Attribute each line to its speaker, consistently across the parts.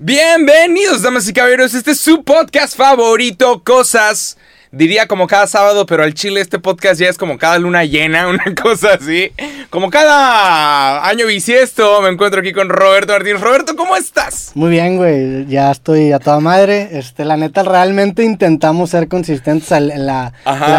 Speaker 1: Bienvenidos, damas y caballeros. Este es su podcast favorito, Cosas. Diría como cada sábado, pero al chile este podcast ya es como cada luna llena, una cosa así. Como cada año bisiesto, me encuentro aquí con Roberto Martínez. Roberto, ¿cómo estás?
Speaker 2: Muy bien, güey. Ya estoy a toda madre. Este, la neta, realmente intentamos ser consistentes. La,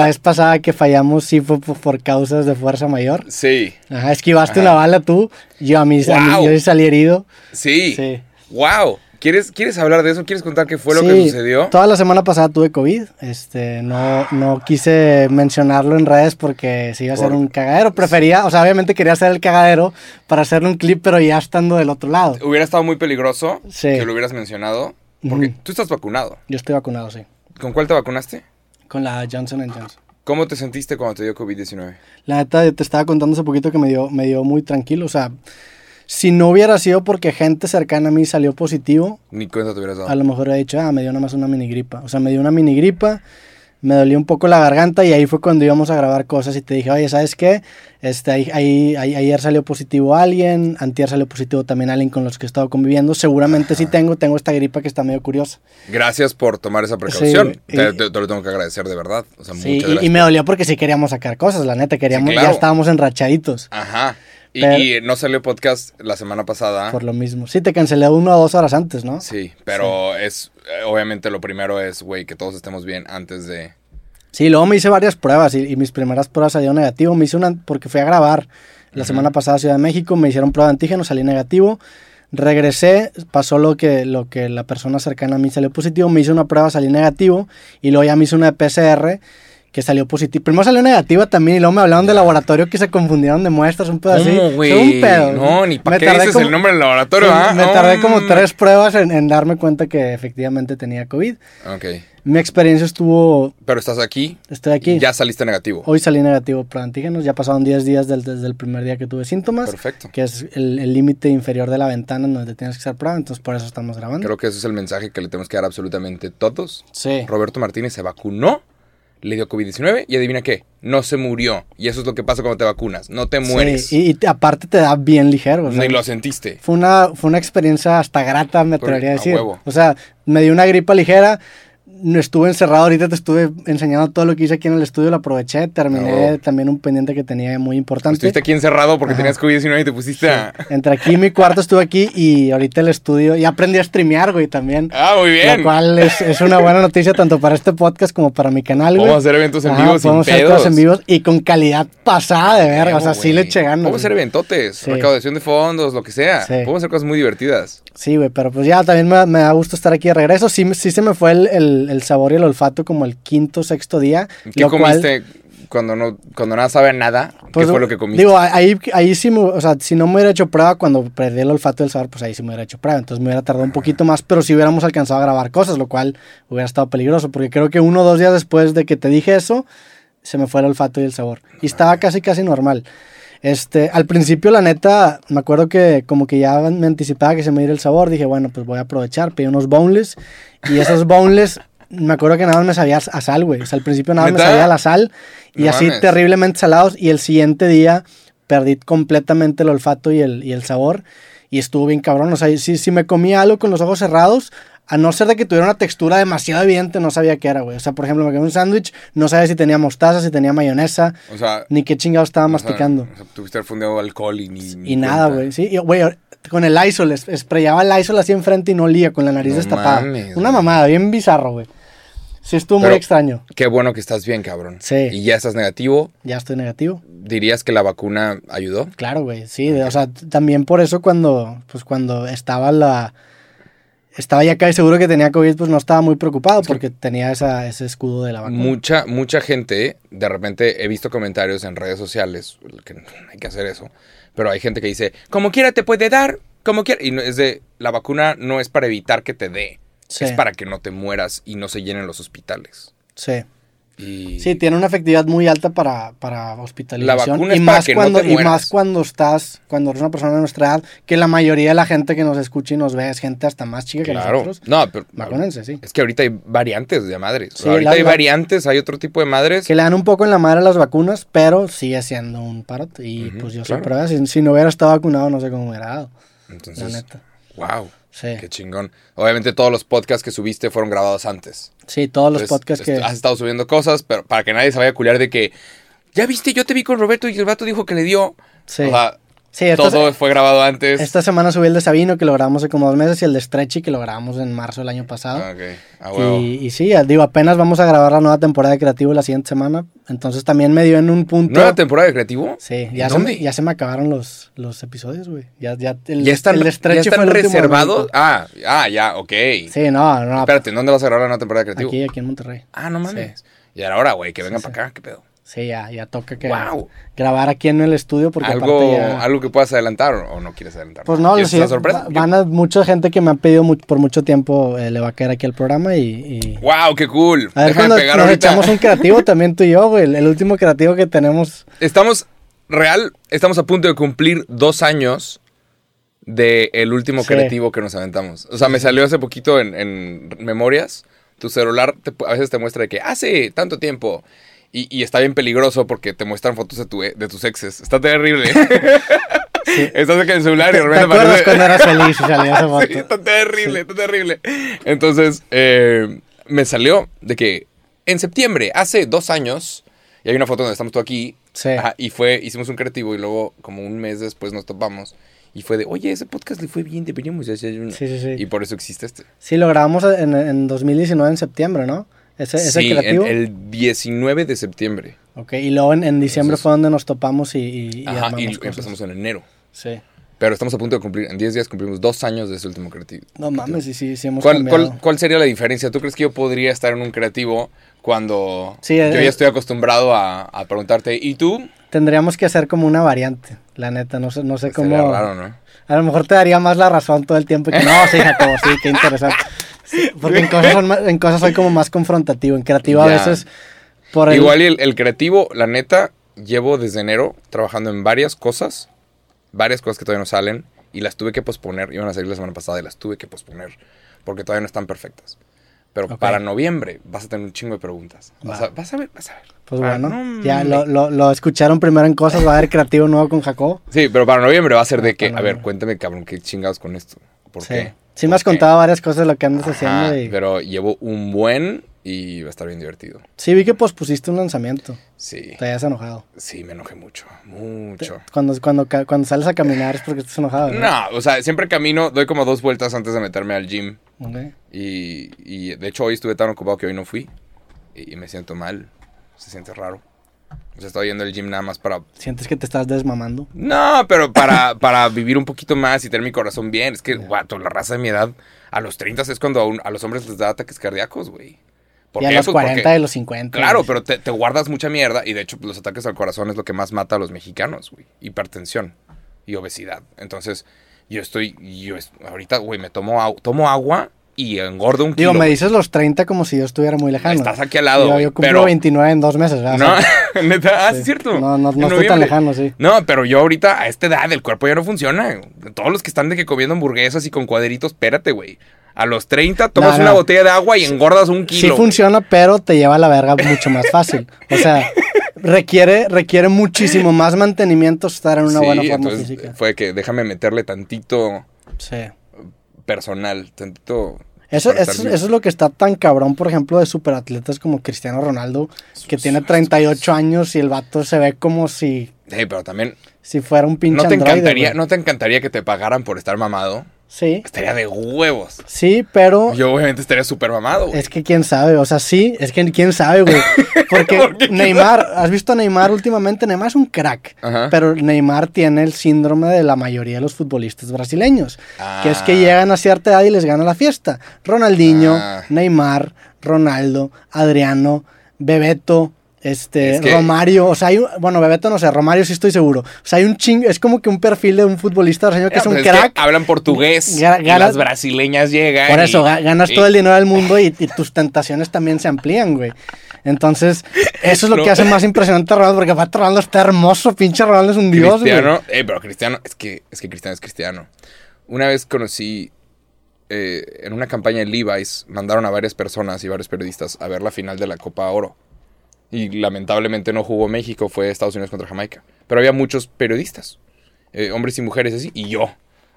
Speaker 2: vez pasada que fallamos sí fue por, por causas de fuerza mayor.
Speaker 1: Sí,
Speaker 2: Ajá, esquivaste
Speaker 1: Ajá.
Speaker 2: una bala tú. Yo a mí, a mí-
Speaker 1: Wow.
Speaker 2: yo salí herido.
Speaker 1: sí.
Speaker 2: Sí.
Speaker 1: Wow. ¿Quieres, ¿Quieres hablar de eso? ¿Quieres contar qué fue lo que sucedió?
Speaker 2: Toda la semana pasada tuve COVID. Este, no, no quise mencionarlo en redes porque se iba a hacer un cagadero. Prefería, o sea, obviamente quería hacer el cagadero para hacerle un clip, pero ya estando del otro lado.
Speaker 1: Hubiera estado muy peligroso
Speaker 2: Sí.
Speaker 1: que lo hubieras mencionado. Porque tú estás vacunado.
Speaker 2: Yo estoy vacunado, sí.
Speaker 1: ¿Con cuál te vacunaste?
Speaker 2: Con la Johnson Johnson.
Speaker 1: ¿Cómo te sentiste cuando te dio COVID-19?
Speaker 2: La neta, te estaba contando hace poquito que me dio, me dio muy tranquilo. O sea, si no hubiera sido porque gente cercana a mí salió positivo,
Speaker 1: Ni cuenta te hubieras dado.
Speaker 2: a lo mejor hubiera dicho, ah, me dio nada más una mini gripa. O sea, me dio una mini gripa, me dolió un poco la garganta y ahí fue cuando íbamos a grabar cosas y te dije, oye, ¿sabes qué? Este, ahí, ahí- ahí- ayer salió positivo alguien, antier salió positivo también alguien con los que he estado conviviendo. Seguramente sí tengo, tengo esta gripa que está medio curiosa.
Speaker 1: Gracias por tomar esa precaución.
Speaker 2: Sí,
Speaker 1: te,
Speaker 2: y-
Speaker 1: te- te lo tengo que agradecer de verdad. O sea,
Speaker 2: Sí,
Speaker 1: muchas
Speaker 2: y,
Speaker 1: gracias.
Speaker 2: y me dolió porque sí queríamos sacar cosas, la neta, queríamos,
Speaker 1: claro.
Speaker 2: ya estábamos enrachaditos.
Speaker 1: Ajá. Y,
Speaker 2: Pero-
Speaker 1: y no salió podcast la semana pasada.
Speaker 2: Por lo mismo. Sí, te cancelé uno o dos horas antes, ¿no?
Speaker 1: Sí, pero es eh, obviamente lo primero es, güey, que todos estemos bien antes de...
Speaker 2: Sí, luego me hice varias pruebas y, y mis primeras pruebas salieron negativo. Me hice una porque fui a grabar la semana pasada a Ciudad de México, me hicieron prueba de antígeno, salí negativo. Regresé, pasó lo que, lo que la persona cercana a mí salió positivo, me hice una prueba, salí negativo y luego ya me hice una de PCR que salió positivo. Primero salió negativa también y luego me hablaron de laboratorio que se confundieron de muestras, un pedo así. Un pedo.
Speaker 1: No, ni para qué
Speaker 2: tardé
Speaker 1: dices
Speaker 2: como-
Speaker 1: el nombre del laboratorio,
Speaker 2: Sí,
Speaker 1: ¿ah?
Speaker 2: Me tardé como tres pruebas en, en darme cuenta que efectivamente tenía COVID.
Speaker 1: Ok.
Speaker 2: Mi experiencia estuvo,
Speaker 1: Pero estás aquí.
Speaker 2: estoy aquí.
Speaker 1: Ya saliste negativo.
Speaker 2: Hoy salí negativo por antígenos, ya pasaron 10 días del- desde el primer día que tuve síntomas,
Speaker 1: Perfecto.
Speaker 2: que es el límite inferior de la ventana en donde tienes que hacer prueba, entonces por eso estamos grabando.
Speaker 1: Creo que ese es el mensaje que le tenemos que dar absolutamente todos.
Speaker 2: Sí.
Speaker 1: Roberto Martínez se vacunó, le dio COVID-19 y adivina qué, no se murió. Y eso es lo que pasa cuando te vacunas, no te mueres.
Speaker 2: Sí, y, y te- aparte te da bien ligero. o sea,
Speaker 1: Ni lo sentiste.
Speaker 2: fue, una, fue una experiencia hasta grata, me atrevería a
Speaker 1: a
Speaker 2: decir.
Speaker 1: huevo.
Speaker 2: O sea, me dio una gripa ligera, no estuve encerrado, ahorita te estuve enseñando todo lo que hice aquí en el estudio, lo aproveché, terminé
Speaker 1: A
Speaker 2: también un pendiente que tenía muy importante.
Speaker 1: Estuviste aquí encerrado porque
Speaker 2: Ajá.
Speaker 1: tenías COVID-19 y te pusiste a...
Speaker 2: Entre aquí y mi cuarto estuve aquí y ahorita el estudio, y aprendí a streamear, güey, también.
Speaker 1: Ah, muy bien.
Speaker 2: Lo cual es, es una buena noticia tanto para este podcast como para mi canal, güey.
Speaker 1: Podemos hacer eventos en vivo sin
Speaker 2: podemos hacer
Speaker 1: pedos.
Speaker 2: cosas en vivos y con calidad pasada de verga. O sea, sí le eché ganas.
Speaker 1: Podemos hacer eventotes,
Speaker 2: Sí.
Speaker 1: recaudación de fondos, lo que sea.
Speaker 2: Sí.
Speaker 1: Podemos hacer cosas muy divertidas.
Speaker 2: Sí, güey, pero pues ya también me, me da gusto estar aquí de regreso. Sí, sí se me fue el, el- el sabor y el olfato como el quinto, sexto día.
Speaker 1: ¿Qué
Speaker 2: lo cual-
Speaker 1: comiste cuando no cuando nada sabe nada?
Speaker 2: pues,
Speaker 1: ¿Qué fue lo que comiste?
Speaker 2: Digo, ahí, ahí sí, me- o sea, si no me hubiera hecho prueba cuando perdí el olfato y el sabor, pues ahí sí me hubiera hecho prueba. Entonces me hubiera tardado un poquito más, pero si hubiéramos alcanzado a grabar cosas, lo cual hubiera estado peligroso, porque creo que uno o dos días después de que te dije eso, se me fue el olfato y el sabor. Y estaba casi, casi normal. Este, al principio, la neta, me acuerdo que como que ya me anticipaba que se me iba el sabor. Dije, bueno, pues voy a aprovechar. Pedí unos boneless. Y esos boneless, me acuerdo que nada más me sabía a sal, güey. O sea, al principio nada más me sabía a la sal. Y
Speaker 1: No
Speaker 2: así
Speaker 1: mames.
Speaker 2: terriblemente salados. Y el siguiente día perdí completamente el olfato y el, y el sabor. Y estuvo bien cabrón. O sea, si, si me comía algo con los ojos cerrados, a no ser de que tuviera una textura demasiado evidente, no sabía qué era, güey. O sea, por ejemplo, me comí un sándwich, no sabía si tenía mostaza, si tenía mayonesa,
Speaker 1: o sea,
Speaker 2: ni qué chingado estaba
Speaker 1: o sea,
Speaker 2: masticando.
Speaker 1: o sea, tuviste fundido alcohol y ni. ni
Speaker 2: Y nada,
Speaker 1: cuenta.
Speaker 2: güey. Sí, güey, con el es- sprayaba el Lysol así enfrente y no olía, con la nariz
Speaker 1: No
Speaker 2: destapada.
Speaker 1: mames,
Speaker 2: Una mamada, bien bizarro, güey. Sí, estuvo
Speaker 1: Pero-
Speaker 2: muy extraño.
Speaker 1: Qué bueno que estás bien, cabrón.
Speaker 2: Sí.
Speaker 1: Y ya estás negativo.
Speaker 2: Ya estoy negativo.
Speaker 1: ¿Dirías que la vacuna ayudó?
Speaker 2: Claro, güey, sí, de- o sea, también por eso cuando, pues cuando estaba la, estaba ya casi seguro que tenía COVID, pues no estaba muy preocupado porque tenía esa, ese escudo de la vacuna.
Speaker 1: Mucha, mucha gente, de repente he visto comentarios en redes sociales, que hay que hacer eso, pero hay gente que dice, como quiera te puede dar, como quiera. Y es de, la vacuna no es para evitar que te dé,
Speaker 2: Sí.
Speaker 1: es para que no te mueras y no se llenen los hospitales.
Speaker 2: Sí.
Speaker 1: Y
Speaker 2: Sí, tiene una efectividad muy alta para, para hospitalización. y
Speaker 1: para
Speaker 2: más
Speaker 1: no
Speaker 2: cuando, Y más cuando estás, cuando eres una persona de nuestra edad, que la mayoría de la gente que nos escucha y nos ve es gente hasta más chica que nosotros.
Speaker 1: No, pero
Speaker 2: Vacúnense, sí.
Speaker 1: es que ahorita hay variantes de madres.
Speaker 2: Sí,
Speaker 1: ahorita
Speaker 2: la-
Speaker 1: hay
Speaker 2: la-
Speaker 1: variantes, hay otro tipo de madres.
Speaker 2: Que le dan un poco en la madre a las vacunas, pero sigue siendo un parote. Y pues yo
Speaker 1: claro.
Speaker 2: prueba. Si, si no hubiera estado vacunado, no sé cómo hubiera dado. La
Speaker 1: Entonces,
Speaker 2: neta.
Speaker 1: wow.
Speaker 2: Sí.
Speaker 1: Qué chingón. Obviamente todos los podcasts que subiste fueron grabados antes.
Speaker 2: Sí, todos los
Speaker 1: Entonces,
Speaker 2: podcasts que...
Speaker 1: Has estado subiendo cosas, pero para que nadie se vaya a culiar de que, ya viste, yo te vi con Roberto y el vato dijo que le dio.
Speaker 2: Sí.
Speaker 1: O sea,
Speaker 2: Sí,
Speaker 1: todo fue grabado antes.
Speaker 2: esta semana subí el de Sabino, que lo grabamos hace como dos meses, y el de Stretchy, que lo grabamos en marzo del año pasado.
Speaker 1: Ah, ok. Ah, huevo.
Speaker 2: y, y sí, digo, apenas vamos a grabar la nueva temporada de Creativo la siguiente semana. Entonces también me dio en un punto...
Speaker 1: ¿Nueva temporada de Creativo?
Speaker 2: Sí, ya se, ya se me acabaron los, los episodios, güey. Ya, ya, el,
Speaker 1: ¿Ya están,
Speaker 2: el de
Speaker 1: ya
Speaker 2: Stretchy
Speaker 1: están reservados? Ah, ah, ya, ok.
Speaker 2: Sí, no, no.
Speaker 1: Espérate, ¿en dónde vas a grabar la nueva temporada de Creativo?
Speaker 2: Aquí, aquí en Monterrey.
Speaker 1: Ah, no mames. Y ahora, güey, que vengan
Speaker 2: Sí,
Speaker 1: para acá, ¿qué pedo?
Speaker 2: Sí, ya, ya toca que grabar aquí en el estudio porque
Speaker 1: ¿Algo,
Speaker 2: ya...
Speaker 1: ¿Algo que puedas adelantar o no quieres adelantar?
Speaker 2: Pues no,
Speaker 1: ¿Quieres
Speaker 2: sí,
Speaker 1: una sorpresa?
Speaker 2: va- van a mucha gente que me ha pedido por mucho tiempo eh, le va a caer aquí al programa y... y-
Speaker 1: ¡Wow, qué cool!
Speaker 2: A ver
Speaker 1: Déjame
Speaker 2: cuando
Speaker 1: pegar
Speaker 2: nos
Speaker 1: ahorita.
Speaker 2: echamos un creativo también tú y yo, güey. El, el último creativo que tenemos...
Speaker 1: Estamos, real, estamos a punto de cumplir dos años de el último
Speaker 2: Sí.
Speaker 1: creativo que nos aventamos. O sea, me salió hace poquito en, en memorias. Tu celular te- a veces te muestra de que hace tanto tiempo. Y, y está bien peligroso porque te muestran fotos de, tu, e- de tus exes. Está terrible. Estás acá en el celular y de
Speaker 2: ¿Te
Speaker 1: repente aparece-
Speaker 2: cuando eras feliz y salía esa foto?
Speaker 1: Sí, está terrible, está terrible. Entonces, eh, me salió de que en septiembre, hace dos años, y hay una foto donde estamos tú aquí,
Speaker 2: Sí.
Speaker 1: ajá, y fue, hicimos un creativo y luego, como un mes después, nos topamos. Y fue de, oye, ese podcast le fue bien, deberíamos hacer uno.
Speaker 2: Sí, sí, sí.
Speaker 1: Y por eso existe este.
Speaker 2: Sí, lo grabamos en, en 2019 en septiembre, ¿no? Ese, ese
Speaker 1: sí,
Speaker 2: creativo.
Speaker 1: en el 19 de septiembre.
Speaker 2: Ok, y luego en, en diciembre
Speaker 1: Entonces-
Speaker 2: fue donde nos topamos y, y, y
Speaker 1: Ajá, y
Speaker 2: cosas.
Speaker 1: empezamos en enero.
Speaker 2: Sí.
Speaker 1: Pero estamos a punto de cumplir, en 10 días cumplimos dos años de ese último creativo.
Speaker 2: No mames, sí, sí, sí hemos
Speaker 1: ¿Cuál, cuál, cuál sería la diferencia? ¿Tú crees que yo podría estar en un creativo cuando
Speaker 2: Sí,
Speaker 1: yo
Speaker 2: eh,
Speaker 1: ya
Speaker 2: eh.
Speaker 1: estoy acostumbrado a, a preguntarte, ¿y tú?
Speaker 2: Tendríamos que hacer como una variante, la neta, no sé, no sé cómo...
Speaker 1: Raro, ¿no?
Speaker 2: A lo mejor te daría más la razón todo el tiempo que no, sí, Jacobo, sí, qué interesante. Sí, porque en cosas, son más- en cosas soy como más confrontativo, en creativo a
Speaker 1: Ya.
Speaker 2: veces por el...
Speaker 1: Igual y el, el creativo, la neta, llevo desde enero trabajando en varias cosas, varias cosas que todavía no salen, y las tuve que posponer. Iban a salir la semana pasada y las tuve que posponer, porque todavía no están perfectas. Pero para noviembre vas a tener un chingo de preguntas. Vas,
Speaker 2: Va.
Speaker 1: a, vas a ver, vas a ver.
Speaker 2: Pues
Speaker 1: Para-
Speaker 2: bueno,
Speaker 1: no,
Speaker 2: ya
Speaker 1: me-
Speaker 2: lo, lo, lo escucharon primero en cosas, va a haber creativo nuevo con Jacobo.
Speaker 1: Sí, pero para noviembre va a ser
Speaker 2: Ah,
Speaker 1: de que,
Speaker 2: para
Speaker 1: a ver, cuéntame, cabrón, qué chingados con esto. ¿Por
Speaker 2: Sí,
Speaker 1: qué?
Speaker 2: Sí me
Speaker 1: ¿Por
Speaker 2: has contado varias cosas de lo que andas
Speaker 1: Ajá,
Speaker 2: haciendo y...
Speaker 1: pero llevo un buen y va a estar bien divertido.
Speaker 2: Sí, vi que pospusiste un lanzamiento,
Speaker 1: Sí,
Speaker 2: te hayas enojado.
Speaker 1: sí, me enojé mucho, mucho.
Speaker 2: Cuando, cuando, cuando sales a caminar es porque estás enojado, ¿no?
Speaker 1: No, o sea, siempre camino, doy como dos vueltas antes de meterme al gym.
Speaker 2: Ok.
Speaker 1: Y, y de hecho hoy estuve tan ocupado que hoy no fui. Y, y me siento mal, se siente raro. O sea, estoy yendo al gym nada más para...
Speaker 2: Sientes que te estás desmamando.
Speaker 1: No, pero para, para vivir un poquito más y tener mi corazón bien. Es que, guato, la raza de mi edad, a los 30 es cuando a, un- a los hombres les da ataques cardíacos, güey. ¿Por
Speaker 2: Y a los
Speaker 1: Pues
Speaker 2: 40
Speaker 1: porque-
Speaker 2: y los 50.
Speaker 1: Claro,
Speaker 2: güey.
Speaker 1: pero te, te guardas mucha mierda y de hecho los ataques al corazón es lo que más mata a los mexicanos, güey. Hipertensión y obesidad. Entonces, yo estoy, yo es- ahorita, güey, me tomo, tomo agua y engordo un
Speaker 2: Digo,
Speaker 1: kilo.
Speaker 2: me
Speaker 1: güey.
Speaker 2: dices los 30 como si yo estuviera muy lejano.
Speaker 1: Estás aquí al lado,
Speaker 2: Yo, yo cumplo
Speaker 1: pero-
Speaker 2: 29 en dos meses, ¿verdad?
Speaker 1: No, neta, ah, sí,
Speaker 2: sí.
Speaker 1: es cierto.
Speaker 2: No, no- no estoy tan lejano, sí.
Speaker 1: No, pero yo ahorita a esta edad el cuerpo ya no funciona. Todos los que están de que comiendo hamburguesas y con cuadritos, espérate, güey. A los 30 tomas
Speaker 2: No,
Speaker 1: una botella de agua y engordas un
Speaker 2: sí
Speaker 1: kilo. güey.
Speaker 2: funciona, pero te lleva a la verga mucho más fácil. O sea, requiere, requiere muchísimo más mantenimiento estar en una
Speaker 1: Sí,
Speaker 2: buena forma física.
Speaker 1: Fue que déjame meterle tantito
Speaker 2: Sí.
Speaker 1: personal, tantito.
Speaker 2: Eso, eso, eso es lo que está tan cabrón, por ejemplo, de superatletas como Cristiano Ronaldo, que tiene 38 años y el vato se ve como si,
Speaker 1: Sí, pero también
Speaker 2: si fuera un pinche
Speaker 1: no te
Speaker 2: androide,
Speaker 1: encantaría, no te encantaría que te pagaran por estar mamado.
Speaker 2: Sí,
Speaker 1: Estaría de huevos.
Speaker 2: sí, pero
Speaker 1: Yo obviamente estaría súper mamado, güey.
Speaker 2: es que quién sabe, o sea, sí, es que quién sabe, güey. Porque
Speaker 1: ¿Por qué quién
Speaker 2: Neymar, ¿has visto a Neymar últimamente? Neymar es un crack,
Speaker 1: Ajá.
Speaker 2: pero Neymar tiene el síndrome de la mayoría de los futbolistas brasileños, que es que
Speaker 1: Ah.
Speaker 2: llegan a cierta edad y les gana la fiesta. Ronaldinho,
Speaker 1: Ah.
Speaker 2: Neymar, Ronaldo, Adriano, Bebeto, este,
Speaker 1: Es que-
Speaker 2: Romario, o sea, hay un- bueno, Bebeto no sé, Romario sí estoy seguro. O sea, hay un ching, es como que un perfil de un futbolista brasileño que
Speaker 1: Ya,
Speaker 2: es un crack.
Speaker 1: hablan portugués. Y las brasileñas llegan.
Speaker 2: Por eso, ga- ganas
Speaker 1: y-
Speaker 2: todo el dinero del mundo y, y tus tentaciones también se amplían, güey. Entonces, eso es lo
Speaker 1: No.
Speaker 2: que hace más impresionante a Ronaldo, porque aparte Ronaldo está hermoso, pinche Ronaldo es un dios, güey.
Speaker 1: Cristiano, eh, pero Cristiano, es que, es que Cristiano es Cristiano. Una vez conocí, eh, en una campaña de Levi's, mandaron a varias personas y varios periodistas a ver la final de la Copa Oro. Y lamentablemente no jugó México, fue Estados Unidos contra Jamaica. Pero había muchos periodistas, eh, hombres y mujeres así, y yo,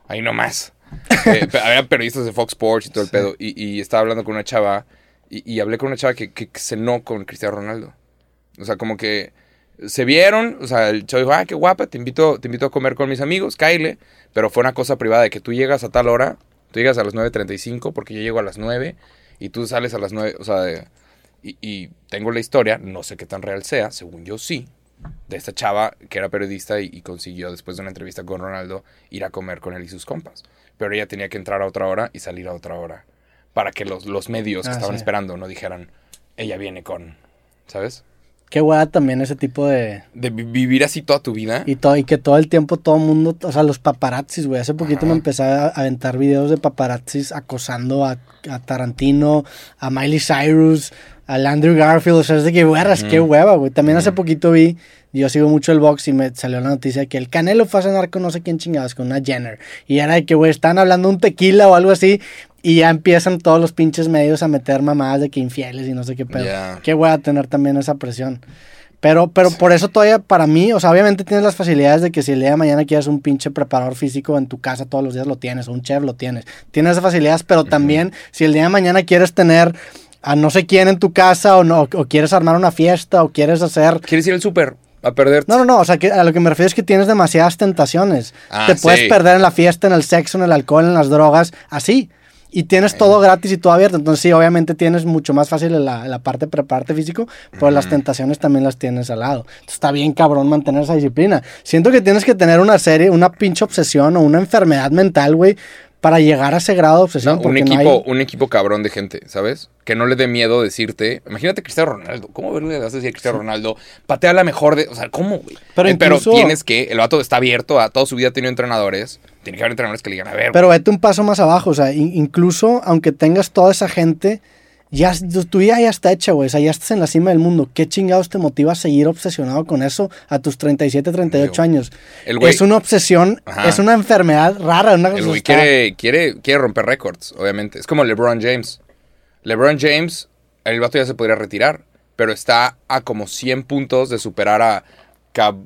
Speaker 1: ahí nomás. Eh, había periodistas de Fox Sports y todo el
Speaker 2: Sí.
Speaker 1: pedo. Y, y estaba hablando con una chava. Y, y hablé con una chava que, que cenó con Cristiano Ronaldo. O sea, como que se vieron. O sea, el chavo dijo, ah, qué guapa, te invito, te invito a comer con mis amigos, Kyle. Pero fue una cosa privada de que tú llegas a tal hora. Tú llegas a las 9.35 porque yo llego a las 9. Y tú sales a las 9. O sea, de- y, y tengo la historia, no sé qué tan real sea, según yo sí, de esta chava que era periodista y, y consiguió después de una entrevista con Ronaldo ir a comer con él y sus compas. Pero ella tenía que entrar a otra hora y salir a otra hora para que los, los medios que
Speaker 2: Ah,
Speaker 1: estaban
Speaker 2: sí.
Speaker 1: esperando no dijeran, ella viene con, ¿sabes?
Speaker 2: Qué hueá también ese tipo de...
Speaker 1: De vi- vivir así toda tu vida.
Speaker 2: Y, todo, y que todo el tiempo todo el mundo, o sea, los paparazzis, güey. Hace poquito
Speaker 1: Ajá.
Speaker 2: me empecé a aventar videos de paparazzis acosando a, a Tarantino, a Miley Cyrus, al Andrew Garfield. O sea, es de que, güerras, qué hueva, güey. También hace poquito vi, yo sigo mucho el box y me salió la noticia que el Canelo fue a cenar con no sé quién chingados, con una Jenner. Y era de que, güey, están hablando un tequila o algo así. Y ya empiezan todos los pinches medios a meter mamadas de que infieles y no sé qué pedo.
Speaker 1: Ya.
Speaker 2: Qué hueva tener también esa presión. Pero, pero por eso todavía para mí, o sea, obviamente tienes las facilidades de que si el día de mañana quieres un pinche preparador físico en tu casa todos los días lo tienes, o un chef lo tienes. Tienes esas facilidades, pero también si el día de mañana quieres tener a no sé quién en tu casa o no, o quieres armar una fiesta o quieres hacer...
Speaker 1: ¿Quieres ir al súper a perder?
Speaker 2: No, no, no, o sea, que a lo que me refiero es que tienes demasiadas tentaciones.
Speaker 1: Ah,
Speaker 2: Te puedes
Speaker 1: sí.
Speaker 2: perder en la fiesta, en el sexo, en el alcohol, en las drogas, así. Y tienes todo gratis y todo abierto. Entonces, sí, obviamente tienes mucho más fácil la, la parte de prepararte físico, pero las tentaciones también las tienes al lado. Entonces, está bien cabrón mantener esa disciplina. Siento que tienes que tener una serie, una pinche obsesión o una enfermedad mental, güey, para llegar a ese grado de obsesión.
Speaker 1: No, un
Speaker 2: no
Speaker 1: equipo,
Speaker 2: hay-
Speaker 1: un equipo cabrón de gente, ¿sabes? Que no le dé miedo decirte. Imagínate Cristiano Ronaldo. ¿Cómo verle a decir a Cristiano Ronaldo? Patea la mejor de. O sea, ¿cómo, güey?
Speaker 2: Pero
Speaker 1: Eh,
Speaker 2: incluso-
Speaker 1: tienes que. El vato está abierto a toda su vida ha tenido entrenadores. Tiene que haber entrenadores que le digan, a ver.
Speaker 2: Pero vete un paso más abajo, o sea, in- incluso aunque tengas toda esa gente, ya tu- vida ya está hecha, güey, o sea, ya estás en la cima del mundo. ¿Qué chingados te motiva a seguir obsesionado con eso a tus 37, 38
Speaker 1: Digo,
Speaker 2: años?
Speaker 1: el güey-
Speaker 2: es una obsesión,
Speaker 1: Ajá.
Speaker 2: es una enfermedad rara, una
Speaker 1: El güey quiere, quiere, quiere romper récords, obviamente. Es como LeBron James. LeBron James, el vato ya se podría retirar, pero está a como 100 puntos de superar a Cab,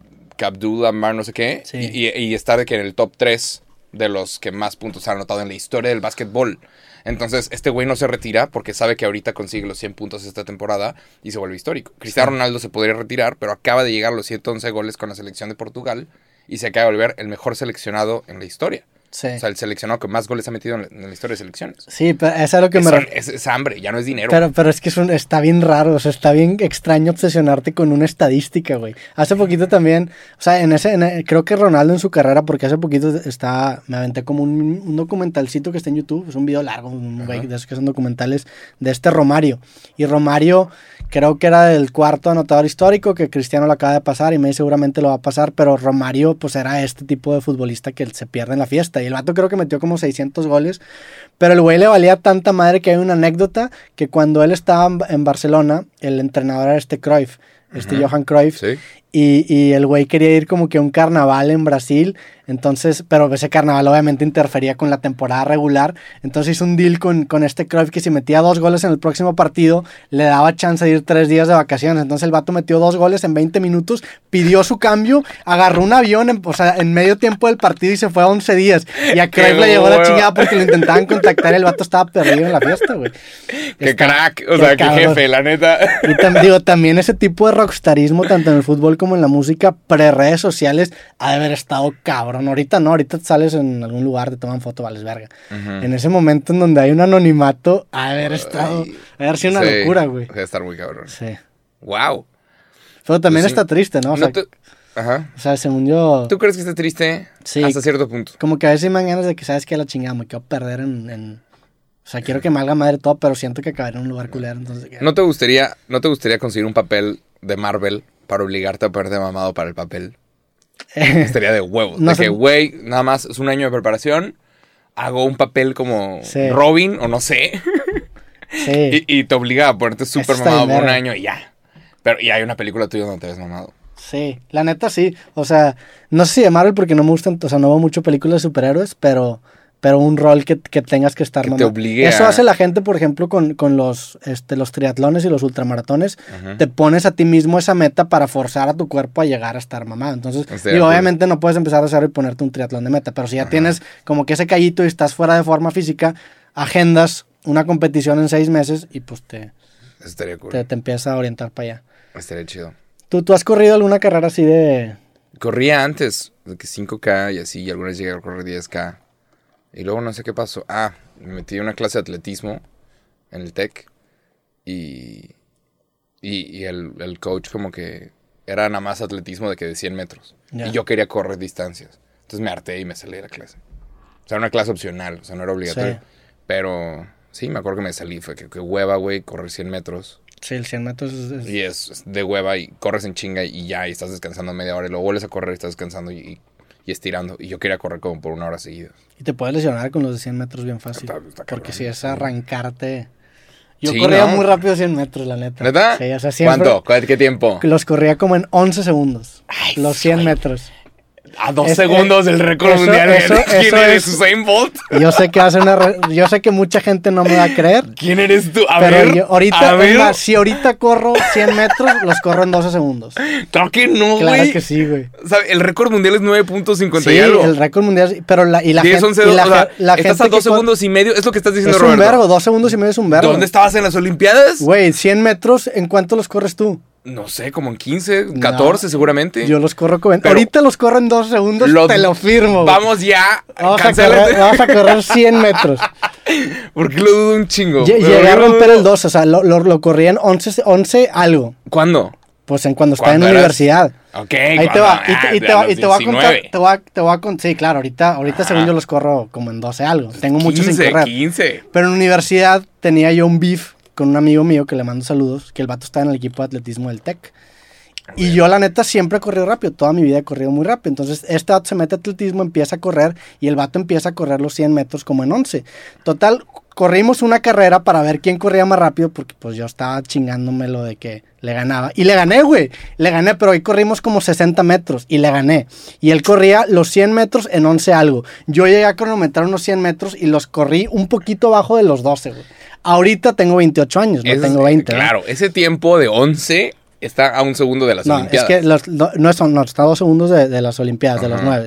Speaker 1: Abdul Amar, no sé qué,
Speaker 2: Sí.
Speaker 1: y, y- está de que en el top 3 de los que más puntos han anotado en la historia del básquetbol. Entonces, este güey no se retira porque sabe que ahorita consigue los 100 puntos esta temporada y se vuelve histórico. Cristiano Ronaldo se podría retirar, pero acaba de llegar a los 111 goles con la selección de Portugal y se acaba de volver el mejor seleccionado en la historia.
Speaker 2: Sí.
Speaker 1: O sea, el seleccionado que más goles ha metido en la, en la historia de selecciones.
Speaker 2: Sí, pero es a lo que
Speaker 1: Es,
Speaker 2: me
Speaker 1: es- es hambre, ya no es dinero.
Speaker 2: Pero, pero es que es un- está bien raro, o sea, está bien extraño obsesionarte con una estadística, güey. Hace poquito también, o sea, en ese, en el- creo que Ronaldo en su carrera, porque hace poquito está, me aventé como un, un documentalcito que está en YouTube, es un video largo, un güey de esos que son documentales de este Romario. Y Romario creo que era el cuarto anotador histórico, que Cristiano lo acaba de pasar y me seguramente lo va a pasar, pero Romario pues era este tipo de futbolista que se pierde en la fiesta. Y el vato creo que metió como 600 goles, pero el güey le valía tanta madre que hay una anécdota que cuando él estaba en- Barcelona, el entrenador era este Cruyff, este Johan Cruyff,
Speaker 1: Sí.
Speaker 2: Y, y el güey quería ir como que a un carnaval en Brasil, entonces, pero ese carnaval obviamente interfería con la temporada regular, entonces hizo un deal con, con este Cruyff que si metía dos goles en el próximo partido, le daba chance de ir tres días de vacaciones, entonces el vato metió dos goles en 20 minutos, pidió su cambio, agarró un avión, en, o sea, en medio tiempo del partido y se fue a 11 días, y a
Speaker 1: ¡Qué
Speaker 2: Cruyff le llegó la chingada porque lo intentaban contactar y el vato estaba perdido en la fiesta, güey.
Speaker 1: Qué
Speaker 2: Está-
Speaker 1: crack, o sea, qué
Speaker 2: cabrón.
Speaker 1: jefe, la neta.
Speaker 2: Y tam- digo, también ese tipo de rockstarismo, tanto en el fútbol como en la música, pre-redes sociales, ha de haber estado cabrón. Ahorita no, ahorita sales en algún lugar, te toman foto, vales verga. En ese momento en donde hay un anonimato, ha de haber estado, ha de haber sido una
Speaker 1: Sí,
Speaker 2: locura, güey.
Speaker 1: Debe estar muy cabrón.
Speaker 2: Sí.
Speaker 1: Wow.
Speaker 2: Pero también
Speaker 1: Pues
Speaker 2: está triste, ¿no? O sea,
Speaker 1: te- Ajá.
Speaker 2: o sea, según yo,
Speaker 1: ¿Tú crees que esté triste?
Speaker 2: Sí.
Speaker 1: Hasta cierto punto.
Speaker 2: como que a veces me dan ganas de que, ¿sabes qué? La chingada, me quiero perder en... en- O sea, quiero que me haga madre todo, pero siento que acabaré en un lugar culero, entonces...
Speaker 1: ¿No te gustaría, no te gustaría conseguir un papel de Marvel para obligarte a ponerte mamado para el papel? Estaría de huevos.
Speaker 2: No
Speaker 1: de que, güey, nada más es un año de preparación. Hago un papel como
Speaker 2: Sí.
Speaker 1: Robin o no sé.
Speaker 2: sí.
Speaker 1: y, y te obliga a ponerte súper mamado por un año y ya. Pero y hay una película tuya donde te ves mamado.
Speaker 2: Sí, la neta sí. O sea, no sé si de Marvel porque no me gustan, o sea, no veo mucho películas de superhéroes, pero pero un rol que, que tengas que estar
Speaker 1: Que te obligue
Speaker 2: Eso
Speaker 1: a-
Speaker 2: hace la gente, por ejemplo, con, con los, este, los triatlones y los ultramaratones. Te pones a ti mismo esa meta para forzar a tu cuerpo a llegar a estar mamado. Entonces, digo,
Speaker 1: acuerdo.
Speaker 2: obviamente no puedes empezar a cero y ponerte un triatlón de meta, pero si ya tienes como que ese callito y estás fuera de forma física, agendas una competición en seis meses y pues te,
Speaker 1: estaría cool.
Speaker 2: te, te empieza a orientar para allá.
Speaker 1: Estaría chido.
Speaker 2: ¿Tú, ¿Tú has corrido alguna carrera así de...
Speaker 1: Corría antes, de que 5K y así, y alguna vez llegué a correr 10K. Y luego no sé qué pasó. Ah, me metí en una clase de atletismo en el TEC. Y, y, y el, el coach como que era nada más atletismo de que de 100 metros. Y yo quería correr distancias. Entonces me harté y me salí de la clase. O sea, era una clase opcional, o sea, no era obligatorio.
Speaker 2: Sí.
Speaker 1: Pero sí, me acuerdo que me salí. Fue que, que hueva, güey, correr 100 metros.
Speaker 2: Sí, el 100 metros es... es-
Speaker 1: Y es es de hueva y corres en chinga y ya, y estás descansando media hora y luego vuelves a correr y estás descansando y, y- y estirando. Y yo quería correr como por una hora seguida.
Speaker 2: Y te puedes lesionar con los de 100 metros bien fácil.
Speaker 1: Está- está
Speaker 2: porque si es arrancarte... Yo
Speaker 1: Sí,
Speaker 2: corría
Speaker 1: ¿no?
Speaker 2: muy rápido 100 metros, la neta.
Speaker 1: ¿Neta?
Speaker 2: Sí, o sea, siempre...
Speaker 1: ¿Cuánto? ¿Cuál- ¿Qué tiempo?
Speaker 2: Los corría como en 11 segundos.
Speaker 1: Ay,
Speaker 2: los 100 metros.
Speaker 1: A dos
Speaker 2: Es-
Speaker 1: segundos del récord
Speaker 2: eso-
Speaker 1: mundial.
Speaker 2: eso-
Speaker 1: ¿Quién
Speaker 2: eso
Speaker 1: eres?
Speaker 2: es-
Speaker 1: ¿Usain Bolt?
Speaker 2: Yo sé que hace una re- yo sé que mucha gente no me va a creer.
Speaker 1: ¿Quién eres tú? A
Speaker 2: pero
Speaker 1: ver,
Speaker 2: yo ahorita,
Speaker 1: a ver.
Speaker 2: más, si ahorita corro 100 metros, los corro en 12 segundos.
Speaker 1: Claro que no,
Speaker 2: Claro
Speaker 1: güey.
Speaker 2: que sí, güey.
Speaker 1: ¿Sabe? El récord mundial es 9.50
Speaker 2: Sí,
Speaker 1: y algo.
Speaker 2: el récord mundial, pero la, y la
Speaker 1: 10,
Speaker 2: gente,
Speaker 1: 11,
Speaker 2: y la,
Speaker 1: o sea,
Speaker 2: la
Speaker 1: estás
Speaker 2: gente
Speaker 1: a dos
Speaker 2: que cor-
Speaker 1: segundos y medio. Es lo que estás diciendo,
Speaker 2: Es un
Speaker 1: Roberto.
Speaker 2: vergo, dos segundos y medio es un vergo.
Speaker 1: ¿Dónde estabas en las Olimpiadas?
Speaker 2: Güey, 100 metros, ¿en cuánto los corres tú?
Speaker 1: No sé, como en 15, 14
Speaker 2: No,
Speaker 1: seguramente.
Speaker 2: Yo los corro.
Speaker 1: Pero-
Speaker 2: ahorita los corro en 12 segundos,
Speaker 1: Los-
Speaker 2: te lo firmo.
Speaker 1: Vamos ya.
Speaker 2: Vamos a, correr, vamos a correr 100 metros.
Speaker 1: Porque lo dudo un chingo.
Speaker 2: Lle-
Speaker 1: Pero
Speaker 2: Llegué a romper el 12, o sea, lo, lo, lo corrí en 11, 11 algo.
Speaker 1: ¿Cuándo?
Speaker 2: Pues en cuando estaba en
Speaker 1: ¿Cuándo eras?
Speaker 2: universidad.
Speaker 1: Ok,
Speaker 2: Ahí te va, y
Speaker 1: ah,
Speaker 2: te, va, y te voy a contar,
Speaker 1: 19.
Speaker 2: te voy a, te voy a con- sí, claro, ahorita, ahorita según yo los corro como en 12 algo, tengo muchos sin
Speaker 1: 15,
Speaker 2: correr.
Speaker 1: 15.
Speaker 2: Pero en universidad tenía yo un beef con un amigo mío que le mando saludos, que el vato está en el equipo de atletismo del TEC. Y yo la neta siempre he corrido rápido, toda mi vida he corrido muy rápido. Entonces este vato se mete a atletismo, empieza a correr y el vato empieza a correr los 100 metros como en 11. Total, corrimos una carrera para ver quién corría más rápido porque pues yo estaba chingándome lo de que le ganaba. Y le gané, güey. Le gané, pero hoy corrimos como 60 metros y le gané. Y él corría los 100 metros en 11 algo. Yo llegué a cronometrar unos 100 metros y los corrí un poquito abajo de los 12, güey. Ahorita tengo 28 años, no
Speaker 1: Es-
Speaker 2: tengo 20. ¿no?
Speaker 1: Claro, ese tiempo de 11 está a un segundo de las
Speaker 2: No,
Speaker 1: Olimpiadas.
Speaker 2: es que los- no, no, son, no, está a dos segundos de, de las Olimpiadas, de los
Speaker 1: Ajá.
Speaker 2: 9.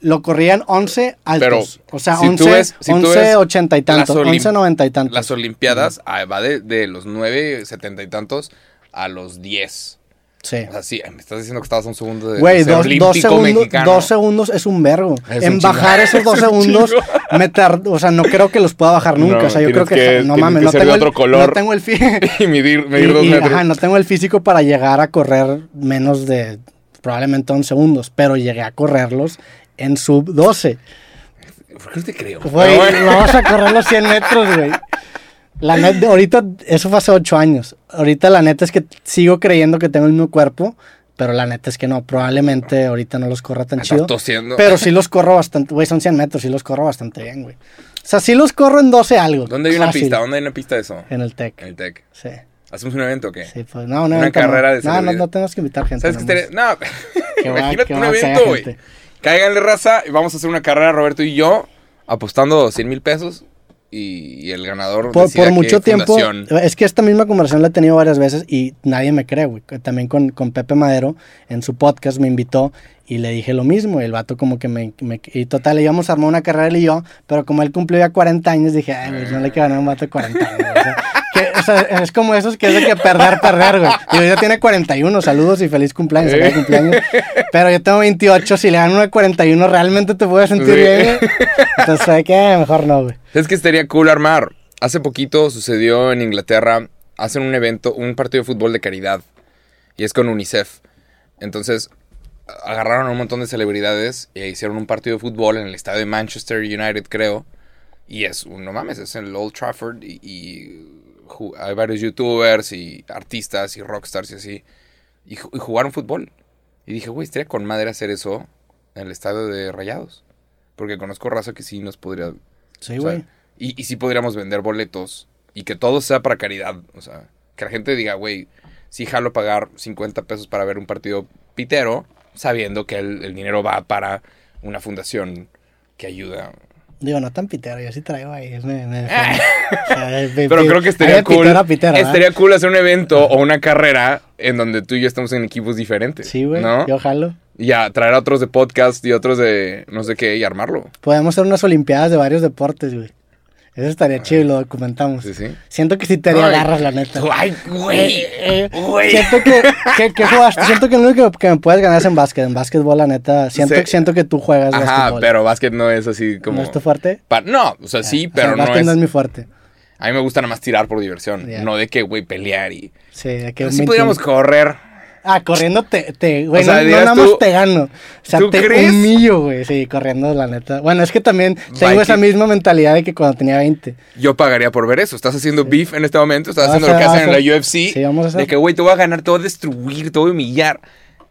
Speaker 2: Lo corrían 11 altos.
Speaker 1: Pero,
Speaker 2: o sea,
Speaker 1: si tú
Speaker 2: 11,
Speaker 1: ves- si tú
Speaker 2: 11
Speaker 1: ves
Speaker 2: 80 y tantos,
Speaker 1: las Olim-
Speaker 2: 11 90 y tantos.
Speaker 1: Las Olimpiadas ah, va de, de los 9, 70 y tantos a los 10.
Speaker 2: Sí.
Speaker 1: O sea, sí, me estás diciendo que estabas un segundo de,
Speaker 2: Güey, dos, dos segundos, dos segundos es un vergo.
Speaker 1: Es
Speaker 2: en
Speaker 1: un
Speaker 2: bajar esos dos
Speaker 1: Es
Speaker 2: segundos, me tard- o sea, no creo que los pueda bajar nunca.
Speaker 1: No,
Speaker 2: o sea, yo creo que,
Speaker 1: que-
Speaker 2: no mames,
Speaker 1: que
Speaker 2: no tengo, el,
Speaker 1: otro color.
Speaker 2: no tengo el
Speaker 1: y medir, medir
Speaker 2: y-
Speaker 1: dos
Speaker 2: y,
Speaker 1: metros.
Speaker 2: ajá, no tengo el físico para llegar a correr menos de probablemente 11 segundos, pero llegué a correrlos en sub 12.
Speaker 1: ¿Por qué no te creo?
Speaker 2: Güey,
Speaker 1: Pero bueno.
Speaker 2: vamos a correr los 100 metros, güey. La neta, ahorita, eso fue hace 8 años. Ahorita la neta es que sigo creyendo que tengo el mismo cuerpo, pero la neta es que no, probablemente ahorita no los corra tan
Speaker 1: Estás
Speaker 2: chido.
Speaker 1: tosiendo.
Speaker 2: Pero sí los corro bastante, güey, son 100 metros, sí los corro bastante bien, güey. O sea, sí los corro en 12 algo.
Speaker 1: ¿Dónde hay una
Speaker 2: fácil,
Speaker 1: pista? ¿Dónde hay una pista de eso?
Speaker 2: En el TEC,
Speaker 1: En el TEC.
Speaker 2: sí.
Speaker 1: ¿Hacemos un evento o qué?
Speaker 2: Sí, pues no, no.
Speaker 1: Una
Speaker 2: evento no.
Speaker 1: carrera de
Speaker 2: No, no, no tenemos que invitar gente.
Speaker 1: ¿Sabes qué estaría? No, imagínate un evento, güey. Cáiganle raza y vamos a hacer una carrera, Roberto y yo, apostando 100 mil pesos y, y el ganador
Speaker 2: Por, mucho tiempo,
Speaker 1: fundación.
Speaker 2: es que esta misma conversación la he tenido varias veces y nadie me cree, güey. También con, con Pepe Madero en su podcast me invitó y le dije lo mismo. Y el vato como que me... me- y total, íbamos a armar una carrera él y yo, pero como él cumplió ya 40 años, dije, ay, güey, no le quiero ganar un vato de 40 años. Sea, que- es como esos que es de que perder, perder, güey. Digo, ya tiene 41, saludos y feliz cumpleaños, feliz cumpleaños. Pero yo tengo 28, si le gano uno de 41, ¿realmente te voy a sentir bien, güey? Entonces, ¿sabes qué? Mejor no, güey.
Speaker 1: ¿Sabes qué estaría cool armar? Hace poquito sucedió en Inglaterra, hacen un evento, un partido de fútbol de caridad y es con UNICEF. Entonces agarraron a un montón de celebridades e hicieron un partido de fútbol en el estadio de Manchester United, creo. Y es, un- no mames, es en el Old Trafford y, hay varios youtubers y artistas y rockstars y así. Y, ju- y jugaron fútbol. Y dije, güey, estaría con madre hacer eso en el estadio de Rayados. Porque conozco raza que sí nos podría
Speaker 2: Sí, güey.
Speaker 1: y, y sí podríamos vender boletos y que todo sea para caridad. O sea, que la gente diga, güey, sí jalo pagar 50 pesos para ver un partido pitero, sabiendo que el, el dinero va para una fundación que ayuda
Speaker 2: Digo, no tan pitero, yo sí traigo ahí. es- me- me-
Speaker 1: Ah.
Speaker 2: o sea,
Speaker 1: Pero creo que estaría cool. estaría cool hacer un evento o una carrera en donde tú y yo estamos en equipos diferentes.
Speaker 2: Sí, güey,
Speaker 1: ¿No?
Speaker 2: yo jalo.
Speaker 1: Y a traer a otros de podcast y otros de no sé qué y armarlo.
Speaker 2: Podemos hacer unas olimpiadas de varios deportes, güey. Eso estaría chido y lo documentamos.
Speaker 1: Sí, sí.
Speaker 2: Siento que sí te haría
Speaker 1: Ay,
Speaker 2: garras, la neta.
Speaker 1: Ay, güey.
Speaker 2: Eh, eh,
Speaker 1: Güey.
Speaker 2: Siento que, que, que jugaste. Siento que lo único que, me puedes ganar es en básquet. En básquetbol, la neta. Siento,
Speaker 1: Sí.
Speaker 2: siento que tú juegas
Speaker 1: Ajá,
Speaker 2: básquetbol.
Speaker 1: pero básquet no es así como.
Speaker 2: ¿No es tu fuerte?
Speaker 1: Pa- no, o sea, sí,
Speaker 2: O sea,
Speaker 1: pero
Speaker 2: el
Speaker 1: no
Speaker 2: básquet
Speaker 1: es.
Speaker 2: no es mi fuerte.
Speaker 1: A mí me gusta nada más tirar por diversión. No de que, güey, pelear y.
Speaker 2: Sí, de que 21.
Speaker 1: podríamos correr.
Speaker 2: Ah, corriendo te, te güey,
Speaker 1: O sea,
Speaker 2: no, nada
Speaker 1: tú-
Speaker 2: más te gano. O sea,
Speaker 1: ¿tú
Speaker 2: te
Speaker 1: crees?
Speaker 2: humillo, güey. Sí, corriendo, la neta. Bueno, es que también tengo esa misma mentalidad de que cuando tenía 20.
Speaker 1: Yo pagaría por ver eso. Estás haciendo beef en este momento. Estás haciendo lo que hacen en la UFC.
Speaker 2: Sí, vamos a hacer.
Speaker 1: De que, güey, te voy a ganar, te voy a destruir, te voy a humillar.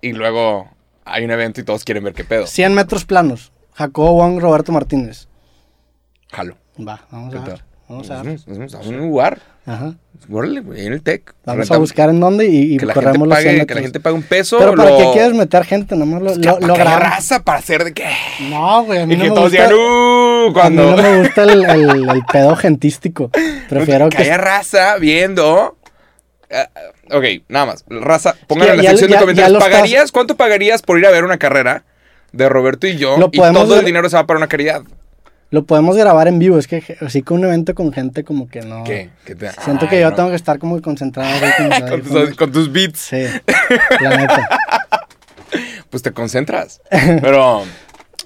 Speaker 1: Y luego hay un evento y todos quieren ver qué pedo.
Speaker 2: 100 metros planos. Jacobo Wong, Roberto Martínez.
Speaker 1: Jalo.
Speaker 2: Va, vamos
Speaker 1: ¿Qué
Speaker 2: a ver. Vamos a
Speaker 1: Nos nos a un lugar.
Speaker 2: Ajá.
Speaker 1: Órale, en el tech.
Speaker 2: Vamos a buscar en dónde y, y
Speaker 1: que la, gente
Speaker 2: corremos los 100
Speaker 1: pague, que la gente pague un peso.
Speaker 2: Pero ¿para
Speaker 1: lo-
Speaker 2: qué quieres meter gente? Nomás lo,
Speaker 1: Pues
Speaker 2: lo,
Speaker 1: que-
Speaker 2: lo
Speaker 1: que
Speaker 2: grabamos.
Speaker 1: raza para hacer de qué.
Speaker 2: No, güey, a mí
Speaker 1: Y
Speaker 2: no
Speaker 1: que
Speaker 2: me
Speaker 1: todos
Speaker 2: gusta.
Speaker 1: digan, ¡uh!
Speaker 2: A mí
Speaker 1: Cuando.
Speaker 2: no me gusta el, el- el pedo gentístico. Prefiero
Speaker 1: que
Speaker 2: que.
Speaker 1: haya raza viendo. Ah, ok, nada más. Raza, pongan en la sección
Speaker 2: ya-
Speaker 1: de comentarios. ¿Pagarías? ¿Cuánto pagarías por ir a ver una carrera de Roberto y yo? Y todo el dinero se va para una caridad.
Speaker 2: Lo podemos grabar en vivo. Es que así que un evento con gente como que no.
Speaker 1: ¿Qué? ¿Qué te-
Speaker 2: Siento que yo
Speaker 1: no.
Speaker 2: tengo que estar como concentrado. así con
Speaker 1: tus, con tus beats.
Speaker 2: Sí, la neta.
Speaker 1: Pues te concentras. Pero.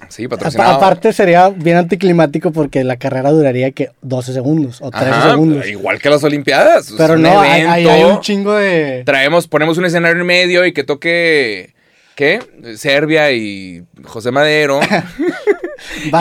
Speaker 1: Sí, patrocinado.
Speaker 2: Aparte sería bien anticlimático porque la carrera duraría que 12 segundos o 13
Speaker 1: Ajá,
Speaker 2: segundos.
Speaker 1: Igual que las Olimpiadas.
Speaker 2: Pero no, hay, hay un chingo de...
Speaker 1: Traemos, ponemos un escenario en medio y que toque. ¿Qué? Serbia y José Madero.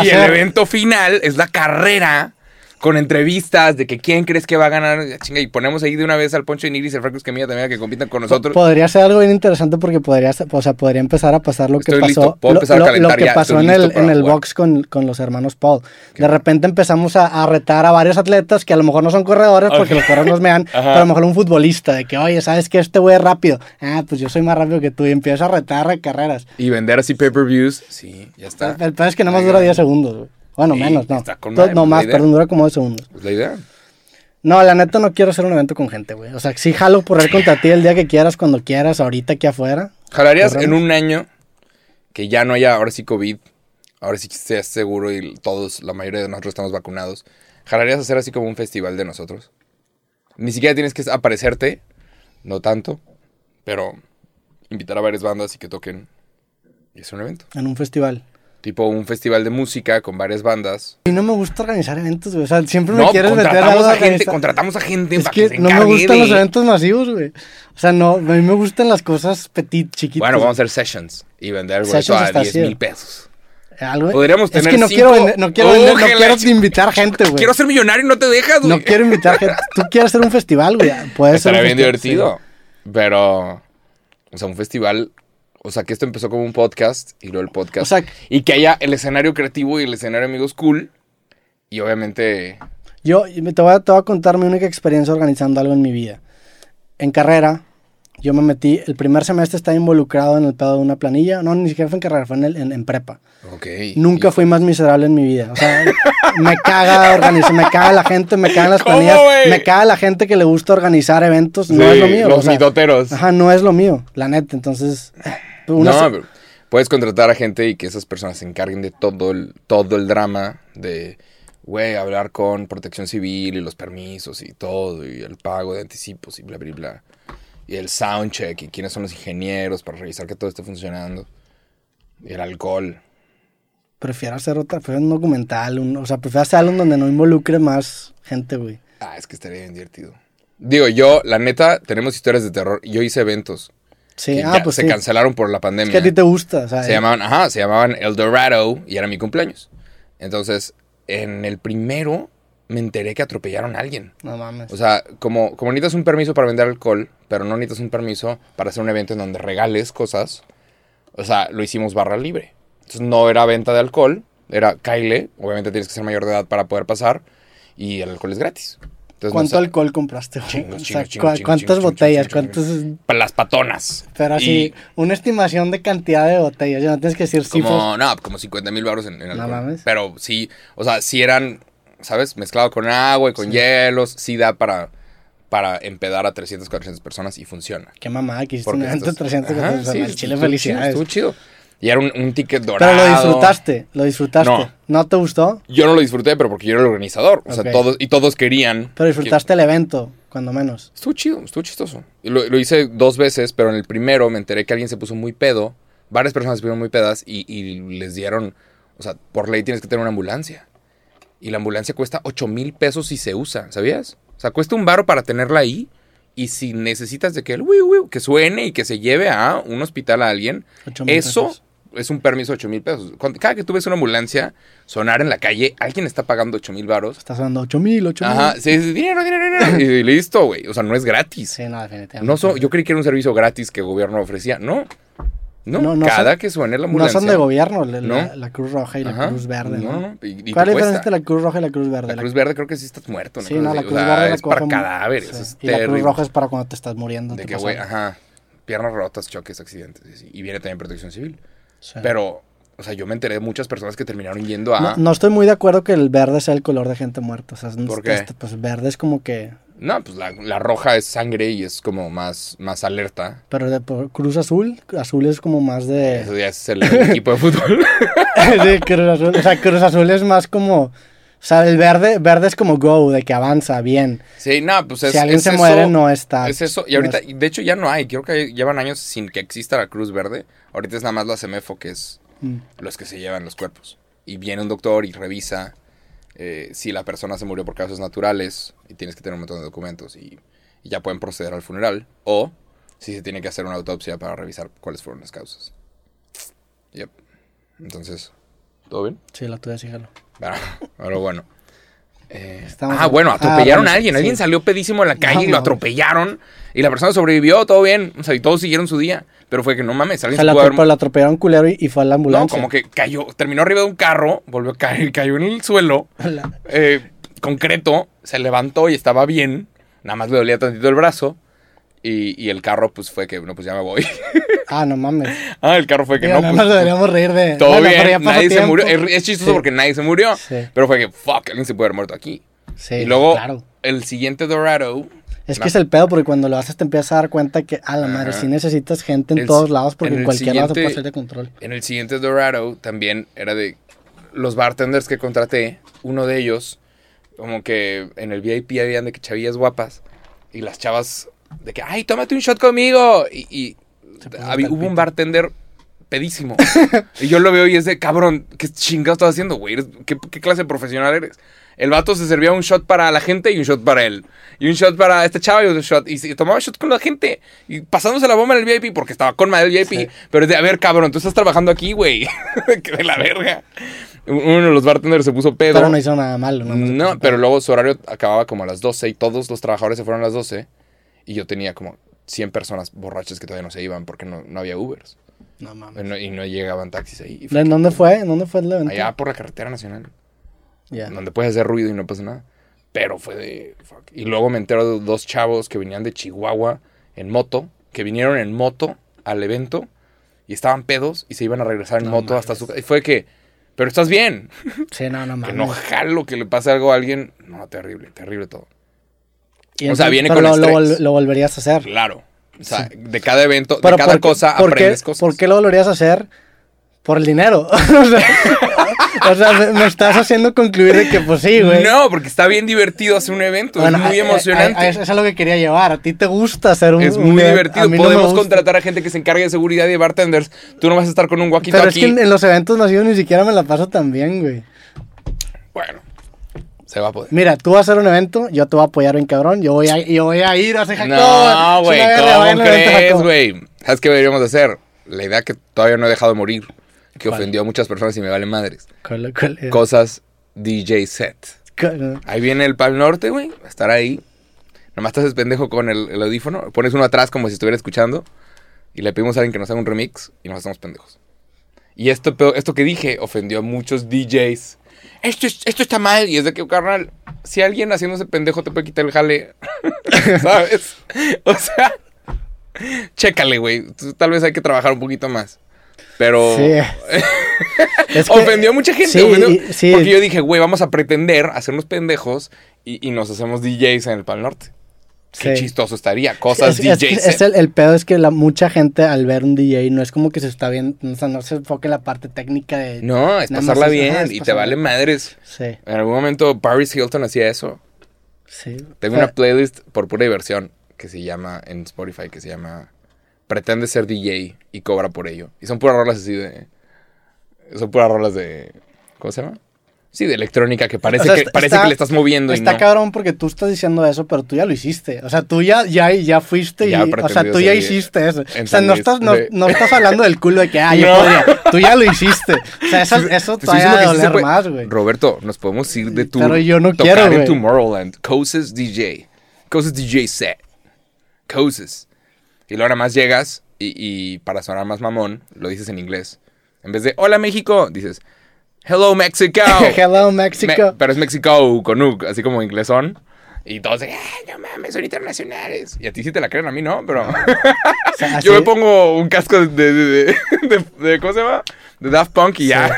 Speaker 1: Y el evento final es la carrera con entrevistas de que quién crees que va a ganar. Chinga, y ponemos ahí de una vez al Poncho de Nigris y al Franco Escamilla también a que compitan con nosotros.
Speaker 2: Podría ser algo bien interesante porque podría, o sea, podría empezar a pasar lo que pasó, lo, que
Speaker 1: ya,
Speaker 2: pasó
Speaker 1: estoy
Speaker 2: en el, en el box con, con los hermanos Paul. De repente empezamos a, a retar a varios atletas que a lo mejor no son corredores porque los corredores nos mean, pero a lo mejor un futbolista de que, oye, ¿sabes que Este güey es rápido. Ah, pues yo soy más rápido que tú y empieza a retar a carreras.
Speaker 1: Y vender así pay-per-views. Sí, ya está.
Speaker 2: El peor es que nomás
Speaker 1: Ahí
Speaker 2: dura
Speaker 1: va.
Speaker 2: 10 segundos, güey. Bueno,
Speaker 1: Sí,
Speaker 2: menos, no.
Speaker 1: está con
Speaker 2: Todo-
Speaker 1: madre,
Speaker 2: no
Speaker 1: pues,
Speaker 2: más, perdón, dura como 2 segundos.
Speaker 1: Pues la idea.
Speaker 2: No, la neta no quiero hacer un evento con gente, güey. O sea, sí jalo por ir contra ti el día que quieras, cuando quieras, ahorita aquí afuera.
Speaker 1: ¿Jalarías en un año que ya no haya ahora sí COVID? Ahora sí que estés seguro y todos, la mayoría de nosotros estamos vacunados. ¿Jalarías hacer así como un festival de nosotros? Ni siquiera tienes que aparecerte, no tanto, pero invitar a varias bandas y que toquen. Y es un evento.
Speaker 2: En un festival.
Speaker 1: Tipo un festival de música con varias bandas.
Speaker 2: A mí no me gusta organizar eventos, güey. O sea, siempre me
Speaker 1: No,
Speaker 2: quieres meter
Speaker 1: a
Speaker 2: de
Speaker 1: gente, contratamos a gente
Speaker 2: Es
Speaker 1: para
Speaker 2: que
Speaker 1: que se
Speaker 2: no me gustan
Speaker 1: de-
Speaker 2: los eventos masivos, güey. O sea, no, a mí me gustan las cosas petit, chiquitas.
Speaker 1: Bueno, vamos a hacer sessions y vender algo
Speaker 2: Sessions
Speaker 1: a
Speaker 2: está
Speaker 1: 10
Speaker 2: chido.
Speaker 1: mil pesos.
Speaker 2: Algo-
Speaker 1: podríamos
Speaker 2: Es
Speaker 1: tener
Speaker 2: que no
Speaker 1: cinco-
Speaker 2: quiero vender, no quiero, no quiero invitar gente, güey.
Speaker 1: Quiero ser millonario y no te dejas, güey.
Speaker 2: No quiero invitar gente. Tú quieres hacer un festival, güey. Puede ser
Speaker 1: Estaría
Speaker 2: un
Speaker 1: bien divertido. Pero, o sea, un festival. O sea, que esto empezó como un podcast y luego el podcast.
Speaker 2: O sea-
Speaker 1: y que haya el escenario creativo y el escenario amigos cool. Y obviamente.
Speaker 2: Yo te voy, a, te voy a contar mi única experiencia organizando algo en mi vida. En carrera, yo me metí, el primer semestre estaba involucrado en el pedo de una planilla. No, ni siquiera fue en carrera, fue en, el- en- en prepa.
Speaker 1: Ok.
Speaker 2: Nunca
Speaker 1: Y-
Speaker 2: fui más miserable en mi vida. O sea, me caga organizar, me caga la gente, me cagan las
Speaker 1: ¿Cómo,
Speaker 2: planillas, me caga la gente que le gusta organizar eventos. No es lo mío.
Speaker 1: Los
Speaker 2: o sea,
Speaker 1: mitoteros.
Speaker 2: Ajá, no es lo mío, la neta. Entonces,
Speaker 1: no,
Speaker 2: se-
Speaker 1: pero puedes contratar a gente y que esas personas se encarguen de todo el, todo el drama de, güey, hablar con protección civil y los permisos y todo, y el pago de anticipos y bla, bla, bla. Y el soundcheck y quiénes son los ingenieros para revisar que todo esté funcionando. Y el alcohol.
Speaker 2: prefiero hacer otra, prefiero un documental, un- o sea, prefiero hacer algo donde no involucre más gente, güey.
Speaker 1: Ah, es que estaría bien divertido. Digo, yo, la neta, tenemos historias de terror. Yo hice eventos
Speaker 2: Sí, ah, pues
Speaker 1: se
Speaker 2: sí.
Speaker 1: cancelaron por la
Speaker 2: Es
Speaker 1: pandemia.
Speaker 2: que a ti te gusta, o sea,
Speaker 1: Se llamaban, ajá, se llamaban El Dorado y era mi cumpleaños. Entonces, en el primero me enteré que atropellaron a alguien.
Speaker 2: no mames.
Speaker 1: O sea, como, como necesitas un permiso para vender alcohol, pero no necesitas un permiso para hacer un evento en donde regales cosas, o sea, lo hicimos barra libre. Entonces no era venta de alcohol, era caile, obviamente tienes que ser mayor de edad para poder pasar, y el alcohol es gratis. Entonces,
Speaker 2: ¿Cuánto
Speaker 1: no sé,
Speaker 2: alcohol compraste?
Speaker 1: Chingos,
Speaker 2: O sea,
Speaker 1: chingos, chingos,
Speaker 2: ¿cu-
Speaker 1: chingos,
Speaker 2: ¿Cuántas botellas? ¿Cuántas?
Speaker 1: Para las patonas.
Speaker 2: Pero así,
Speaker 1: Y
Speaker 2: una estimación de cantidad de botellas. Ya no tienes que decir cifras.
Speaker 1: como, no, como 50 mil baros en, en
Speaker 2: No
Speaker 1: alcohol.
Speaker 2: mames.
Speaker 1: Pero sí, o sea, sí eran, ¿sabes? Mezclado con agua y con hielos. Sí da para, para empedar a 300, 400 personas y funciona.
Speaker 2: Qué mamada que hiciste
Speaker 1: Porque
Speaker 2: un evento de
Speaker 1: estos-
Speaker 2: 300
Speaker 1: Ajá,
Speaker 2: personas.
Speaker 1: sí,
Speaker 2: Chile,
Speaker 1: estuvo
Speaker 2: felicidades.
Speaker 1: chido, Estuvo chido. Y era un, un ticket dorado.
Speaker 2: Pero lo disfrutaste, lo disfrutaste.
Speaker 1: No.
Speaker 2: No. te gustó?
Speaker 1: Yo no lo disfruté, pero porque yo era el organizador. O sea, todos, y todos querían.
Speaker 2: Pero disfrutaste el evento, cuando menos.
Speaker 1: Estuvo chido, estuvo chistoso. Y lo, lo hice dos veces, pero en el primero me enteré que alguien se puso muy pedo. Varias personas se pusieron muy pedas y, y les dieron. O sea, por ley tienes que tener una ambulancia. Y la ambulancia cuesta 8 mil pesos si se usa, ¿sabías? O sea, cuesta un baro para tenerla ahí. Y si necesitas de que el que suene y que se lleve a un hospital a alguien, eso
Speaker 2: pesos.
Speaker 1: Es un permiso de 8 mil pesos. Cada que tú ves una ambulancia sonar en la calle, alguien está pagando 8 mil baros.
Speaker 2: Estás dando 8 mil, 8 mil.
Speaker 1: Ajá, sí, sí, dinero, dinero, dinero. Y listo, güey. O sea, no es gratis.
Speaker 2: Sí, no, definitivamente.
Speaker 1: No son, yo creí que era un servicio gratis que el gobierno ofrecía. No. No,
Speaker 2: No, no
Speaker 1: cada
Speaker 2: son-
Speaker 1: que suene la
Speaker 2: No
Speaker 1: ambulancia.
Speaker 2: son de gobierno, la, la-
Speaker 1: No.
Speaker 2: la Cruz Roja y la
Speaker 1: Ajá.
Speaker 2: Cruz Verde.
Speaker 1: No,
Speaker 2: ¿no?
Speaker 1: no. Y, y
Speaker 2: ¿Cuál es la diferencia entre la Cruz Roja y la Cruz Verde?
Speaker 1: La
Speaker 2: La-
Speaker 1: Cruz Verde creo que sí estás muerto.
Speaker 2: Sí, no, la
Speaker 1: O
Speaker 2: Cruz
Speaker 1: sea,
Speaker 2: Verde la
Speaker 1: es para cadáveres.
Speaker 2: sí.
Speaker 1: es
Speaker 2: Y la Cruz. Roja es para cuando te estás muriendo.
Speaker 1: De
Speaker 2: te
Speaker 1: que, güey, ajá. Piernas rotas, choques, accidentes. Y viene también protección civil.
Speaker 2: Sí.
Speaker 1: Pero, o sea, yo me enteré de muchas personas que terminaron yendo a.
Speaker 2: No, no estoy muy de acuerdo que el verde sea el color de gente muerta. O sea,
Speaker 1: ¿Por qué?
Speaker 2: este, pues verde es como que.
Speaker 1: No, pues la, la roja es sangre y es como más, más alerta.
Speaker 2: Pero de por- Cruz Azul, azul es como más de.
Speaker 1: Eso ya es el, el equipo de fútbol.
Speaker 2: Sí, Cruz Azul. O sea, Cruz Azul es más como. O sea, el verde, verde es como go, de que avanza bien.
Speaker 1: Sí, no, pues es.
Speaker 2: si alguien
Speaker 1: es
Speaker 2: se
Speaker 1: eso,
Speaker 2: muere, no está.
Speaker 1: Es eso. Y ahorita, de hecho, ya no hay. Creo que llevan años sin que exista la Cruz Verde. Ahorita es nada más la CEMEFO, que es
Speaker 2: Mm.
Speaker 1: los que se llevan los cuerpos. Y viene un doctor y revisa eh, si la persona se murió por causas naturales y tienes que tener un montón de documentos y, y ya pueden proceder al funeral. O si se tiene que hacer una autopsia para revisar cuáles fueron las causas. Yep. Entonces, ¿todo bien?
Speaker 2: Sí, la tuya, sígalo.
Speaker 1: Bueno, pero bueno. Eh, ah, bueno,
Speaker 2: ah,
Speaker 1: atropellaron
Speaker 2: bueno,
Speaker 1: a alguien.
Speaker 2: sí.
Speaker 1: Alguien salió pedísimo en la calle y lo atropellaron. Y la persona sobrevivió, todo bien. O sea, y todos siguieron su día. Pero fue que no mames,
Speaker 2: O
Speaker 1: alguien
Speaker 2: sea,
Speaker 1: se
Speaker 2: la,
Speaker 1: haber-
Speaker 2: la atropellaron culero y, y fue a la
Speaker 1: No,
Speaker 2: ambulancia.
Speaker 1: como que cayó, terminó arriba de un carro, volvió a caer, cayó en el suelo.
Speaker 2: La-
Speaker 1: eh, concreto, se levantó y estaba bien. Nada más le dolía tantito el brazo. Y, y el carro, pues fue que, no, pues ya me voy.
Speaker 2: Ah, no mames.
Speaker 1: ah, el carro fue que
Speaker 2: Digo,
Speaker 1: no,
Speaker 2: nada
Speaker 1: pues,
Speaker 2: más deberíamos reír de.
Speaker 1: todo
Speaker 2: Bueno,
Speaker 1: bien, nadie se murió. Es, es chistoso
Speaker 2: Sí.
Speaker 1: porque nadie se murió.
Speaker 2: Sí.
Speaker 1: Pero fue que, fuck, alguien se puede haber muerto aquí.
Speaker 2: Sí,
Speaker 1: y luego,
Speaker 2: claro.
Speaker 1: el siguiente Dorado.
Speaker 2: Es que es el pedo porque cuando lo haces te empiezas a dar cuenta que, a la madre, sí necesitas gente en
Speaker 1: El
Speaker 2: todos lados porque
Speaker 1: en
Speaker 2: cualquier lado se puede hacer de control.
Speaker 1: En el siguiente Dorado también era de los bartenders que contraté, uno de ellos, como que en el VIP habían de que chavillas guapas y las chavas de que, ay, tómate un shot conmigo. Y, y hubo un bartender pedísimo. y yo lo veo y es de, cabrón, ¿qué chingados estás haciendo, güey? ¿Qué, qué clase de profesional eres? El vato se servía un shot para la gente y un shot para él. Y un shot para esta chava y otro shot. Y se tomaba shot con la gente. Y pasándose la bomba en el VIP porque estaba con madre el VIP.
Speaker 2: Sí.
Speaker 1: Pero es de, a ver, cabrón, tú estás trabajando aquí, güey. que de la verga. Uno de los bartenders se puso pedo.
Speaker 2: Pero no hizo nada malo, ¿no?
Speaker 1: No, pero luego su horario acababa como a las 12 y todos los trabajadores se fueron a las 12. Y yo tenía como 100 personas borrachas que todavía no se iban porque no, no había Ubers.
Speaker 2: No mames.
Speaker 1: No- y no llegaban taxis ahí.
Speaker 2: ¿En dónde fue? ¿En dónde fue el evento?
Speaker 1: allá por la carretera nacional.
Speaker 2: Ya.
Speaker 1: Donde puedes hacer ruido y no pasa nada. Pero fue de... fuck. Y luego me entero de dos chavos que venían de Chihuahua en moto. Que vinieron en moto al evento. Y estaban pedos y se iban a regresar en
Speaker 2: No
Speaker 1: moto hasta su casa. Y fue que... Pero estás bien.
Speaker 2: Sí, no, no
Speaker 1: Que
Speaker 2: mames.
Speaker 1: no jalo que le pase algo a alguien. No, terrible, terrible todo.
Speaker 2: Y
Speaker 1: o sea, viene
Speaker 2: pero
Speaker 1: con
Speaker 2: lo,
Speaker 1: estrés.
Speaker 2: lo volverías a hacer.
Speaker 1: Claro. O sea, de cada evento, de
Speaker 2: Pero
Speaker 1: cada
Speaker 2: ¿por qué-
Speaker 1: cosa
Speaker 2: por qué-
Speaker 1: aprendes cosas.
Speaker 2: ¿Por qué lo volverías a hacer? Por el dinero. o sea, o sea, me, me estás haciendo concluir de que, pues sí, güey.
Speaker 1: No, porque está bien divertido hacer un evento.
Speaker 2: Bueno,
Speaker 1: es muy
Speaker 2: a- a-
Speaker 1: emocionante.
Speaker 2: a- eso es a lo que quería llevar. A ti te gusta hacer un.
Speaker 1: es
Speaker 2: un
Speaker 1: muy
Speaker 2: evento.
Speaker 1: divertido.
Speaker 2: No
Speaker 1: Podemos contratar a gente que se encargue de seguridad y de bartenders. Tú no vas a estar con un guaquito
Speaker 2: Pero es
Speaker 1: aquí.
Speaker 2: que en, en los eventos masivos ni siquiera me la paso tan bien, güey.
Speaker 1: Bueno, se va a poder.
Speaker 2: Mira, tú vas a hacer un evento, yo te voy a apoyar bien cabrón. Yo voy a, yo voy a ir a hacer Jacob.
Speaker 1: No, güey, ¿cómo crees, güey? ¿Sabes qué deberíamos de hacer? La idea que todavía no he dejado de morir, que
Speaker 2: ¿Cuál?
Speaker 1: ofendió a muchas personas y me vale madres.
Speaker 2: ¿Cuál- cuál es?
Speaker 1: Cosas DJ set.
Speaker 2: ¿Cuál-
Speaker 1: Ahí viene el Pal Norte, güey. Estar ahí. Nomás haces pendejo con el, el audífono. Pones uno atrás como si estuviera escuchando. Y le pedimos a alguien que nos haga un remix. Y nos hacemos pendejos. Y esto, esto que dije ofendió a muchos DJs. Esto, es- esto está mal. Y es de que, carnal, si alguien haciéndose pendejo te puede quitar el jale, ¿sabes? O sea, chécale, güey. Tal vez hay que trabajar un poquito más. Pero
Speaker 2: Sí. Es que-
Speaker 1: ofendió a mucha gente.
Speaker 2: Sí,
Speaker 1: ofendió-
Speaker 2: sí.
Speaker 1: Porque yo dije, güey, vamos a pretender hacernos pendejos y, y nos hacemos DJs en el Pal Norte. Qué
Speaker 2: Sí.
Speaker 1: chistoso estaría. Cosas
Speaker 2: es, es-
Speaker 1: DJs.
Speaker 2: es el, el pedo es que la, mucha gente al ver un DJ no es como que se está bien, o sea, no se enfoca en la parte técnica de...
Speaker 1: No, es pasarla
Speaker 2: es-
Speaker 1: bien
Speaker 2: es
Speaker 1: y te vale madres.
Speaker 2: Sí,
Speaker 1: En algún momento Paris Hilton hacía eso.
Speaker 2: sí.
Speaker 1: Tengo
Speaker 2: Pero-
Speaker 1: una playlist por pura diversión que se llama en Spotify que se llama Pretende ser DJ y cobra por ello. Y son puras rolas así de son puras rolas de ¿cómo se llama? Sí, de electrónica que parece
Speaker 2: O sea,
Speaker 1: que
Speaker 2: está-
Speaker 1: parece que le estás moviendo y
Speaker 2: Está
Speaker 1: no.
Speaker 2: cabrón porque tú estás diciendo eso, pero tú ya lo hiciste. O sea, tú ya, ya, ya fuiste
Speaker 1: Ya
Speaker 2: y... O sea, tú ya hiciste eso. O sea, no estás, no,
Speaker 1: sí.
Speaker 2: no estás hablando del culo de que, ah, yo
Speaker 1: No.
Speaker 2: podría. Tú ya lo hiciste. O sea, eso, eso todavía
Speaker 1: sí se
Speaker 2: doler
Speaker 1: puede.
Speaker 2: más, güey.
Speaker 1: Roberto, nos podemos ir de tu
Speaker 2: Pero yo no
Speaker 1: tocar
Speaker 2: quiero,
Speaker 1: en. Tomorrowland. Coses DJ. Coses DJ set. Coses. Y luego nada más llegas y, y para sonar más mamón, lo dices en inglés. En vez de Hola México, dices Hello Mexico.
Speaker 2: Hello, Mexico.
Speaker 1: Me- pero es México con U, así como inglesón. Y todos "Ay, no mames, son internacionales. Y a ti sí te la creen, a mí no, pero...
Speaker 2: O sea,
Speaker 1: Yo me pongo un casco de, de, de, de- ¿Cómo se llama? De Daft Punk y ya.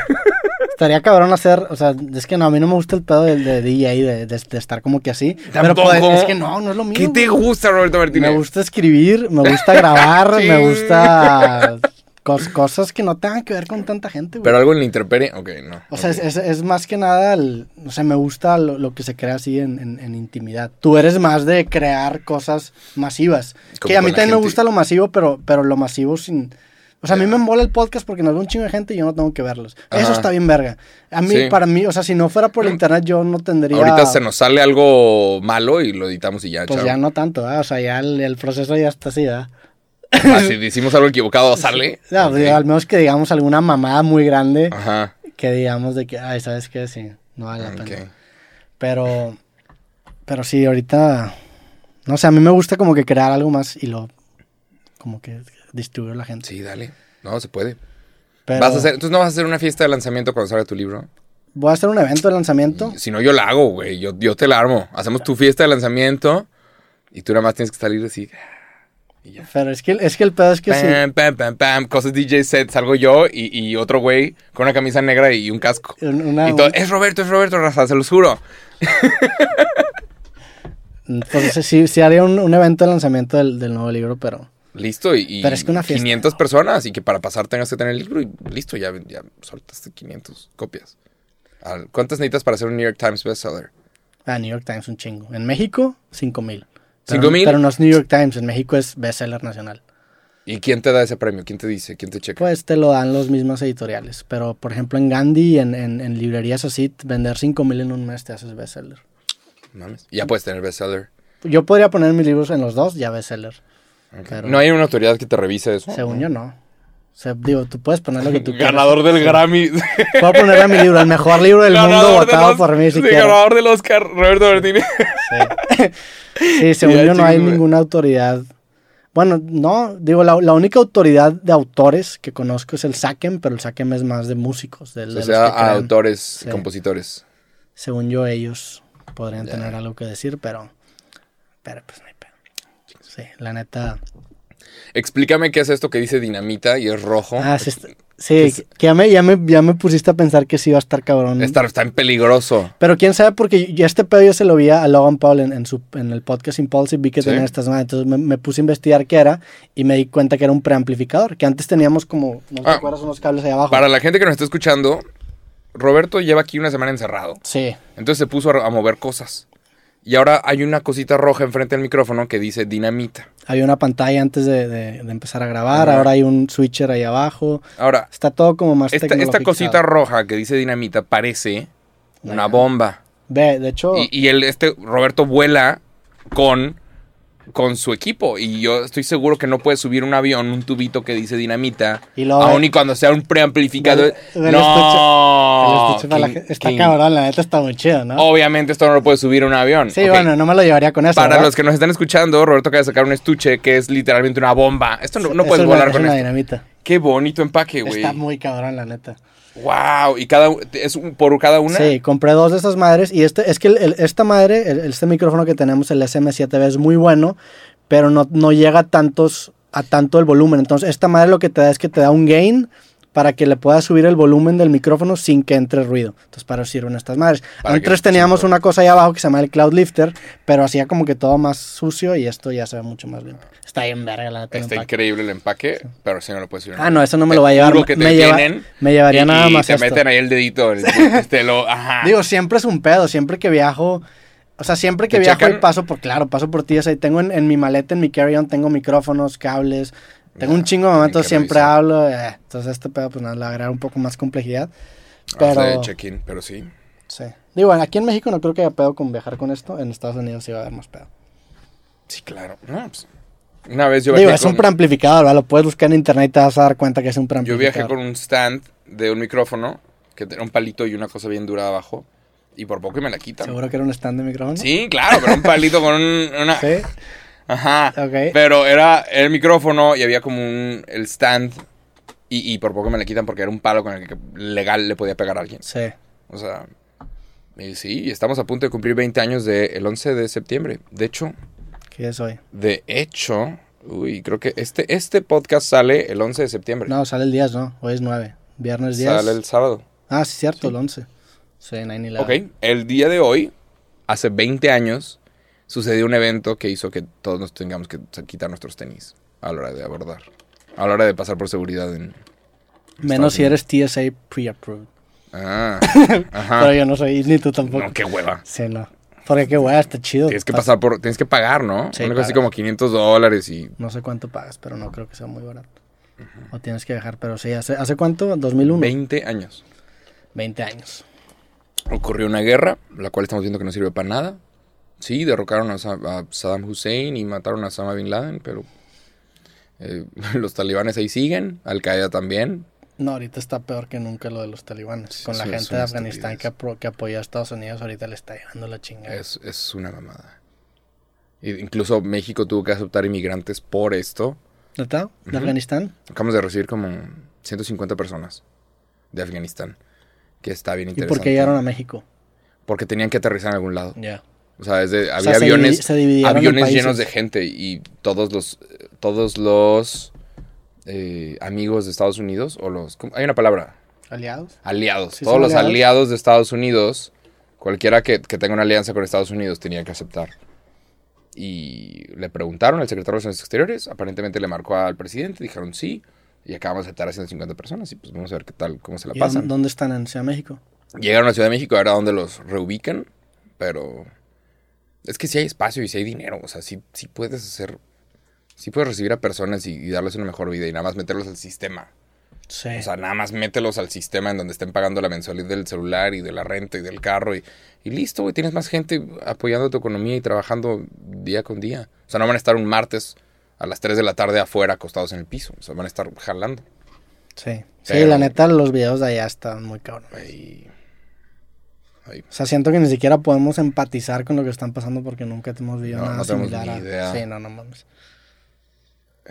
Speaker 2: Estaría cabrón hacer, o sea, es que no, a mí no me gusta el pedo del de DJ, de, de- de estar como que así. Pero
Speaker 1: Tampoco.
Speaker 2: pues, es que no, no es lo mío.
Speaker 1: ¿Qué te gusta, Roberto Martínez?
Speaker 2: Me gusta escribir, me gusta grabar,
Speaker 1: Sí.
Speaker 2: me gusta cos- cosas que no tengan que ver con tanta gente, güey.
Speaker 1: Pero algo en la intemperie, ok, no.
Speaker 2: O sea, es, es- es más que nada, el- o sea, me gusta lo, lo que se crea así en, en- en intimidad. Tú eres más de crear cosas masivas.
Speaker 1: Como
Speaker 2: Que a mí también me gusta lo masivo, pero, pero lo masivo sin... O sea, a mí me embola el podcast porque nos ve un chingo de gente y yo no tengo que verlos. Eso está bien verga. A mí,
Speaker 1: Sí.
Speaker 2: para mí, o sea, si no fuera por el internet yo no tendría...
Speaker 1: Ahorita se nos sale algo malo y lo editamos y ya,
Speaker 2: Pues
Speaker 1: chao.
Speaker 2: ya no tanto, ¿verdad? O sea, ya el, el proceso ya está así, ¿verdad?
Speaker 1: Ah, si decimos algo equivocado, sale.
Speaker 2: Pues, al menos que digamos alguna mamada muy grande
Speaker 1: Ajá.
Speaker 2: que digamos de que, ay, ¿sabes qué? Sí, no vale la
Speaker 1: ok.
Speaker 2: pena. Pero, pero sí, ahorita, no sé, a mí me gusta como que crear algo más y lo, como que distribuir a la gente.
Speaker 1: Sí, dale. No, se puede.
Speaker 2: Pero
Speaker 1: Vas a hacer, entonces no vas a hacer una fiesta de lanzamiento cuando salga tu libro.
Speaker 2: Voy a hacer un evento de lanzamiento.
Speaker 1: Si no, yo la hago, güey. Yo, yo te la armo. Hacemos tu fiesta de lanzamiento y tú nada más tienes que salir así. Y ya.
Speaker 2: Pero es que, es que el pedo es que sí.
Speaker 1: Pam, pam, pam, pam. Cosas DJ set. Salgo yo y, y otro güey con una camisa negra y un casco.
Speaker 2: un- una-
Speaker 1: y todo, es Roberto, es Roberto, raza, se los juro.
Speaker 2: Pues sí, sí haría un, un evento de lanzamiento del, del nuevo libro, pero
Speaker 1: Listo, y,
Speaker 2: Pero es que una fiesta.
Speaker 1: 500 personas y que para pasar tengas que tener el libro y listo, ya, ya soltaste 500 copias. ¿Cuántas necesitas para hacer un New York Times bestseller?
Speaker 2: a New York Times un chingo. En México, 5
Speaker 1: ¿Cinco mil?
Speaker 2: Pero no es New York Times, en México es bestseller nacional.
Speaker 1: ¿Y quién te da ese premio? ¿Quién te dice? ¿Quién te checa?
Speaker 2: Pues te lo dan los mismos editoriales. Pero, por ejemplo, en Gandhi, en, en, en librerías así, vender 5 mil en un mes te haces bestseller.
Speaker 1: Mames. Ya puedes tener bestseller.
Speaker 2: Yo podría poner mis libros en los dos, ya bestseller.
Speaker 1: Ok.
Speaker 2: Pero-
Speaker 1: No hay una autoridad que te revise eso.
Speaker 2: Según yo, no. O sea, digo, tú puedes poner lo que tú quieras.
Speaker 1: Ganador del Grammy.
Speaker 2: Puedo poner a mi libro, el mejor libro del mundo,
Speaker 1: Ganador del
Speaker 2: votado
Speaker 1: Os-
Speaker 2: por mí si
Speaker 1: sí, ganador del Oscar, Roberto Martínez.
Speaker 2: Sí, según
Speaker 1: Ya,
Speaker 2: yo no hay
Speaker 1: güey.
Speaker 2: ninguna autoridad. Bueno, no, digo, la, la única autoridad de autores que conozco es el SACEM, pero el SACEM es más de músicos. De, de
Speaker 1: o
Speaker 2: los
Speaker 1: sea, autores,
Speaker 2: Sí.
Speaker 1: compositores.
Speaker 2: Según yo, ellos podrían
Speaker 1: Ya.
Speaker 2: tener algo que decir, pero. Pero pues no hay pedo. Sí, la neta.
Speaker 1: Explícame qué es esto que dice dinamita y es rojo.
Speaker 2: Ah, sí, está-
Speaker 1: ¿Qué
Speaker 2: sí,
Speaker 1: es?
Speaker 2: que ya me, ya, me, ya me pusiste a pensar que sí iba a estar cabrón.
Speaker 1: Está, está en peligroso.
Speaker 2: Pero quién sabe, porque ya este pedo yo se lo vi a Logan Paul en, en su, en el podcast Impulse y vi que
Speaker 1: Sí.
Speaker 2: tenía estas madres. Entonces me, me puse a investigar qué era y me di cuenta que era un preamplificador. Que antes teníamos como, ¿no te
Speaker 1: Ah.
Speaker 2: acuerdas? Unos cables ahí abajo.
Speaker 1: Para la gente que nos está escuchando, Roberto lleva aquí una semana encerrado.
Speaker 2: Sí.
Speaker 1: Entonces se puso a, a mover cosas. Y ahora hay una cosita roja enfrente del micrófono que dice dinamita.
Speaker 2: Había una pantalla antes de, de- de empezar a grabar.
Speaker 1: Ajá.
Speaker 2: Ahora hay un switcher ahí abajo.
Speaker 1: Ahora,
Speaker 2: Está todo como más
Speaker 1: esta, esta cosita roja que dice dinamita parece una
Speaker 2: Ajá.
Speaker 1: bomba.
Speaker 2: Ve, de hecho,
Speaker 1: Y, y el, este Roberto vuela con, con su equipo. Y yo estoy seguro que no puede subir un avión, un tubito que dice dinamita.
Speaker 2: Y luego-
Speaker 1: aun y cuando sea un preamplificador.
Speaker 2: El
Speaker 1: no.
Speaker 2: el estuche
Speaker 1: King-
Speaker 2: gente- está cabrón, la neta está muy chido, ¿no?
Speaker 1: Obviamente esto no lo puede subir un avión.
Speaker 2: sí, bueno, no me lo llevaría con eso.
Speaker 1: Para
Speaker 2: ¿verdad?
Speaker 1: los que nos están escuchando, Roberto acaba de sacar un estuche que es literalmente una bomba. Esto no, no
Speaker 2: Es
Speaker 1: puedes
Speaker 2: una-
Speaker 1: volar
Speaker 2: es
Speaker 1: con
Speaker 2: una
Speaker 1: esto.
Speaker 2: dinamita.
Speaker 1: Qué bonito empaque, güey.
Speaker 2: Está muy cabrón, la neta.
Speaker 1: Wow, y cada es por cada una.
Speaker 2: Sí, compré dos de estas madres y este es que el- esta madre, el- este micrófono que tenemos, el SM7B es muy bueno, pero no, no llega a tantos a tanto el volumen. Entonces, esta madre lo que te da es que te da un gain para que le puedas subir el volumen del micrófono sin que entre ruido. Entonces, para eso sirven estas madres. Antes teníamos una cosa ahí abajo que se llama el Cloud Lifter, pero hacía como que todo más sucio y esto ya se ve mucho más limpio. Está bien verga la
Speaker 1: Está
Speaker 2: empaque.
Speaker 1: increíble el empaque, pero si no lo puedes subir.
Speaker 2: Ah, no, eso no me
Speaker 1: Te
Speaker 2: lo va a llevar.
Speaker 1: que te
Speaker 2: me, lleva- me llevaría
Speaker 1: y-
Speaker 2: nada
Speaker 1: y
Speaker 2: más
Speaker 1: te
Speaker 2: esto.
Speaker 1: meten ahí el dedito. el- te lo, ajá.
Speaker 2: Digo, siempre es un pedo, siempre que viajo, o sea, siempre que
Speaker 1: ¿Te
Speaker 2: viajo
Speaker 1: checan?
Speaker 2: y paso por, claro, paso por ti, o sea, y tengo en, en mi maleta, en mi carry-on, tengo micrófonos, cables, tengo un chingo de momentos,
Speaker 1: que
Speaker 2: siempre
Speaker 1: revisar.
Speaker 2: hablo, eh, entonces este pedo, pues nada, le agregar un poco más complejidad,
Speaker 1: Pero... de check-in, pero sí.
Speaker 2: sí. Digo, aquí en México no creo que haya pedo con viajar con esto, en Estados Unidos sí va a haber más pedo.
Speaker 1: Sí, claro. No, pues, una vez yo
Speaker 2: Digo,
Speaker 1: viajé
Speaker 2: es un
Speaker 1: con-
Speaker 2: preamplificador, ¿verdad? Lo puedes buscar en internet y te vas a dar cuenta que es un
Speaker 1: Yo
Speaker 2: preamplificador.
Speaker 1: viajé con un stand de un micrófono que tenía un palito y una cosa bien dura abajo. Y por poco y me la quitan.
Speaker 2: ¿Seguro que era un stand de micrófono?
Speaker 1: Sí, claro, pero un palito con un- una...
Speaker 2: ¿Sí?
Speaker 1: Ajá.
Speaker 2: Ok.
Speaker 1: Pero era el micrófono y había como un... El stand. Y, y por poco me la quitan porque era un palo con el que legal le podía pegar a alguien.
Speaker 2: Sí.
Speaker 1: O sea... Y sí, estamos a punto de cumplir 20 años del 11 de septiembre. De hecho,
Speaker 2: ¿Qué es hoy?
Speaker 1: de hecho... Uy, creo que este, este podcast sale el 11 de septiembre.
Speaker 2: No, sale el 10, ¿no? Hoy es 9. Viernes 10.
Speaker 1: Sale el sábado.
Speaker 2: Ah, sí, cierto,
Speaker 1: Sí.
Speaker 2: el 11. Sí, 9-11.
Speaker 1: Ok, el día de hoy, hace 20 años, sucedió un evento que hizo que todos nos tengamos que quitar nuestros tenis a la hora de abordar. A la hora de pasar por seguridad en...
Speaker 2: Menos si eres TSA pre-approved.
Speaker 1: Ah,
Speaker 2: Pero yo no soy, ni tú tampoco.
Speaker 1: No, qué hueva.
Speaker 2: Sí, no. Porque qué weá, está chido.
Speaker 1: Tienes que
Speaker 2: Pas-
Speaker 1: pasar por... Tienes que pagar, ¿no?
Speaker 2: Sí,
Speaker 1: Una cosa así como 500 dólares y...
Speaker 2: No sé cuánto pagas, pero no creo que sea muy barato. O tienes que viajar, pero sí, ¿hace, ¿hace cuánto? ¿2001?
Speaker 1: 20 años.
Speaker 2: 20 años.
Speaker 1: Ocurrió una guerra, la cual estamos viendo que no sirve para nada. Sí, derrocaron a, Sa- a Saddam Hussein y mataron a Osama Bin Laden, pero... eh, los talibanes ahí siguen, Al Qaeda también.
Speaker 2: No, ahorita está peor que nunca lo de los talibanes.
Speaker 1: Sí,
Speaker 2: Con la gente de Afganistán que, apro- que apoya a Estados Unidos, ahorita le está llevando la chingada.
Speaker 1: Es, es una mamada. Y incluso México tuvo que aceptar inmigrantes por esto.
Speaker 2: ¿De
Speaker 1: Ujú.
Speaker 2: Afganistán?
Speaker 1: Acabamos de recibir como 150 personas de Afganistán. Que está bien
Speaker 2: ¿Y
Speaker 1: interesante.
Speaker 2: por qué llegaron a México?
Speaker 1: Porque tenían que aterrizar en algún lado.
Speaker 2: Ya.
Speaker 1: O sea, desde,
Speaker 2: O
Speaker 1: había
Speaker 2: sea,
Speaker 1: aviones,
Speaker 2: se
Speaker 1: aviones llenos de gente y todos los, todos los eh, amigos de Estados Unidos, o los, ¿cómo? hay una palabra,
Speaker 2: ¿Aliados?
Speaker 1: aliados.
Speaker 2: Sí,
Speaker 1: todos los
Speaker 2: aliados.
Speaker 1: aliados de Estados Unidos, cualquiera que, que tenga una alianza con Estados Unidos tenía que aceptar. Y le preguntaron al secretario de Relaciones Exteriores, aparentemente le marcó al presidente, dijeron sí, y acabamos de aceptar a 150 personas, y pues vamos a ver qué tal, cómo se la
Speaker 2: ¿Y
Speaker 1: pasan.
Speaker 2: dónde están en Ciudad de México?
Speaker 1: Llegaron a Ciudad de México, ahora donde los reubican, pero es que sí hay espacio y sí hay dinero, o sea, sí, sí puedes hacer, sí puedes recibir a personas y, y darles una mejor vida y nada más meterlos al sistema.
Speaker 2: Sí.
Speaker 1: O sea, nada más mételos al sistema en donde estén pagando la mensualidad del celular y de la renta y del carro y, y listo, güey, tienes más gente apoyando tu economía y trabajando día con día. O sea, no van a estar un martes a las 3 de la tarde afuera acostados en el piso, o sea, van a estar jalando.
Speaker 2: sí. Sí, la neta, los videos de allá están muy cabrones.
Speaker 1: Ahí.
Speaker 2: O sea, siento que ni siquiera podemos empatizar con lo que están pasando porque nunca hemos vivido
Speaker 1: No,
Speaker 2: nada
Speaker 1: no tenemos
Speaker 2: similar.
Speaker 1: ni
Speaker 2: a-
Speaker 1: idea.
Speaker 2: Sí, no, no mames.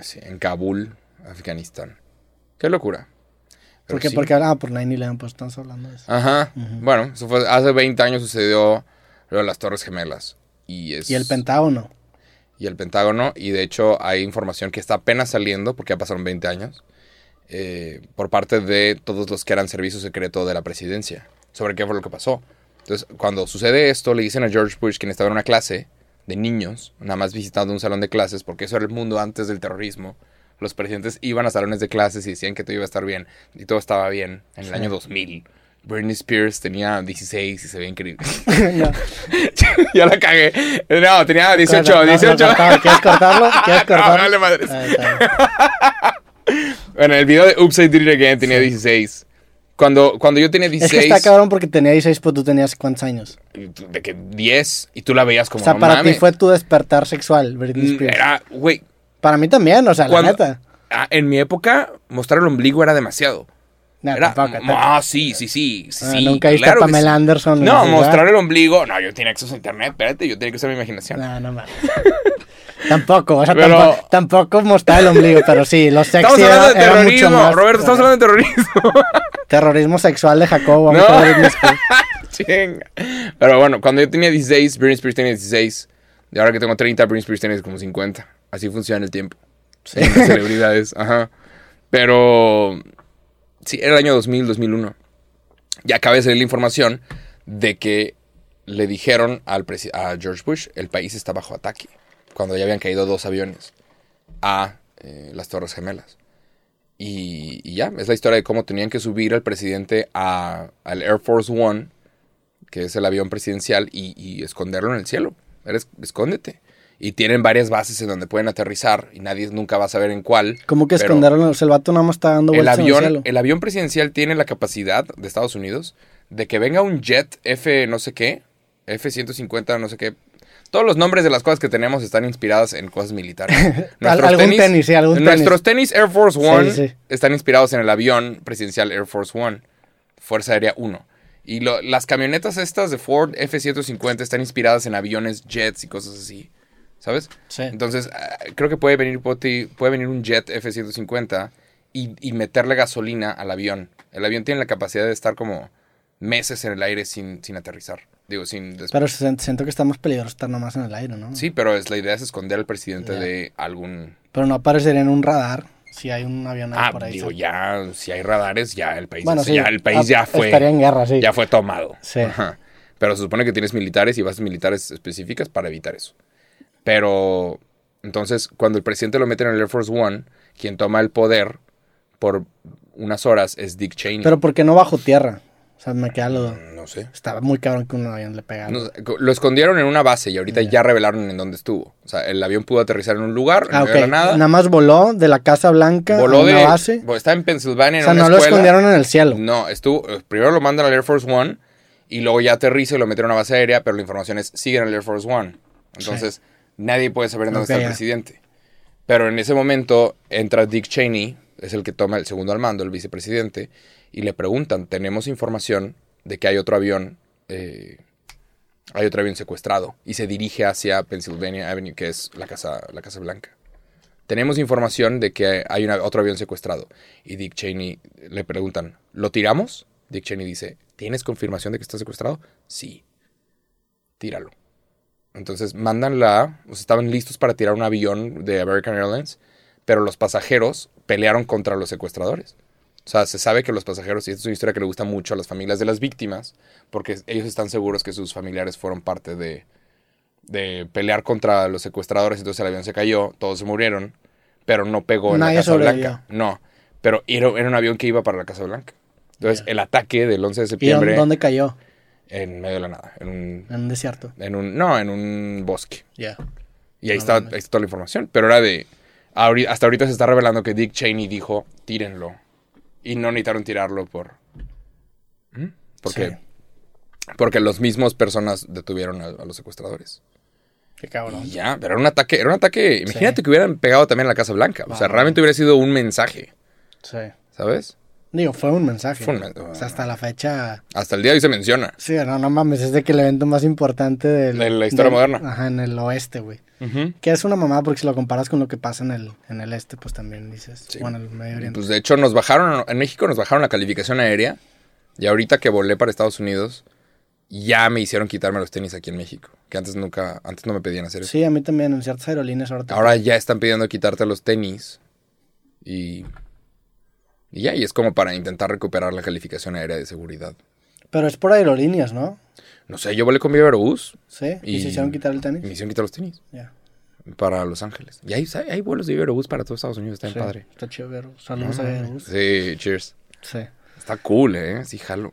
Speaker 1: Sí, en Kabul, Afganistán. Qué locura. Pero
Speaker 2: ¿Por qué?
Speaker 1: sí.
Speaker 2: Porque ah, por 9-11, pues estamos hablando de eso.
Speaker 1: Ajá. Bueno, eso fue, hace 20 años sucedió lo de las Torres Gemelas. Y, es,
Speaker 2: Y el Pentágono.
Speaker 1: y el Pentágono. Y de hecho hay información que está apenas saliendo, porque ya pasaron 20 años, eh, por parte de todos los que eran servicio secreto de la presidencia, sobre qué fue lo que pasó. Entonces, cuando sucede esto, le dicen a George Bush, quien estaba en una clase de niños, nada más visitando un salón de clases, porque eso era el mundo antes del terrorismo. Los presidentes iban a salones de clases y decían que todo iba a estar bien, y todo estaba bien en el
Speaker 2: Sí.
Speaker 1: año 2000. Britney Spears tenía 16 y se veía increíble.
Speaker 2: No.
Speaker 1: ya la cagué. No, tenía 18,
Speaker 2: No, no,
Speaker 1: 18.
Speaker 2: no. ¿Quieres cortarlo? ¿Quieres cortarlo?
Speaker 1: dale madres.
Speaker 2: Ah.
Speaker 1: Bueno, en el video de Did It Again tenía 16. Cuando, cuando yo tenía
Speaker 2: Es
Speaker 1: 16,
Speaker 2: que está cabrón porque tenía 16, pues tú tenías cuántos años.
Speaker 1: de que 10, y tú la veías como
Speaker 2: o sea,
Speaker 1: no
Speaker 2: para
Speaker 1: mames.
Speaker 2: ti fue tu despertar sexual, Britney
Speaker 1: Mm,
Speaker 2: Spears.
Speaker 1: Era, güey,
Speaker 2: Para mí también, o sea, la neta.
Speaker 1: ah, en mi época, mostrar el ombligo era demasiado.
Speaker 2: No,
Speaker 1: Era,
Speaker 2: tampoco, tampoco.
Speaker 1: ah, sí, sí, sí.
Speaker 2: Ah,
Speaker 1: sí
Speaker 2: nunca viste
Speaker 1: claro
Speaker 2: a Pamela
Speaker 1: sí.
Speaker 2: Anderson.
Speaker 1: No, mostrar el ombligo. No, yo tenía acceso a internet, espérate, yo tenía que usar mi imaginación.
Speaker 2: No, no mames. tampoco, o sea,
Speaker 1: Pero-
Speaker 2: tampoco, tampoco mostrar el ombligo, pero sí, lo sexy
Speaker 1: Estamos hablando de
Speaker 2: era- era mucho
Speaker 1: terrorismo,
Speaker 2: más-
Speaker 1: Roberto, estamos hablando de terrorismo.
Speaker 2: Terrorismo sexual de Jacobo.
Speaker 1: No. Pero bueno, cuando yo tenía 16, Britney Spears tenía 16. Y ahora que tengo 30, Britney Spears tiene como 50. Así funciona el tiempo.
Speaker 2: Sí.
Speaker 1: Las celebridades. Ajá. Pero. Sí, era el año 2000, 2001. Ya acaba de salir la información de que le dijeron al a George Bush: el país está bajo ataque. Cuando ya habían caído dos aviones a eh, las Torres Gemelas. Y, y ya, es la historia de cómo tenían que subir al presidente a- al Air Force One, que es el avión presidencial, y, y esconderlo en el cielo. Eres, escóndete. Y tienen varias bases en donde pueden aterrizar y nadie nunca va a saber en cuál.
Speaker 2: ¿Cómo que esconderlo? O sea, el vato nada más está dando
Speaker 1: El
Speaker 2: vueltas en el
Speaker 1: avión,
Speaker 2: cielo.
Speaker 1: el avión presidencial tiene la capacidad de Estados Unidos de que venga un jet F no sé qué, F-150 no sé qué. Todos los nombres de las cosas que tenemos están inspiradas en cosas militares.
Speaker 2: Al- algún tenis, sí, algún
Speaker 1: Nuestros tenis Air Force One
Speaker 2: sí.
Speaker 1: están inspirados en el avión presidencial Air Force One, Fuerza Aérea 1. Y lo- las camionetas estas de Ford F-150 están inspiradas en aviones, jets y cosas así. ¿Sabes?
Speaker 2: Sí.
Speaker 1: Entonces, ah, creo que puede venir, poti- puede venir un jet F-150 y, y meterle gasolina al avión. El avión tiene la capacidad de estar como meses en el aire sin, sin aterrizar. Digo, sin... des-
Speaker 2: Pero siento que está más peligroso estar nomás en el aire, ¿no?
Speaker 1: Sí, pero es, la idea es esconder al presidente
Speaker 2: Ya.
Speaker 1: de algún...
Speaker 2: Pero no aparecería en un radar si hay un avión ahí
Speaker 1: Ah,
Speaker 2: por ahí.
Speaker 1: digo, ya, si hay radares, ya el país,
Speaker 2: Bueno, sí,
Speaker 1: ya, el país
Speaker 2: ah,
Speaker 1: ya fue...
Speaker 2: Estaría en guerra, sí.
Speaker 1: Ya fue tomado.
Speaker 2: Sí.
Speaker 1: Ajá. Pero se supone que tienes militares y bases militares específicas para evitar eso. Pero entonces, cuando el presidente lo mete en el Air Force One, quien toma el poder por unas horas es Dick Cheney.
Speaker 2: Pero ¿por qué no bajo tierra? O sea, me queda lo...
Speaker 1: no sé.
Speaker 2: Estaba muy cabrón que un avión le pegara.
Speaker 1: No lo escondieron en una base y ahorita ya revelaron en dónde estuvo. O sea, el avión pudo aterrizar en un lugar,
Speaker 2: ah,
Speaker 1: medio de
Speaker 2: ok.
Speaker 1: la nada.
Speaker 2: Nada más voló de la Casa Blanca
Speaker 1: voló
Speaker 2: a una
Speaker 1: de.
Speaker 2: base.
Speaker 1: Está en Pensilvania
Speaker 2: O sea,
Speaker 1: una
Speaker 2: no lo escondieron en el cielo.
Speaker 1: No, estuvo. eh, Primero lo mandan al Air Force One y luego ya aterriza y lo meten a una base aérea, pero la información es siguen al Air Force One. Entonces, nadie puede saber en dónde está el presidente. Pero en ese momento entra Dick Cheney, es el que toma el segundo al mando, el vicepresidente, y le preguntan: Tenemos información de que hay otro avión. eh, hay otro avión secuestrado y se dirige hacia Pennsylvania Avenue, que es la Casa, la casa Blanca. Tenemos información de que hay una- otro avión secuestrado. Y Dick Cheney le preguntan, ¿lo tiramos? Dick Cheney dice, ¿tienes confirmación de que está secuestrado? Sí. Tíralo. Entonces mandan la... O sea, estaban listos para tirar un avión de American Airlines, pero los pasajeros pelearon contra los secuestradores. O sea, se sabe que los pasajeros, y esta es una historia que le gusta mucho a las familias de las víctimas, porque ellos están seguros que sus familiares fueron parte de, de pelear contra los secuestradores, entonces el avión se cayó, todos se murieron, pero no pegó en
Speaker 2: Nadie
Speaker 1: la Casa
Speaker 2: sobrevivió.
Speaker 1: Blanca. No, pero era, era un avión que iba para la Casa Blanca. Entonces, el ataque del 11 de
Speaker 2: ¿Y
Speaker 1: septiembre
Speaker 2: dónde, dónde cayó?
Speaker 1: en medio de la nada, en un,
Speaker 2: En un desierto.
Speaker 1: en un no, en un bosque.
Speaker 2: Ya.
Speaker 1: Y ahí,
Speaker 2: No
Speaker 1: está, ahí está toda la información, pero era de hasta ahorita se está revelando que Dick Cheney dijo, "Tírenlo." Y no necesitaron tirarlo por ¿Mm? porque
Speaker 2: Sí.
Speaker 1: porque los mismos personas detuvieron a, a los secuestradores.
Speaker 2: Qué cabrón.
Speaker 1: Y ya, pero era un ataque, era un ataque. Imagínate
Speaker 2: Sí.
Speaker 1: que hubieran pegado también a la Casa Blanca. O sea, realmente hubiera sido un mensaje,
Speaker 2: Sí.
Speaker 1: ¿sabes?
Speaker 2: Digo, fue un mensaje.
Speaker 1: Fue un men-
Speaker 2: O sea, hasta la fecha.
Speaker 1: Hasta el día de hoy se menciona.
Speaker 2: Sí, no, no mames, es de que el evento más importante del-
Speaker 1: De la historia
Speaker 2: del-
Speaker 1: moderna.
Speaker 2: Ajá, en el oeste, güey. Que es una mamada porque si lo comparas con lo que pasa en el, en el este, pues también dices.
Speaker 1: Sí.
Speaker 2: Bueno, en el Medio Oriente.
Speaker 1: Pues de hecho nos bajaron, en México nos bajaron la calificación aérea y ahorita que volé para Estados Unidos ya me hicieron quitarme los tenis aquí en México, que antes nunca, antes no me pedían hacer eso.
Speaker 2: Sí, a mí también, en ciertas aerolíneas ahora
Speaker 1: Ahora ya están pidiendo quitarte los tenis y, y ya, y es como para intentar recuperar la calificación aérea de seguridad.
Speaker 2: Pero es por aerolíneas, ¿no?
Speaker 1: No sé, yo volé con Viva Aerobús
Speaker 2: Sí. ¿Y,
Speaker 1: Y-
Speaker 2: se hicieron quitar el tenis?
Speaker 1: me hicieron quitar los tenis
Speaker 2: Ya.
Speaker 1: para Los Ángeles. Y hay, hay vuelos de Viva Aerobús para todo Estados Unidos, está bien
Speaker 2: Sí,
Speaker 1: padre.
Speaker 2: Está chido ver. Saludos a Airbus.
Speaker 1: Sí, cheers.
Speaker 2: Sí.
Speaker 1: Está cool, ¿eh? Sí, jalo.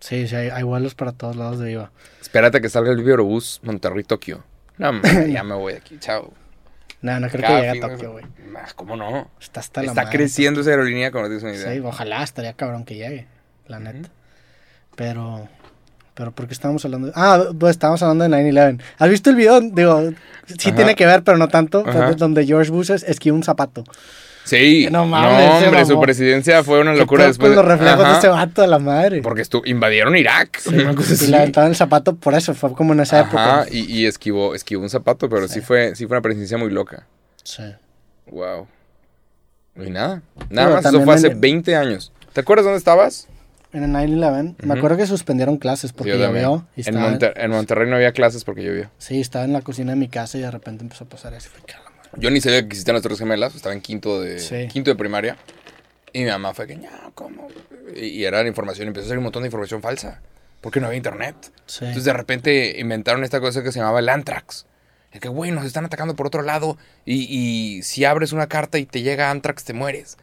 Speaker 2: Sí, sí, hay, hay vuelos para todos lados de Viva.
Speaker 1: Espérate que salga el Viva Aerobús Monterrey-Tokio. No, man, ya me voy de aquí, chao.
Speaker 2: No, no creo
Speaker 1: Cada
Speaker 2: que llegue a Tokio, güey.
Speaker 1: ¿Cómo no?
Speaker 2: Está hasta la
Speaker 1: Está
Speaker 2: madre.
Speaker 1: creciendo esa aerolínea, como no tienes una idea.
Speaker 2: Sí, ojalá estaría cabrón que llegue, la neta. Pero, pero ¿por qué estábamos hablando? de- Ah, pues estábamos hablando de 9-11. ¿Has visto el video? Digo, sí
Speaker 1: Ajá.
Speaker 2: tiene que ver, pero no tanto. Donde George Bush es- esquiva un zapato.
Speaker 1: Sí,
Speaker 2: No
Speaker 1: no,
Speaker 2: mames, se
Speaker 1: hombre, su presidencia fue una
Speaker 2: ¿Qué
Speaker 1: locura
Speaker 2: pedo
Speaker 1: después
Speaker 2: con los reflejos
Speaker 1: Ajá,
Speaker 2: de ese vato de la madre.
Speaker 1: Porque invadieron Irak.
Speaker 2: Sí,
Speaker 1: una cosa
Speaker 2: y
Speaker 1: así.
Speaker 2: le aventaron el zapato por eso, fue como en esa época.
Speaker 1: Y, y esquivó, esquivó un zapato, pero sí.
Speaker 2: Sí.
Speaker 1: fue, sí fue una presidencia muy loca.
Speaker 2: Sí.
Speaker 1: Wow. Y nada. Nada
Speaker 2: Pero
Speaker 1: más, eso fue hace
Speaker 2: en-
Speaker 1: 20 años. ¿Te acuerdas dónde estabas?
Speaker 2: En el 9-11. Me
Speaker 1: Ujú.
Speaker 2: acuerdo que suspendieron clases porque
Speaker 1: yo
Speaker 2: llovió. Y
Speaker 1: En,
Speaker 2: estaba,
Speaker 1: Monter- en Monterrey no había clases porque llovió.
Speaker 2: Sí, estaba en la cocina de mi casa y de repente empezó a pasar eso. fue
Speaker 1: Yo ni sabía que existían las Torres Gemelas, estaba en quinto de,
Speaker 2: Sí.
Speaker 1: quinto de primaria. Y mi mamá fue que, no, ¿cómo? Y, era la información, empezó a salir un montón de información falsa, porque no había internet.
Speaker 2: Sí.
Speaker 1: Entonces de repente inventaron esta cosa que se llamaba el Antrax. Y que, güey, nos están atacando por otro lado. Y, y si abres una carta y te llega Antrax, te mueres.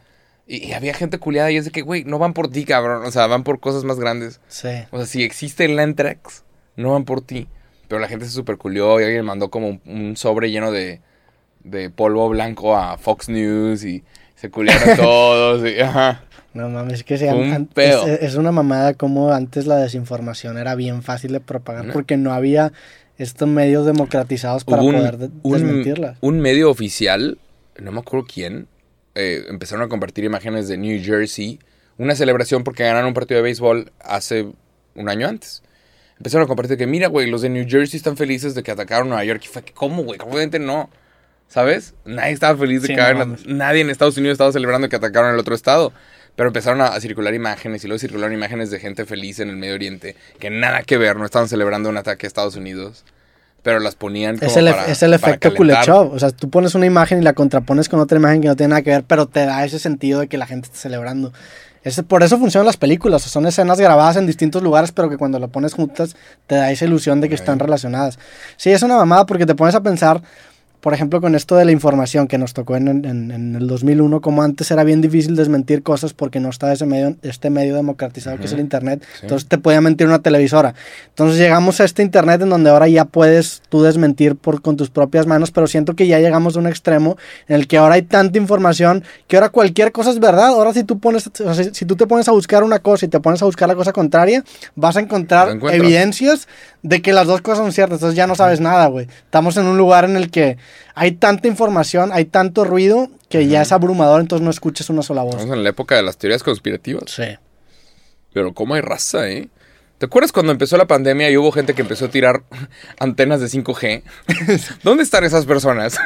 Speaker 1: Y, y había gente culiada y es de que, güey, no van por ti, cabrón. O sea, van por cosas más grandes.
Speaker 2: Sí.
Speaker 1: O sea, si existe el Antrax, no van por ti. Pero la gente se super culió y alguien mandó como un, un sobre lleno de, de polvo blanco a Fox News y se culiaron todos. Y, ajá.
Speaker 2: No mames, es que se
Speaker 1: Fue un pedo.
Speaker 2: es, es una mamada como antes la desinformación era bien fácil de propagar
Speaker 1: No.
Speaker 2: porque no había estos medios democratizados para
Speaker 1: un,
Speaker 2: poder de-
Speaker 1: un-
Speaker 2: desmentirla.
Speaker 1: un medio oficial, no me acuerdo quién, eh, empezaron a compartir imágenes de New Jersey, una celebración porque ganaron un partido de béisbol hace un año antes. Empezaron a compartir que, mira, güey, los de New Jersey están felices de que atacaron Nueva York. Y fue que, ¿cómo, güey? Obviamente no. ¿Sabes? Nadie estaba feliz de
Speaker 2: Sí,
Speaker 1: que
Speaker 2: no.
Speaker 1: Nadie en Estados Unidos estaba celebrando que atacaron el otro estado. Pero empezaron a, a circular imágenes y luego circularon imágenes de gente feliz en el Medio Oriente que nada que ver, no estaban celebrando un ataque a Estados Unidos. Pero las ponían como
Speaker 2: Es el,
Speaker 1: para-
Speaker 2: es el
Speaker 1: para
Speaker 2: efecto. Kuleshov. O sea, tú pones una imagen y la contrapones con otra imagen que no tiene nada que ver, pero te da ese sentido de que la gente está celebrando. Ese- por eso funcionan las películas. Son escenas grabadas en distintos lugares, pero que cuando lo pones juntas te da esa ilusión de que están relacionadas. Sí, es una mamada porque te pones a pensar, por ejemplo, con esto de la información que nos tocó en, en- en el 2001, como antes era bien difícil desmentir cosas porque no estaba ese medio, este medio democratizado que es el Internet.
Speaker 1: Sí.
Speaker 2: Entonces te podía mentir una televisora. Entonces llegamos a este Internet en donde ahora ya puedes tú desmentir por, con tus propias manos, pero siento que ya llegamos a un extremo en el que ahora hay tanta información que ahora cualquier cosa es verdad. Ahora si tú, pones, o sea, si, tú te pones a buscar una cosa y te pones a buscar la cosa contraria, vas a encontrar evidencias de que las dos cosas son ciertas. Entonces ya no sabes nada, güey. Estamos en un lugar en el que hay tanta información, hay tanto ruido que ya es abrumador, entonces no escuchas una sola voz.
Speaker 1: Estamos en la época de las teorías conspirativas.
Speaker 2: Sí.
Speaker 1: Pero cómo hay raza, ¿eh? ¿Te acuerdas cuando empezó la pandemia y hubo gente que empezó a tirar antenas de 5G? ¿Dónde están esas personas?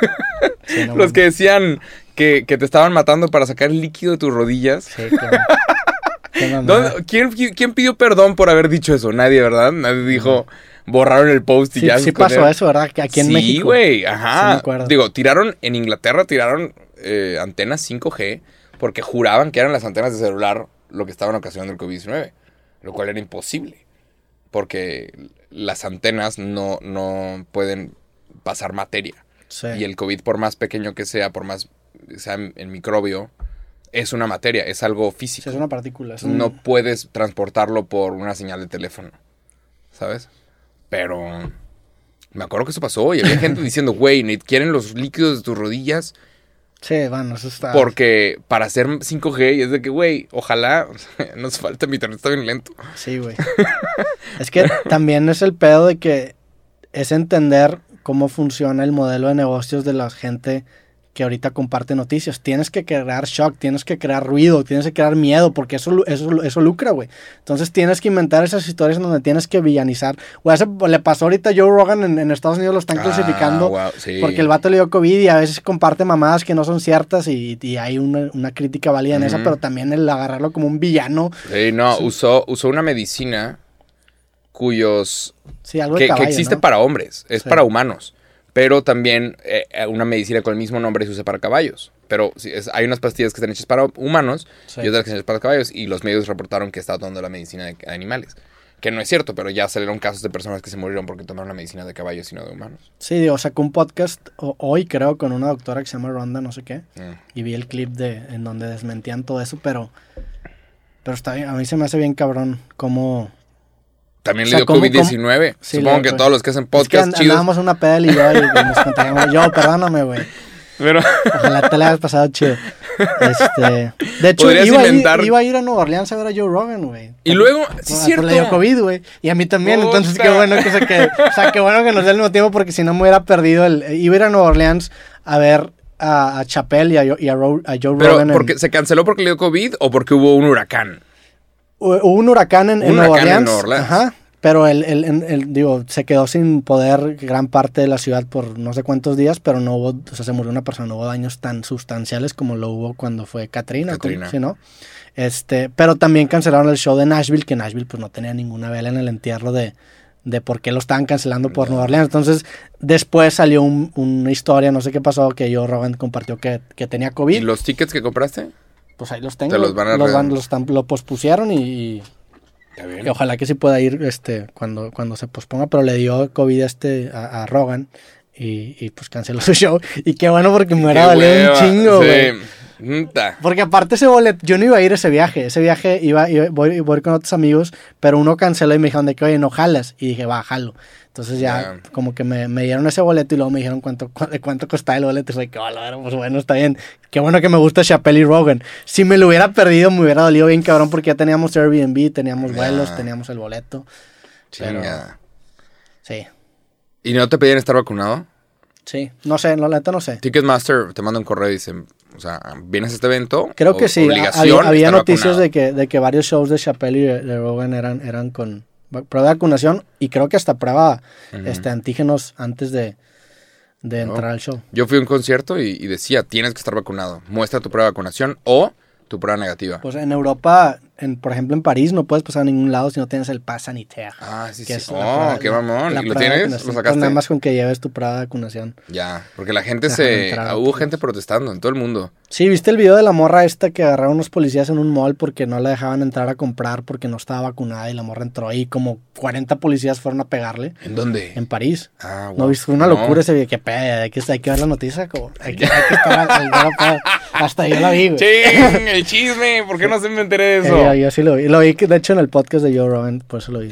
Speaker 2: Sí, no
Speaker 1: Los que decían que, que te estaban matando para sacar el líquido de tus rodillas.
Speaker 2: Sí, qué, qué mamada.
Speaker 1: ¿Dónde- quién, quién pidió perdón por haber dicho eso? Nadie, ¿verdad? Nadie dijo, borraron el post y
Speaker 2: Sí,
Speaker 1: ya.
Speaker 2: sí pasó eso, ¿verdad? Aquí en
Speaker 1: sí,
Speaker 2: México.
Speaker 1: güey,
Speaker 2: Sí,
Speaker 1: ajá.
Speaker 2: me acuerdo.
Speaker 1: Digo, tiraron, en Inglaterra tiraron eh, antenas 5G porque juraban que eran las antenas de celular lo que estaban ocasionando el COVID-19, lo cual era imposible, porque las antenas no, no pueden pasar materia.
Speaker 2: Sí.
Speaker 1: Y el COVID, por más pequeño que sea, por más sea el microbio, es una materia, es algo
Speaker 2: Sí,
Speaker 1: físico.
Speaker 2: es una partícula. es un-
Speaker 1: No puedes transportarlo por una señal de teléfono, ¿sabes? Pero me acuerdo que eso pasó y había gente diciendo, güey, quieren los líquidos de tus rodillas
Speaker 2: Sí, bueno, eso está.
Speaker 1: porque para hacer 5G y es de que, güey, ojalá nos falta, mi internet está bien lento.
Speaker 2: Sí, güey. es que también es el pedo de que es entender cómo funciona el modelo de negocios de la gente que ahorita comparte noticias. Tienes que crear shock, tienes que crear ruido, tienes que crear miedo, porque eso, eso, eso lucra, güey. Entonces tienes que inventar esas historias en donde tienes que villanizar. Güey, eso le pasó ahorita a Joe Rogan en, en Estados Unidos, lo están clasificando.
Speaker 1: Ah, sí.
Speaker 2: Porque el vato le dio COVID y a veces comparte mamadas que no son ciertas y, y hay una, una crítica válida en esa,
Speaker 1: Ujú.
Speaker 2: pero también el agarrarlo como un villano.
Speaker 1: Sí, no, Usó, usó una medicina cuyos
Speaker 2: Sí, algo de
Speaker 1: que, existe
Speaker 2: ¿no?
Speaker 1: para hombres, es
Speaker 2: Sí.
Speaker 1: para humanos. Pero también eh, eh, una medicina con el mismo nombre se usa para caballos. Pero sí, es- hay unas pastillas que están hechas para humanos
Speaker 2: Sí.
Speaker 1: y otras que están hechas para caballos. Y los medios reportaron que estaba tomando la medicina de animales. Que no es cierto, pero ya salieron casos de personas que se murieron porque tomaron la medicina de caballos y no de humanos.
Speaker 2: Sí, digo, sacó un podcast o- hoy, creo, con una doctora que se llama Ronda, no sé qué.
Speaker 1: Mm.
Speaker 2: Y vi el clip de en donde desmentían todo eso, pero. Pero está bien, a mí se me hace bien cabrón cómo.
Speaker 1: También
Speaker 2: O sea,
Speaker 1: le dio
Speaker 2: ¿cómo-
Speaker 1: COVID-19.
Speaker 2: Sí,
Speaker 1: Supongo que todos los que hacen
Speaker 2: Es que
Speaker 1: podcast
Speaker 2: and-
Speaker 1: chidos.
Speaker 2: andábamos una y yo y nos contagiamos. Yo, perdóname, güey.
Speaker 1: Pero
Speaker 2: Ojalá te la hayas pasado chido. Este, de hecho, iba a, ir,
Speaker 1: inventar-
Speaker 2: iba a ir a Nueva Orleans a ver a Joe Rogan, güey.
Speaker 1: Y luego, sí, es cierto.
Speaker 2: Le dio COVID, güey. Y a mí también. Entonces, qué bueno que se quede. O sea, qué bueno que nos dé el mismo tiempo porque si no me hubiera perdido el. Iba a ir a Nueva Orleans a ver a, a Chappelle y a, y a Ro- a Joe
Speaker 1: Pero,
Speaker 2: Rogan. en-
Speaker 1: porque ¿se canceló porque le dio COVID o porque hubo un huracán?
Speaker 2: Hubo un huracán en,
Speaker 1: Un
Speaker 2: Nueva
Speaker 1: huracán
Speaker 2: Orleans. Ajá. Pero él, él- él- él, digo, se quedó sin poder gran parte de la ciudad por no sé cuántos días, pero no hubo, o sea, se murió una persona, no hubo daños tan sustanciales como lo hubo cuando fue Katrina, como-
Speaker 1: Katrina.
Speaker 2: ¿sí, no? Este, pero también cancelaron el show de Nashville, que Nashville pues no tenía ninguna vela en el entierro de, de por qué lo estaban cancelando por Nueva Orleans. Entonces, después salió un- una historia, no sé qué pasó, que yo Rogan compartió que, que tenía
Speaker 1: ¿Y
Speaker 2: COVID.
Speaker 1: los tickets que compraste?
Speaker 2: Pues ahí los tengo.
Speaker 1: Te los van a
Speaker 2: los,
Speaker 1: re-
Speaker 2: los están- lo pospusieron y, y- ojalá que sí pueda ir este cuando, cuando se posponga, pero le dio COVID este a, a Rogan y, y, pues canceló su show. Y qué bueno porque me hubiera valido un chingo,
Speaker 1: sí.
Speaker 2: güey.
Speaker 1: Nta.
Speaker 2: Porque aparte ese boleto, yo no iba a ir a ese viaje. Ese viaje iba, iba voy, voy con otros amigos, pero uno canceló y me dijeron de que, oye, no jalas. Y dije, va, jalo. Entonces ya, como que me, me dieron ese boleto y luego me dijeron cuánto, cu- de cuánto costaba el boleto. Y fue que, hola, pues bueno, está bien. Qué bueno que me gusta Chappelle y Rogan. Si me lo hubiera perdido, me hubiera dolido bien cabrón porque ya teníamos Airbnb, teníamos vuelos, teníamos el boleto. Pero-. Sí,
Speaker 1: ¿Y no te pedían estar vacunado?
Speaker 2: sí. No sé, no, la neta no sé.
Speaker 1: Ticketmaster te manda un correo y dicen, o sea, ¿vienes a este evento?
Speaker 2: Creo
Speaker 1: O-
Speaker 2: que sí.
Speaker 1: Obligación
Speaker 2: Había, noticias
Speaker 1: vacunado.
Speaker 2: de que, de que varios shows de Chappelle y de, de Rogan eran, eran con prueba de vacunación y creo que hasta prueba este, antígenos antes de, de
Speaker 1: No.
Speaker 2: entrar al show.
Speaker 1: Yo fui a un concierto y, y decía, tienes que estar vacunado. Muestra tu prueba de vacunación o tu prueba negativa.
Speaker 2: Pues en Europa, en, por ejemplo en París, no puedes pasar a ningún lado si no tienes el pass sanitaire.
Speaker 1: ah, sí,
Speaker 2: que
Speaker 1: sí.
Speaker 2: es
Speaker 1: Oh,
Speaker 2: prueba-
Speaker 1: qué mamón. ¿Y lo tienes? ¿Lo.
Speaker 2: Pues
Speaker 1: sacaste?
Speaker 2: nada más con que lleves tu prueba de vacunación.
Speaker 1: Ya, porque la gente se...
Speaker 2: entrar
Speaker 1: Hubo gente protestando en todo el mundo.
Speaker 2: Sí, ¿viste el video de la morra esta que agarraron unos policías en un mall porque no la dejaban entrar a comprar porque no estaba vacunada y la morra entró ahí como 40 policías fueron a pegarle
Speaker 1: ¿En dónde?
Speaker 2: en París.
Speaker 1: Ah,
Speaker 2: No
Speaker 1: guau.
Speaker 2: viste, una
Speaker 1: No.
Speaker 2: locura ese video. Qué pedo, hay que, hay que ver la noticia. Como, hay, que, hay que estar al, al. Hasta yo la vi, güey.
Speaker 1: ¡Ching! El chisme. ¿Por qué no se me enteré de
Speaker 2: Eh,
Speaker 1: eso?
Speaker 2: yo, yo sí lo vi. Lo vi, que, de hecho, en el podcast de Joe Rogan, por eso lo vi.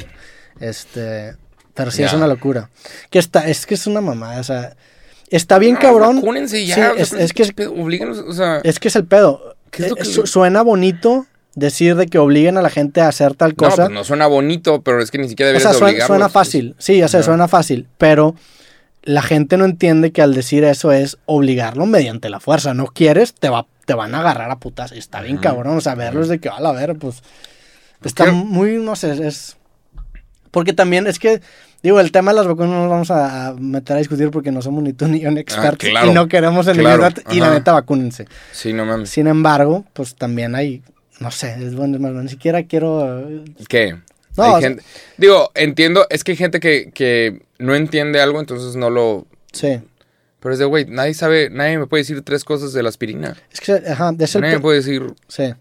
Speaker 2: Este, pero sí es
Speaker 1: Ya.
Speaker 2: una locura. Que está, es que es una mamada, o sea, está bien
Speaker 1: No,
Speaker 2: cabrón.
Speaker 1: Vacúnense ya.
Speaker 2: Sí,
Speaker 1: o sea,
Speaker 2: es,
Speaker 1: ¿cuál
Speaker 2: es que es,
Speaker 1: el pedo? Oblíguenos, o sea...
Speaker 2: es que es el pedo.
Speaker 1: ¿Qué es lo
Speaker 2: Eh,
Speaker 1: que
Speaker 2: su- Suena bonito decir de que obliguen a la gente a hacer tal
Speaker 1: no,
Speaker 2: cosa.
Speaker 1: pues no suena bonito, pero es que ni siquiera
Speaker 2: o
Speaker 1: deberías
Speaker 2: sea,
Speaker 1: de
Speaker 2: suena,
Speaker 1: obligarlos,
Speaker 2: suena
Speaker 1: pues.
Speaker 2: fácil. Sí, o sea,
Speaker 1: Ajá.
Speaker 2: suena fácil. Pero la gente no entiende que al decir eso es obligarlo mediante la fuerza. No quieres, te va, te van a agarrar a putas. Y Está bien cabrón. O sea, verlos de que, a la ver, pues. Está
Speaker 1: quiero-
Speaker 2: muy, no sé, es. Porque también es que, digo, el tema de las vacunas no nos vamos a, meter a discutir porque no somos ni tú ni yo un experto
Speaker 1: Ah, claro,
Speaker 2: y no queremos en
Speaker 1: claro,
Speaker 2: y la neta vacúnense.
Speaker 1: Sí, no mames.
Speaker 2: Sin embargo, pues también hay, no sé, es bueno, es más, ni siquiera quiero. eh,
Speaker 1: ¿Qué?
Speaker 2: No,
Speaker 1: Hay
Speaker 2: o sea-
Speaker 1: gente- digo, entiendo, es que hay gente que, que no entiende algo, entonces no lo...
Speaker 2: Sí.
Speaker 1: Pero es de, güey, nadie sabe, nadie me puede decir tres cosas de la aspirina.
Speaker 2: Es que, ajá, es el.
Speaker 1: Nadie me puede decir,
Speaker 2: Sí.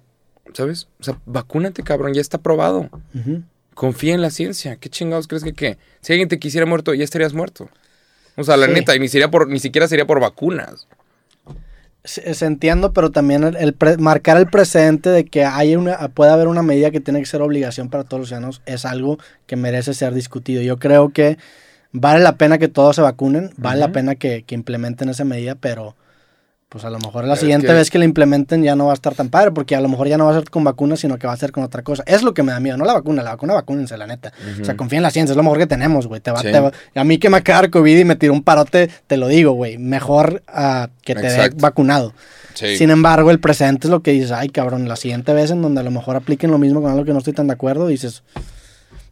Speaker 1: ¿sabes? O sea, vacúnate, cabrón, ya está probado.
Speaker 2: Ujú.
Speaker 1: Confía en la ciencia. ¿Qué chingados crees que qué? Si alguien te quisiera muerto, ya estarías muerto. O sea, la
Speaker 2: Sí.
Speaker 1: neta, y ni, sería por, ni siquiera sería por vacunas.
Speaker 2: Se, se entiendo, pero también el, el pre- marcar el precedente de que hay una, puede haber una medida que tiene que ser obligación para todos los ciudadanos es algo que merece ser discutido. Yo creo que vale la pena que todos se vacunen, vale la pena que, que implementen esa medida, pero pues a lo mejor la siguiente
Speaker 1: que-
Speaker 2: vez que la implementen ya no va a estar tan padre, porque a lo mejor ya no va a ser con vacunas, sino que va a ser con otra cosa. Es lo que me da miedo, no la vacuna, la vacuna vacúnense, la neta. O sea, confía en la ciencia, es lo mejor que tenemos, güey. Te va,
Speaker 1: Sí.
Speaker 2: te va- a mí que me acaba COVID y me tiró un parote, te lo digo, güey. Mejor ah, que te dé vacunado.
Speaker 1: Sí.
Speaker 2: Sin embargo, el presente es lo que dices, ay cabrón, la siguiente vez en donde a lo mejor apliquen lo mismo con algo que no estoy tan de acuerdo, dices,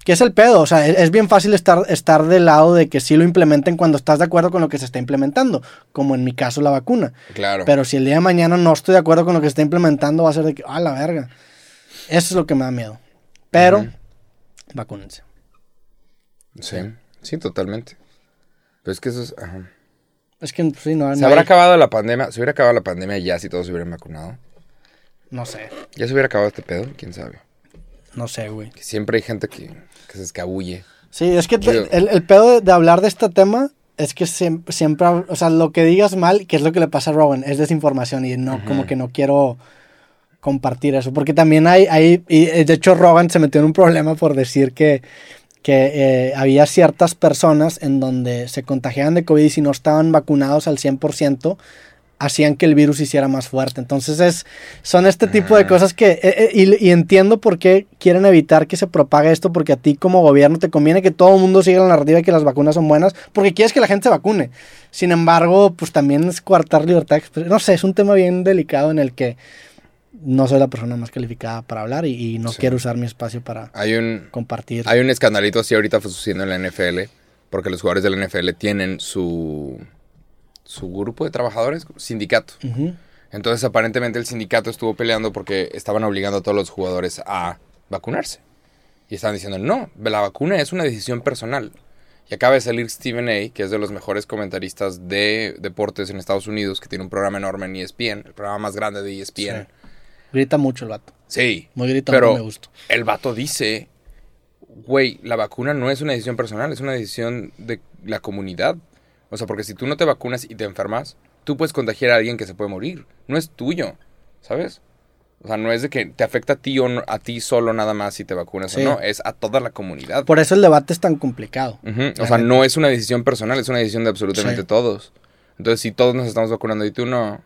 Speaker 2: ¿qué es el pedo? O sea, es, es bien fácil estar, estar del lado de que sí lo implementen cuando estás de acuerdo con lo que se está implementando, como en mi caso la vacuna.
Speaker 1: Claro.
Speaker 2: Pero si el día de mañana no estoy de acuerdo con lo que se está implementando, va a ser de que, ah, la verga. Eso es lo que me da miedo. Pero,
Speaker 1: Ujú.
Speaker 2: vacúnense.
Speaker 1: Sí, sí, totalmente. Pero es que eso es... ajá.
Speaker 2: Es que pues, sí, no,
Speaker 1: ¿Se
Speaker 2: no
Speaker 1: habrá
Speaker 2: hay-
Speaker 1: acabado la pandemia? ¿Se hubiera acabado la pandemia ya si todos se hubieran vacunado?
Speaker 2: no sé,
Speaker 1: ¿Ya se hubiera acabado este pedo? ¿Quién sabe?
Speaker 2: no sé, güey.
Speaker 1: Que siempre hay gente que, que se escabulle.
Speaker 2: Sí, es que te- el, el pedo de, de hablar de este tema es que siem- siempre, o sea, lo que digas mal, que es lo que le pasa a Rowan, es desinformación y no, como que no quiero compartir eso, porque también hay, hay, y eh, de hecho Rogan se metió en un problema por decir que, que eh, había ciertas personas en donde se contagiaban de COVID y si no estaban vacunados al 100%, hacían que el virus hiciera más fuerte. Entonces es, son este tipo de
Speaker 1: Ah.
Speaker 2: cosas que, eh, eh, y, y entiendo por qué quieren evitar que se propague esto, porque a ti como gobierno te conviene que todo el mundo siga la narrativa de que las vacunas son buenas, porque quieres que la gente se vacune. Sin embargo, pues también es coartar libertad de expresión. No sé, es un tema bien delicado en el que no soy la persona más calificada para hablar y, y no
Speaker 1: Sí.
Speaker 2: quiero usar mi espacio para
Speaker 1: Hay un,
Speaker 2: compartir.
Speaker 1: hay un escandalito así ahorita fue sucediendo en la NFL, porque los jugadores de la NFL tienen su, su grupo de trabajadores, sindicato. Entonces, aparentemente el sindicato estuvo peleando porque estaban obligando a todos los jugadores a vacunarse. Y estaban diciendo, no, la vacuna es una decisión personal. Y acaba de salir Stephen A., que es de los mejores comentaristas de deportes en Estados Unidos, que tiene un programa enorme en ESPN, el programa más grande de ESPN.
Speaker 2: Grita mucho el vato.
Speaker 1: Sí,
Speaker 2: Muy gritón,
Speaker 1: pero
Speaker 2: me gusta.
Speaker 1: el vato dice, güey, la vacuna no es una decisión personal, es una decisión de la comunidad. O sea, porque si tú no te vacunas y te enfermas, tú puedes contagiar a alguien que se puede morir. No es tuyo, ¿sabes? O sea, no es de que te afecta a ti o no- a ti solo nada más si te vacunas
Speaker 2: Sí.
Speaker 1: o no, es a toda la comunidad.
Speaker 2: Por eso el debate es tan complicado.
Speaker 1: O sea, no es una decisión personal, es una decisión de absolutamente
Speaker 2: Sí.
Speaker 1: todos. Entonces, si todos nos estamos vacunando y tú no,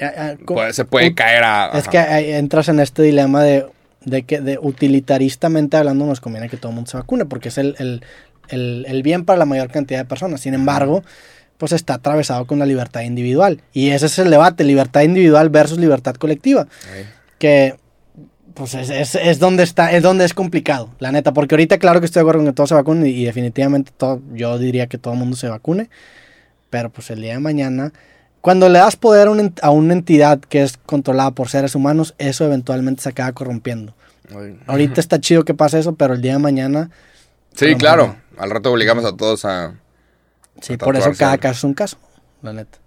Speaker 2: Ya- ya, co-
Speaker 1: pues, se puede caer a...
Speaker 2: Es que entras en este dilema de, de que de utilitaristamente hablando nos conviene que todo el mundo se vacune porque es el, el- el- el bien para la mayor cantidad de personas. Sin embargo, pues está atravesado con la libertad individual. Y ese es el debate, libertad individual versus libertad colectiva.
Speaker 1: Ahí.
Speaker 2: Que pues es, es- es donde está, es donde es complicado, la neta. Porque ahorita claro que estoy de acuerdo con que todos se vacunen y, y definitivamente todo, yo diría que todo el mundo se vacune. Pero pues el día de mañana, cuando le das poder a una, ent- a una entidad que es controlada por seres humanos, eso eventualmente se acaba corrompiendo.
Speaker 1: Ahí.
Speaker 2: Ahorita está chido que pase eso, pero el día de mañana,
Speaker 1: Sí, claro.
Speaker 2: bueno.
Speaker 1: Al rato obligamos a todos a...
Speaker 2: sí,
Speaker 1: A
Speaker 2: por eso cada caso es un caso, la neta.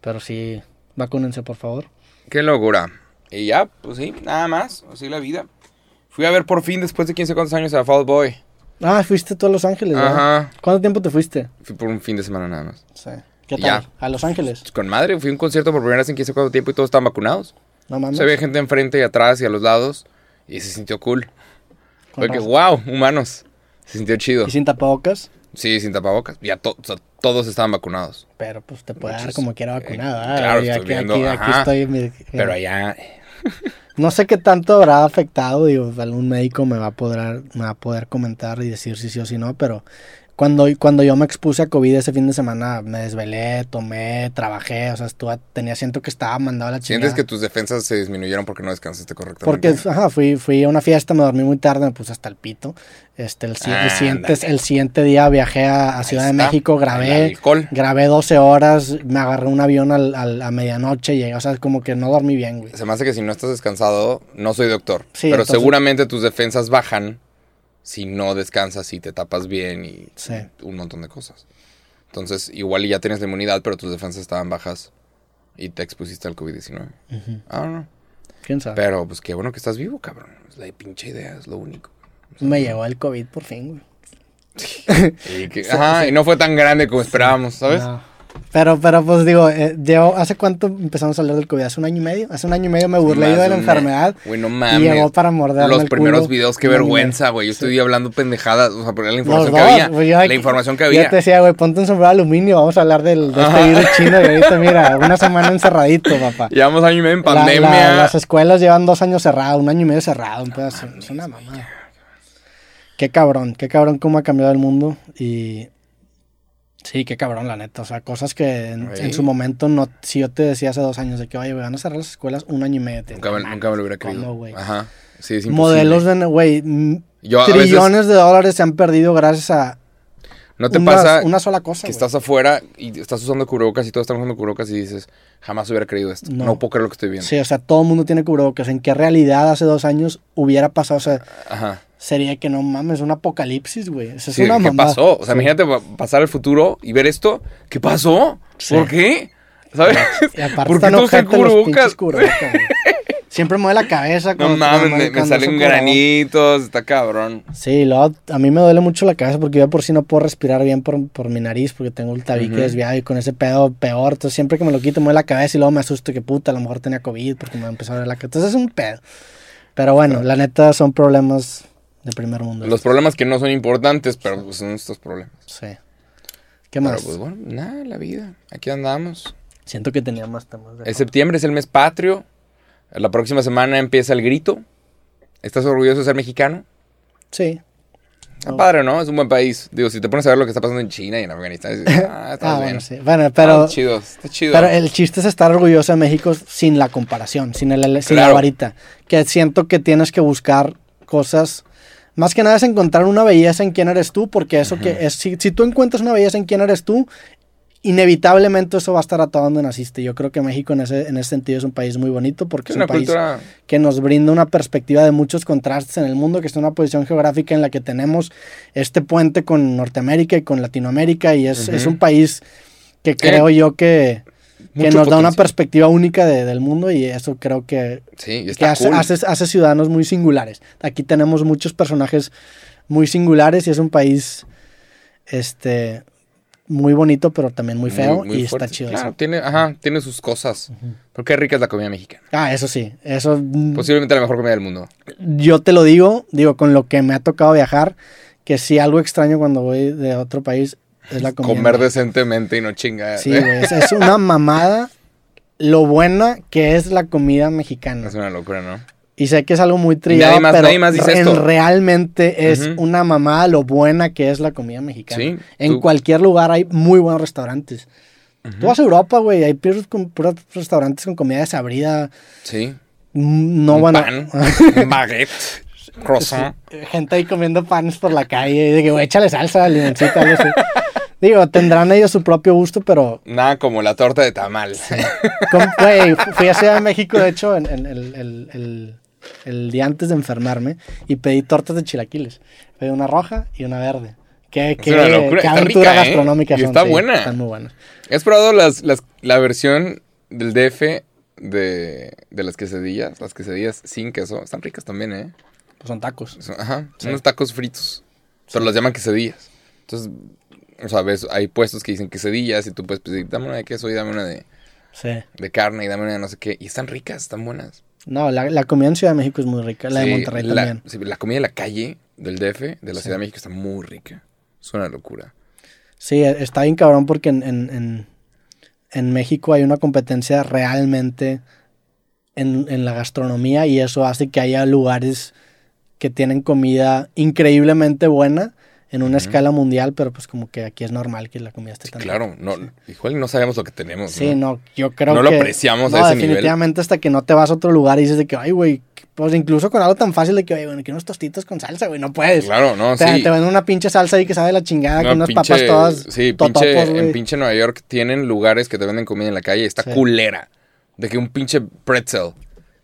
Speaker 2: Pero sí, vacúnense por favor.
Speaker 1: Qué locura. Y ya, pues sí, nada más. Así la vida. Fui a ver por fin, después de 15 cuántos años, a Fall Boy.
Speaker 2: Ah, fuiste tú a Los Ángeles, ¿verdad?
Speaker 1: Ajá.
Speaker 2: ¿Cuánto tiempo te fuiste?
Speaker 1: Fui por un fin de semana nada más.
Speaker 2: Sí. ¿Qué tal?
Speaker 1: ya.
Speaker 2: A Los Ángeles.
Speaker 1: Con madre, fui a un concierto por primera vez en 15 cuánto tiempo y todos estaban vacunados.
Speaker 2: No mames.
Speaker 1: Se ve gente enfrente y atrás y a los lados. Y se sintió cool. Fue que, wow, humanos. Se sintió chido.
Speaker 2: Y sin tapabocas,
Speaker 1: Sí, sin tapabocas. Ya to- todos estaban vacunados.
Speaker 2: pero pues te puede dar como quiera
Speaker 1: Eh,
Speaker 2: vacunado. ah,
Speaker 1: claro, estoy
Speaker 2: aquí,
Speaker 1: viendo,
Speaker 2: aquí, estoy.
Speaker 1: Pero allá...
Speaker 2: No sé qué tanto habrá afectado, digo, algún médico me va a poder, me va a poder comentar y decir si sí o si no, pero cuando, cuando yo me expuse a COVID ese fin de semana, me desvelé, tomé, trabajé, o sea, estuve, tenía, siento que estaba mandado a la chingada.
Speaker 1: ¿Sientes que tus defensas se disminuyeron porque no descansaste correctamente?
Speaker 2: Porque, ajá, fui, fui a una fiesta, me dormí muy tarde, me puse hasta el pito. Este, el, si- el siguiente, el siguiente día viajé a, Ciudad de México, grabé, grabé 12 horas, me agarré un avión al- al- a medianoche, llegué, o sea, como que no dormí bien, güey.
Speaker 1: Se me hace que si no estás descansado, no soy doctor,
Speaker 2: Sí,
Speaker 1: pero
Speaker 2: entonces-
Speaker 1: seguramente tus defensas bajan si no descansas y te tapas bien y
Speaker 2: Sí.
Speaker 1: un montón de cosas. Entonces, igual y ya tienes la inmunidad, pero tus defensas estaban bajas y te expusiste al COVID-19.
Speaker 2: Ujú.
Speaker 1: Ah, no.
Speaker 2: ¿Quién sabe?
Speaker 1: Pero pues qué bueno que estás vivo, cabrón. Es la pinche idea, es lo único.
Speaker 2: Me llegó el COVID por fin, güey.
Speaker 1: Y, que- ajá, y no fue tan grande como esperábamos, ¿sabes?
Speaker 2: No. Pero, pero pues digo, eh, llevo- ¿hace cuánto empezamos a hablar del COVID? ¿Hace un año y medio? Hace un año y medio me burlé yo de la
Speaker 1: un-
Speaker 2: enfermedad.
Speaker 1: Güey, no
Speaker 2: Y
Speaker 1: mames.
Speaker 2: llegó para morderme
Speaker 1: Los
Speaker 2: el
Speaker 1: primeros
Speaker 2: culo.
Speaker 1: videos, qué
Speaker 2: y
Speaker 1: vergüenza, güey. Yo
Speaker 2: Sí.
Speaker 1: estoy hablando pendejadas, o sea, era la información que
Speaker 2: dos,
Speaker 1: había.
Speaker 2: güey, yo-
Speaker 1: la información que
Speaker 2: Yo
Speaker 1: había.
Speaker 2: te decía, güey, ponte un sombrero de aluminio, vamos a hablar del, de este virus chino. Y ahorita, mira, una semana encerradito, papá.
Speaker 1: Llevamos año y medio en
Speaker 2: La-
Speaker 1: pandemia.
Speaker 2: la- las escuelas llevan dos años cerradas, un año y medio cerrado. pedazo. es una mamada. Qué cabrón, qué cabrón cómo ha cambiado el mundo. Y sí, qué cabrón, la neta. O sea, cosas que en, su momento no. Si yo te decía hace dos años de que, oye, güey, van a cerrar las escuelas un año y medio. te-
Speaker 1: Nunca me, nunca me lo hubiera
Speaker 2: ¿Cómo,
Speaker 1: creído.
Speaker 2: güey?
Speaker 1: Ajá. Sí, es imposible.
Speaker 2: Modelos de, güey,
Speaker 1: Yo veces-
Speaker 2: trillones de dólares se han perdido gracias a
Speaker 1: ¿No te
Speaker 2: una,
Speaker 1: pasa
Speaker 2: una sola cosa.
Speaker 1: que estás afuera y estás usando cubrebocas y todos están usando cubrebocas y dices, jamás hubiera creído esto?
Speaker 2: No.
Speaker 1: No, puedo creer lo que estoy viendo.
Speaker 2: Sí, o sea, todo el mundo tiene cubrebocas. ¿En qué realidad hace dos años hubiera pasado? O sea,
Speaker 1: Ajá.
Speaker 2: sería que no mames, un apocalipsis, güey. Es
Speaker 1: Sí,
Speaker 2: una
Speaker 1: ¿Qué pasó? O sea,
Speaker 2: Sí.
Speaker 1: imagínate pa- pasar al futuro y ver esto. ¿Qué pasó?
Speaker 2: Sí.
Speaker 1: ¿Por qué? ¿Sabes?
Speaker 2: Y aparte
Speaker 1: ¿Por qué todos cubrebocas?
Speaker 2: Siempre mueve la cabeza.
Speaker 1: No mames, me, salen granitos, está cabrón.
Speaker 2: Sí, luego a mí me duele mucho la cabeza porque yo por sí no puedo respirar bien por, por mi nariz porque tengo el tabique desviado y con ese pedo peor. Entonces siempre que me lo quito me duele la cabeza y luego me asusto que puta, a lo mejor tenía COVID porque me empezó a doler la cabeza. Entonces es un pedo. Pero bueno, la neta son problemas de primer mundo.
Speaker 1: Los problemas que no son importantes, pero pues, son estos problemas.
Speaker 2: Sí. ¿Qué más?
Speaker 1: Pero pues bueno, nada, la vida. Aquí andamos.
Speaker 2: Siento que tenía más temas. de-
Speaker 1: septiembre, es el mes patrio. La próxima semana empieza el grito. ¿Estás orgulloso de ser mexicano?
Speaker 2: Sí.
Speaker 1: Está padre, ¿no? Es un buen país. Digo, si te pones a ver lo que está pasando en China y en Afganistán, dices, ah, está
Speaker 2: Ah,
Speaker 1: bien.
Speaker 2: bueno, sí. Bueno, pero,
Speaker 1: Ah, chido, está chido.
Speaker 2: pero el chiste es estar orgulloso de México sin la comparación, sin, el, sin la
Speaker 1: Claro.
Speaker 2: varita. Que siento que tienes que buscar cosas. Más que nada es encontrar una belleza en quién eres tú, porque eso que es. Si, si tú encuentras una belleza en quién eres tú, inevitablemente eso va a estar atado donde naciste. Yo creo que México en ese, en ese sentido es un país muy bonito porque
Speaker 1: es
Speaker 2: un país
Speaker 1: cultura...
Speaker 2: que nos brinda una perspectiva de muchos contrastes en el mundo, que está en una posición geográfica en la que tenemos este puente con Norteamérica y con Latinoamérica y es, es un país que
Speaker 1: Tiene
Speaker 2: creo yo que, que nos da una perspectiva única de- del mundo y eso creo que,
Speaker 1: Sí,
Speaker 2: que hace,
Speaker 1: cool.
Speaker 2: hace- hace ciudadanos muy singulares. Aquí tenemos muchos personajes muy singulares y es un país este muy bonito pero también muy feo y
Speaker 1: fuerte.
Speaker 2: está chido.
Speaker 1: Claro,
Speaker 2: eso.
Speaker 1: tiene, ajá, tiene sus cosas. Porque rica es la comida mexicana.
Speaker 2: Ah, eso sí, eso mm,
Speaker 1: Posiblemente la mejor comida del mundo.
Speaker 2: yo te lo digo, digo, con lo que me ha tocado viajar, que sí algo extraño cuando voy de otro país es la comida.
Speaker 1: Comer decentemente y no chingar.
Speaker 2: Sí, güey, es, es una mamada lo buena que es la comida mexicana.
Speaker 1: Es una locura, ¿no?
Speaker 2: Y sé que es algo muy trillado,
Speaker 1: más-
Speaker 2: pero
Speaker 1: más dice
Speaker 2: en-
Speaker 1: esto.
Speaker 2: realmente es una mamada lo buena que es la comida mexicana.
Speaker 1: Sí,
Speaker 2: en
Speaker 1: tú-
Speaker 2: cualquier lugar hay muy buenos restaurantes. Tú vas a Europa, güey, hay puros, restaurantes con comida desabrida.
Speaker 1: Sí.
Speaker 2: Mm, No
Speaker 1: un
Speaker 2: van a...
Speaker 1: pan, un baguette, croissant.
Speaker 2: gente ahí comiendo panes por la calle. Y de que, güey, échale salsa, limoncito, algo así. Digo, tendrán ellos su propio gusto, pero.
Speaker 1: Nada como la torta de tamal.
Speaker 2: com- Güey, fu- fui a Ciudad de México, de hecho, en, en el, el- el- el día antes de enfermarme y pedí tortas de chilaquiles. Pedí una roja y una verde. Qué, qué,
Speaker 1: locura,
Speaker 2: qué aventura
Speaker 1: rica, ¿eh?
Speaker 2: gastronómica son,
Speaker 1: está
Speaker 2: sí,
Speaker 1: buena.
Speaker 2: Están muy buenas.
Speaker 1: ¿Has probado las, las- la versión del DF de, de las quesadillas? Las quesadillas sin queso. Están ricas también, ¿eh?
Speaker 2: Pues son tacos.
Speaker 1: Son- ajá, son
Speaker 2: Sí.
Speaker 1: unos tacos fritos. Pero los llaman quesadillas. Entonces, o sea, ves, hay puestos que dicen quesadillas y tú puedes pedir, dame una de queso y dame una de,
Speaker 2: Sí.
Speaker 1: de carne y dame una de no sé qué. Y están ricas, están buenas.
Speaker 2: No, la, la comida en Ciudad de México es muy rica. La de Monterrey
Speaker 1: la,
Speaker 2: también.
Speaker 1: sí, la comida de la calle del DF, de la
Speaker 2: Sí.
Speaker 1: Ciudad de México, está muy rica. Es una locura.
Speaker 2: Sí, está bien cabrón porque en, en, en, en México hay una competencia realmente en, en la gastronomía y eso hace que haya lugares que tienen comida increíblemente buena en una escala mundial, pero pues como que aquí es normal que la comida esté
Speaker 1: Sí,
Speaker 2: tan
Speaker 1: claro, no, igual no sabemos lo que tenemos.
Speaker 2: Sí,
Speaker 1: ¿no?
Speaker 2: no, yo creo
Speaker 1: No
Speaker 2: que...
Speaker 1: lo apreciamos a
Speaker 2: no,
Speaker 1: ese nivel.
Speaker 2: definitivamente hasta que no te vas a otro lugar y dices de que, ay, güey, pues incluso con algo tan fácil de que, oye, bueno, que unos tostitos con salsa, güey, no puedes.
Speaker 1: Claro, no,
Speaker 2: te,
Speaker 1: sí.
Speaker 2: te venden una pinche salsa ahí que sabe la chingada,
Speaker 1: No,
Speaker 2: con unas
Speaker 1: pinche-
Speaker 2: papas todas
Speaker 1: Sí,
Speaker 2: totopos,
Speaker 1: pinche, en pinche Nueva York tienen lugares que te venden comida en la calle. Está
Speaker 2: Sí.
Speaker 1: culera. De que un pinche pretzel.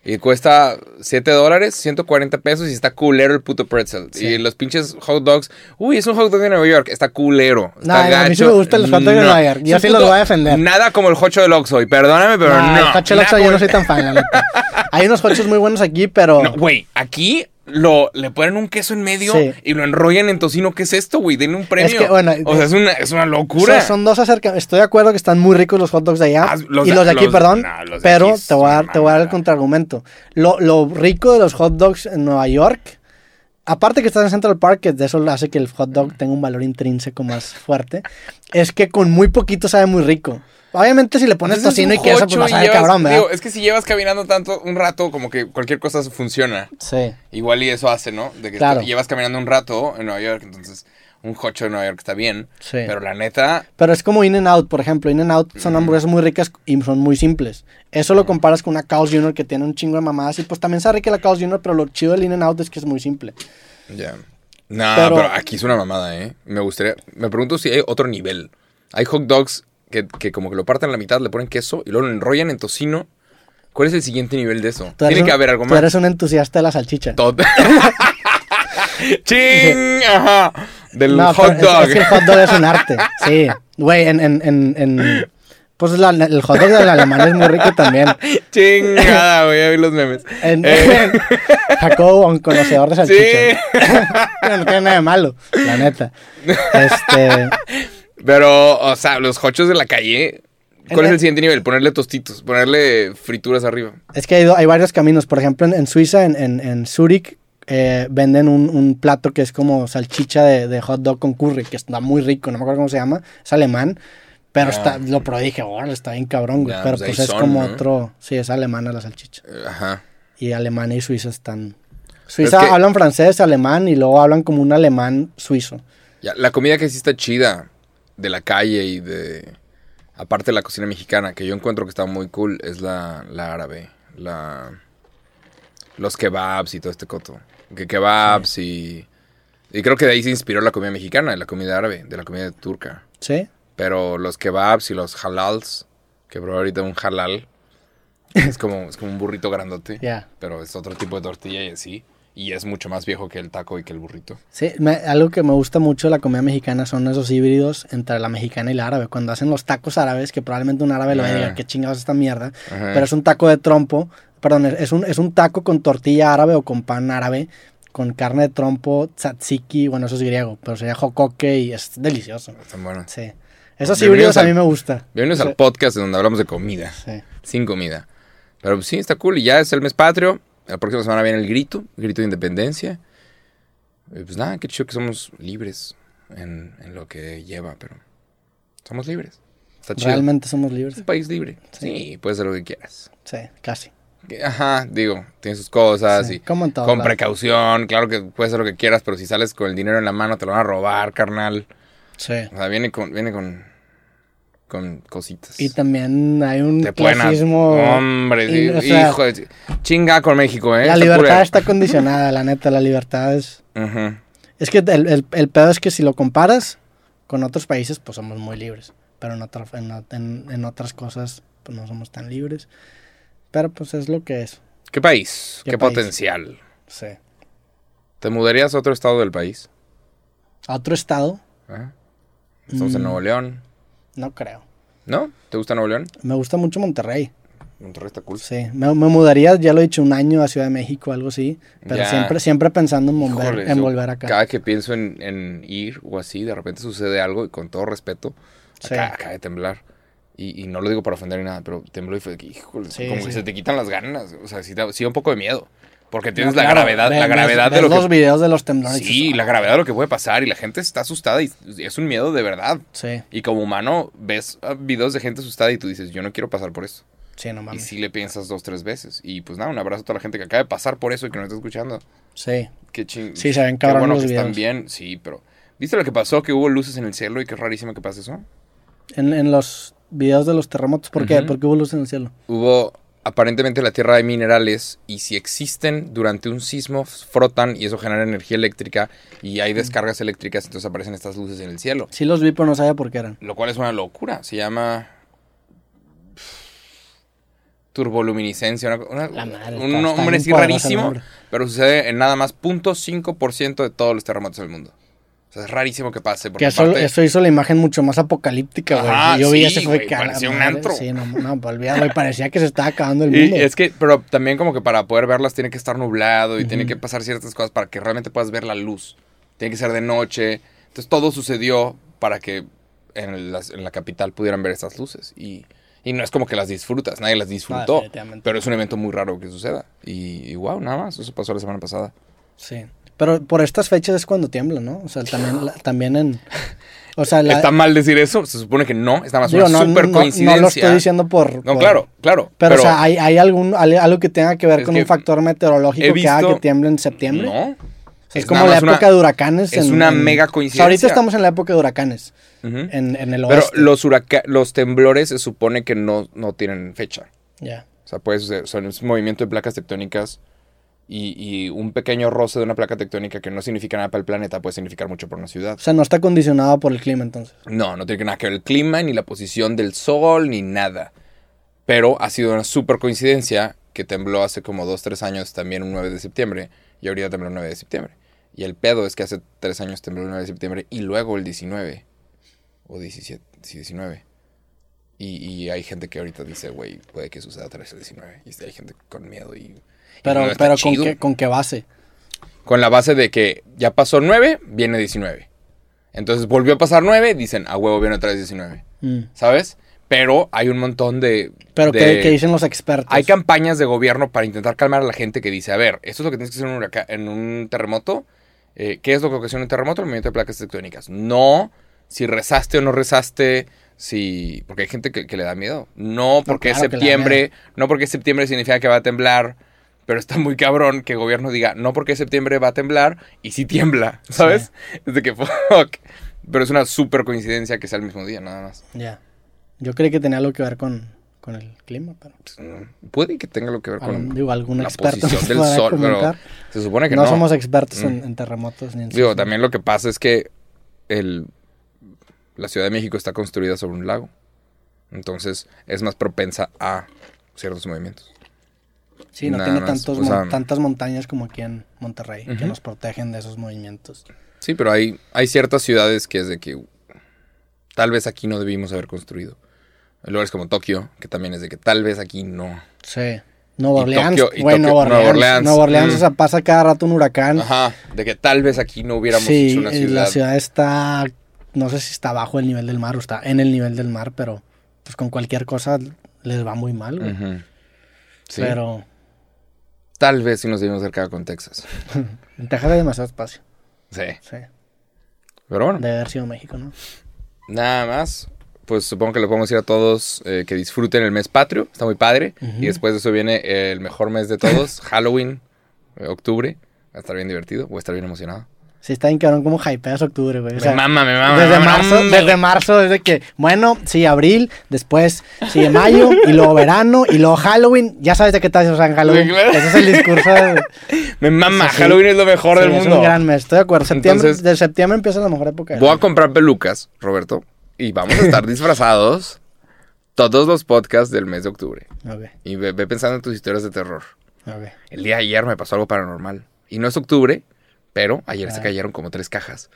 Speaker 1: Y cuesta 7 dólares, 140 pesos y está culero el puto pretzel.
Speaker 2: Sí.
Speaker 1: Y los pinches hot dogs. Uy, es un hot dog de Nueva York. Está culero. Está
Speaker 2: No, a mí sí me gustan los hot dogs de Nueva York. Yo sí los voy a defender.
Speaker 1: Nada como el hocho del Oxxo. Y perdóname, pero
Speaker 2: Nah,
Speaker 1: no.
Speaker 2: el Hocho Loxo yo no soy tan fan, la neta. Hay unos hochos muy buenos aquí, pero...
Speaker 1: No, güey, aquí lo, le ponen un queso en medio
Speaker 2: Sí.
Speaker 1: y lo enrollan en tocino. ¿Qué es esto, güey? Denle un premio.
Speaker 2: que, bueno,
Speaker 1: o sea, es una, es una locura.
Speaker 2: son, son dos acercamientos. Estoy de acuerdo que están muy ricos los hot dogs de allá.
Speaker 1: Ah, los
Speaker 2: y
Speaker 1: de-
Speaker 2: los de aquí,
Speaker 1: los-
Speaker 2: perdón.
Speaker 1: no, los de
Speaker 2: pero
Speaker 1: aquí
Speaker 2: te voy, a dar, te voy a dar el contraargumento. Lo, lo rico de los hot dogs en Nueva York, aparte que estás en Central Park, que de eso hace que el hot dog tenga un valor intrínseco más fuerte, es que con muy poquito sabe muy rico. Obviamente si le pones
Speaker 1: Entonces,
Speaker 2: tocino y queso, pues
Speaker 1: jocho
Speaker 2: va a cabrón, ¿verdad?
Speaker 1: digo, es que si llevas caminando tanto un rato, como que cualquier cosa funciona.
Speaker 2: sí.
Speaker 1: Igual y eso hace, ¿no? De que
Speaker 2: Claro.
Speaker 1: llevas caminando un rato en Nueva York, entonces un jocho de Nueva York está bien.
Speaker 2: Sí.
Speaker 1: Pero la neta,
Speaker 2: Pero es como In and Out, por ejemplo. In and Out son hamburguesas muy ricas y son muy simples. Eso lo comparas con una Carl's Jr. que tiene un chingo de mamadas y pues también sabe rica la Carl's Jr., pero lo chido del In and Out es que es muy simple.
Speaker 1: ya. No,
Speaker 2: Pero-
Speaker 1: pero... aquí es una mamada, ¿eh? Me gustaría. Me pregunto si hay otro nivel. Hay hot dogs que, que como que lo parten a la mitad, le ponen queso y luego lo enrollan en tocino. ¿Cuál es el siguiente nivel de eso?
Speaker 2: Tú
Speaker 1: Tiene
Speaker 2: un-
Speaker 1: que haber algo
Speaker 2: Tú
Speaker 1: más.
Speaker 2: eres un entusiasta de la salchicha.
Speaker 1: Tot- ¡Ching! Ajá. Del
Speaker 2: No,
Speaker 1: hot
Speaker 2: es-
Speaker 1: dog.
Speaker 2: Es, que el hot dog es un arte. Sí. Güey, en, en, en, en- Pues la- el hot dog del alemán es muy rico también.
Speaker 1: Chingada, güey, ya vi los memes.
Speaker 2: En,
Speaker 1: Eh,
Speaker 2: Jacobo, un conocedor de salchicha.
Speaker 1: sí.
Speaker 2: No tiene nada de malo, la neta. Este...
Speaker 1: Pero, o sea, los hochos de la calle. ¿Cuál
Speaker 2: En
Speaker 1: es
Speaker 2: el-
Speaker 1: siguiente nivel? Ponerle tostitos, ponerle frituras arriba.
Speaker 2: Es que hay, hay varios caminos. Por ejemplo, en, en Suiza, en, en, en Zurich, eh, venden un, un plato que es como salchicha de, de hot dog con curry, que está muy rico. No me acuerdo cómo se llama. Es alemán. Pero
Speaker 1: Ah.
Speaker 2: está, lo probé y dije, "Órale, está bien cabrón, güey. Pero
Speaker 1: pues
Speaker 2: pues es
Speaker 1: son,
Speaker 2: como
Speaker 1: ¿no?
Speaker 2: otro. Sí, es alemana la salchicha.
Speaker 1: Eh, Ajá.
Speaker 2: Y Alemania y Suiza están. Suiza
Speaker 1: Es que-
Speaker 2: hablan francés, alemán y luego hablan como un alemán suizo.
Speaker 1: Ya, la comida que sí está chida de la calle y de... Aparte de la cocina mexicana, que yo encuentro que está muy cool, es la, la árabe. La... Los kebabs y todo este coto. Que kebabs y... Y creo que de ahí se inspiró la comida mexicana, de la comida árabe, de la comida turca.
Speaker 2: ¿Sí?
Speaker 1: Pero los kebabs y los halals, que probé ahorita un halal, es como, es como un burrito grandote.
Speaker 2: Ya.
Speaker 1: Pero es otro tipo de tortilla y así. Y es mucho más viejo que el taco y que el burrito.
Speaker 2: Sí, me- algo que me gusta mucho de la comida mexicana son esos híbridos entre la mexicana y la árabe. Cuando hacen los tacos árabes, que probablemente un árabe lo
Speaker 1: Ah.
Speaker 2: diga, qué chingados es esta mierda.
Speaker 1: Ajá.
Speaker 2: Pero es un taco de trompo, perdón, es un, es un taco con tortilla árabe o con pan árabe, con carne de trompo, tzatziki, bueno, eso es griego, pero sería jocoque y es delicioso.
Speaker 1: Están buenos.
Speaker 2: Sí. Esos híbridos a mí me gusta.
Speaker 1: Bienvenidos
Speaker 2: Sí.
Speaker 1: al podcast donde hablamos de comida.
Speaker 2: Sí.
Speaker 1: Sin comida. Pero sí, está cool. Y ya es el mes patrio. La próxima semana viene el grito. El grito de independencia. Pues nada, qué chido que somos libres en, en lo que lleva, pero somos libres. Está chido.
Speaker 2: Realmente somos
Speaker 1: Es
Speaker 2: libres.
Speaker 1: un país libre.
Speaker 2: Sí.
Speaker 1: Sí, puedes hacer lo que quieras.
Speaker 2: Sí, casi.
Speaker 1: Ajá, digo, tiene sus cosas
Speaker 2: Sí,
Speaker 1: y
Speaker 2: como en todo
Speaker 1: con
Speaker 2: lado.
Speaker 1: precaución. Claro que puedes hacer lo que quieras, pero si sales con el dinero en la mano te lo van a robar, carnal.
Speaker 2: Sí.
Speaker 1: O sea, viene con, viene con, con cositas.
Speaker 2: Y también hay un
Speaker 1: Te
Speaker 2: clasismo.
Speaker 1: Hombre,
Speaker 2: y,
Speaker 1: sí,
Speaker 2: o sea,
Speaker 1: hijo de... Chinga con México, ¿eh?
Speaker 2: La
Speaker 1: Está
Speaker 2: libertad está condicionada, la neta, la libertad es... Es que el, el, el pedo es que si lo comparas con otros países, pues somos muy libres. Pero en, otra- en, en- en otras cosas, pues no somos tan libres. Pero pues es lo que es.
Speaker 1: ¿Qué país?
Speaker 2: ¿Qué
Speaker 1: ¿Qué,
Speaker 2: país?
Speaker 1: potencial?
Speaker 2: Sí.
Speaker 1: ¿Te mudarías a otro estado del país?
Speaker 2: A otro estado,
Speaker 1: ¿Eh? Estamos en
Speaker 2: Mm.
Speaker 1: Nuevo León.
Speaker 2: No creo.
Speaker 1: ¿No? ¿Te gusta Nuevo León?
Speaker 2: Me gusta mucho Monterrey.
Speaker 1: Monterrey está cool.
Speaker 2: Sí. Me, me mudaría, ya lo he dicho, un año a Ciudad de México, algo así. Pero
Speaker 1: Ya.
Speaker 2: siempre, siempre pensando en volver,
Speaker 1: Híjole,
Speaker 2: en volver acá.
Speaker 1: Cada que pienso en, en ir o así, de repente sucede algo y con todo respeto,
Speaker 2: Sí.
Speaker 1: acá, acaba de temblar. Y, y no lo digo para ofender ni nada, pero tembló y fue híjole,
Speaker 2: Sí,
Speaker 1: como
Speaker 2: sí.
Speaker 1: que se te quitan las ganas. O sea, sí, sí da un poco de miedo. Porque
Speaker 2: No,
Speaker 1: tienes la gravedad,
Speaker 2: ve-
Speaker 1: la
Speaker 2: ves-
Speaker 1: gravedad de
Speaker 2: ves
Speaker 1: lo que
Speaker 2: los videos de los temblores. y
Speaker 1: Sí, la gravedad de lo que puede pasar y la gente está asustada y es un miedo de verdad.
Speaker 2: Sí,
Speaker 1: Y como humano ves ah, videos de gente asustada y tú dices, yo no quiero pasar por eso.
Speaker 2: sí, no
Speaker 1: Y
Speaker 2: mames.
Speaker 1: sí le piensas dos, tres veces. Y pues nada, un abrazo a toda la gente que acaba de pasar por eso y que nos está escuchando.
Speaker 2: Sí.
Speaker 1: Qué ching.
Speaker 2: Sí, se ven
Speaker 1: Qué bueno
Speaker 2: los
Speaker 1: que están
Speaker 2: videos.
Speaker 1: bien, sí, pero... ¿Viste lo que pasó? Que hubo luces en el cielo y que es rarísimo que pase eso.
Speaker 2: En, en los videos de los terremotos, ¿por qué?
Speaker 1: Ujú.
Speaker 2: Porque hubo luz en el cielo.
Speaker 1: Hubo... Aparentemente en la Tierra hay minerales y si existen durante un sismo frotan y eso genera energía eléctrica y hay descargas eléctricas, entonces aparecen estas luces en el cielo.
Speaker 2: Sí los vi, pero no sabía por qué eran.
Speaker 1: Lo cual es una locura. Se llama. Turboluminiscencia. Una, una-
Speaker 2: La madre,
Speaker 1: un nombre así rarísimo. Pero sucede en nada más 0.5% de todos los terremotos del mundo. O sea, es rarísimo que pase. Porque
Speaker 2: Que eso, hizo la imagen mucho más apocalíptica, güey.
Speaker 1: Ajá,
Speaker 2: Yo vi ese fue
Speaker 1: güey,
Speaker 2: la
Speaker 1: parecía un
Speaker 2: madre,
Speaker 1: antro.
Speaker 2: Sí, no, no, pues olvídalo, y parecía que se estaba acabando el
Speaker 1: Y
Speaker 2: mundo.
Speaker 1: es que, pero también como que para poder verlas tiene que estar nublado y tiene que pasar ciertas cosas para que realmente puedas ver la luz. Tiene que ser de noche. Entonces todo sucedió para que en, las- en la capital pudieran ver estas luces. Y, y no es como que las disfrutas, nadie las disfrutó.
Speaker 2: definitivamente.
Speaker 1: pero es un evento muy raro que suceda. Y, y wow, nada más, eso pasó la semana pasada.
Speaker 2: Sí. Pero por estas fechas es cuando tiembla, ¿no? O sea, también, la- también en... O sea, la...
Speaker 1: Está mal decir eso, se supone que no, es nada más
Speaker 2: digo,
Speaker 1: una
Speaker 2: no,
Speaker 1: super
Speaker 2: no-
Speaker 1: coincidencia.
Speaker 2: no lo estoy diciendo por...
Speaker 1: No,
Speaker 2: por-
Speaker 1: claro, claro.
Speaker 2: Pero, o sea, ¿hay, hay algún, hay algo que tenga que ver con
Speaker 1: que
Speaker 2: un factor meteorológico que haga que tiemble en septiembre?
Speaker 1: No.
Speaker 2: Es,
Speaker 1: Es
Speaker 2: como la
Speaker 1: una-
Speaker 2: época de huracanes.
Speaker 1: es
Speaker 2: en-
Speaker 1: una
Speaker 2: en-
Speaker 1: mega
Speaker 2: o sea, ahorita
Speaker 1: coincidencia.
Speaker 2: estamos en la época de huracanes, en, en el
Speaker 1: Pero
Speaker 2: oeste.
Speaker 1: los, huraca- los temblores se supone que no, no tienen fecha.
Speaker 2: Ya.
Speaker 1: O sea, puede suceder, son es un movimiento de placas tectónicas y, y un pequeño roce de una placa tectónica que no significa nada para el planeta puede significar mucho para una ciudad.
Speaker 2: O sea, no está condicionado por el clima entonces.
Speaker 1: No, no tiene nada que ver el clima, ni la posición del sol, ni nada. Pero ha sido una super coincidencia que tembló hace como 2, 3 años también un 9 de septiembre y ahorita tembló el 9 de septiembre. Y el pedo es que hace 3 años tembló el 9 de septiembre y luego el 19 o 17, sí, 19. Y, y hay gente que ahorita dice, güey, puede que suceda otra vez el 19. Y hay gente con miedo y...
Speaker 2: Pero, pero ¿con, qué, ¿con qué base?
Speaker 1: Con la base de que ya pasó 9, viene 19. Entonces volvió a pasar 9, dicen, a huevo viene otra vez 19.
Speaker 2: Mm.
Speaker 1: ¿Sabes? Pero hay un montón de...
Speaker 2: Pero
Speaker 1: de-
Speaker 2: ¿qué, qué dicen los expertos?
Speaker 1: Hay campañas de gobierno para intentar calmar a la gente que dice, a ver, esto es lo que tienes que hacer en un, huraca- en un terremoto. Eh, ¿Qué es lo que ocasiona un terremoto? El movimiento de placas tectónicas. No si rezaste o no rezaste, si... Porque hay gente que, que le da miedo. No porque
Speaker 2: claro
Speaker 1: es septiembre, no porque es septiembre significa que va a temblar. Pero está muy cabrón que el gobierno diga, no porque septiembre va a temblar y sí tiembla, ¿sabes? Es de que fuck. Pero es una súper coincidencia que sea el mismo día, nada más.
Speaker 2: Ya. Yo creí que tenía algo que ver con, con el clima, pero
Speaker 1: Pues, mm, Puede que tenga lo que ver con
Speaker 2: algún, digo, algún
Speaker 1: la
Speaker 2: experto
Speaker 1: posición del sol, pero se supone que
Speaker 2: no,
Speaker 1: no.
Speaker 2: somos expertos en,
Speaker 1: Mm.
Speaker 2: en terremotos ni en
Speaker 1: Digo, también lo que pasa es que el, la Ciudad de México está construida sobre un lago. Entonces es más propensa a ciertos movimientos.
Speaker 2: Sí, no
Speaker 1: nada
Speaker 2: tiene
Speaker 1: más,
Speaker 2: tantos
Speaker 1: o sea-
Speaker 2: mon- tantas montañas como aquí en Monterrey que
Speaker 1: Ujú.
Speaker 2: nos protegen de esos movimientos.
Speaker 1: Sí, pero hay, hay ciertas ciudades que es de que tal vez aquí no debimos haber construido. Hay lugares como Tokio, que también es de que tal vez aquí no.
Speaker 2: Sí. Nueva Orleans,
Speaker 1: Tokio- Tokio-
Speaker 2: Nueva Orleans. Nueva Orleans,
Speaker 1: mm.
Speaker 2: o sea, pasa cada rato un huracán.
Speaker 1: Ajá, de que tal vez aquí no hubiéramos
Speaker 2: sí,
Speaker 1: hecho una ciudad.
Speaker 2: la ciudad está, no sé si está bajo el nivel del mar o está en el nivel del mar, pero pues con cualquier cosa les va muy mal, güey.
Speaker 1: Ujú. Sí,
Speaker 2: Pero
Speaker 1: Tal vez sí nos debimos acercar con Texas.
Speaker 2: en Texas hay demasiado espacio.
Speaker 1: Sí.
Speaker 2: Sí.
Speaker 1: Pero bueno.
Speaker 2: Debe haber sido México, ¿no?
Speaker 1: Nada más. Pues supongo que le podemos decir a todos eh, que disfruten el mes patrio. Está muy padre. Y después de eso viene el mejor mes de todos, Halloween, eh, octubre. Va a estar bien divertido. Voy a estar bien emocionado.
Speaker 2: Sí, está bien cabrón como hypeas octubre, güey. O
Speaker 1: me mama, me mama.
Speaker 2: desde
Speaker 1: me mama,
Speaker 2: marzo,
Speaker 1: hombre.
Speaker 2: desde marzo, desde que, bueno, sí, abril, después sigue mayo, y luego verano, y luego Halloween. Ya sabes de qué se en Halloween.
Speaker 1: Sí, claro.
Speaker 2: Ese es el discurso. de-
Speaker 1: Me mama.
Speaker 2: Sí.
Speaker 1: Halloween es lo mejor
Speaker 2: Sí,
Speaker 1: del
Speaker 2: es
Speaker 1: mundo.
Speaker 2: un gran mes, estoy de acuerdo. Septiembre,
Speaker 1: Entonces-
Speaker 2: de septiembre empieza la mejor época.
Speaker 1: Voy a comprar pelucas, Roberto. Y vamos a estar disfrazados todos los podcasts del mes de octubre.
Speaker 2: Ok,
Speaker 1: Y ve, ve pensando en tus historias de terror.
Speaker 2: ok.
Speaker 1: El día de ayer me pasó algo paranormal. Y no es octubre, pero ayer se
Speaker 2: Ah.
Speaker 1: cayeron como tres cajas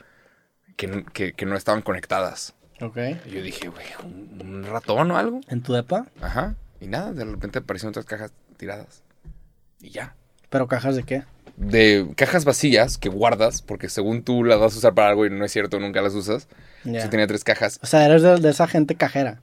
Speaker 1: que, que- que no estaban conectadas.
Speaker 2: Ok.
Speaker 1: Y yo dije, güey, ¿un, un ratón o algo?
Speaker 2: ¿En tu depa?
Speaker 1: Ajá. Y nada, de repente aparecieron tres cajas tiradas. Y ya.
Speaker 2: ¿Pero cajas de qué?
Speaker 1: De cajas vacías que guardas, porque según tú las vas a usar para algo y no es cierto, nunca las usas. Sí tenía tres cajas.
Speaker 2: O sea, eres de, de esa gente cajera.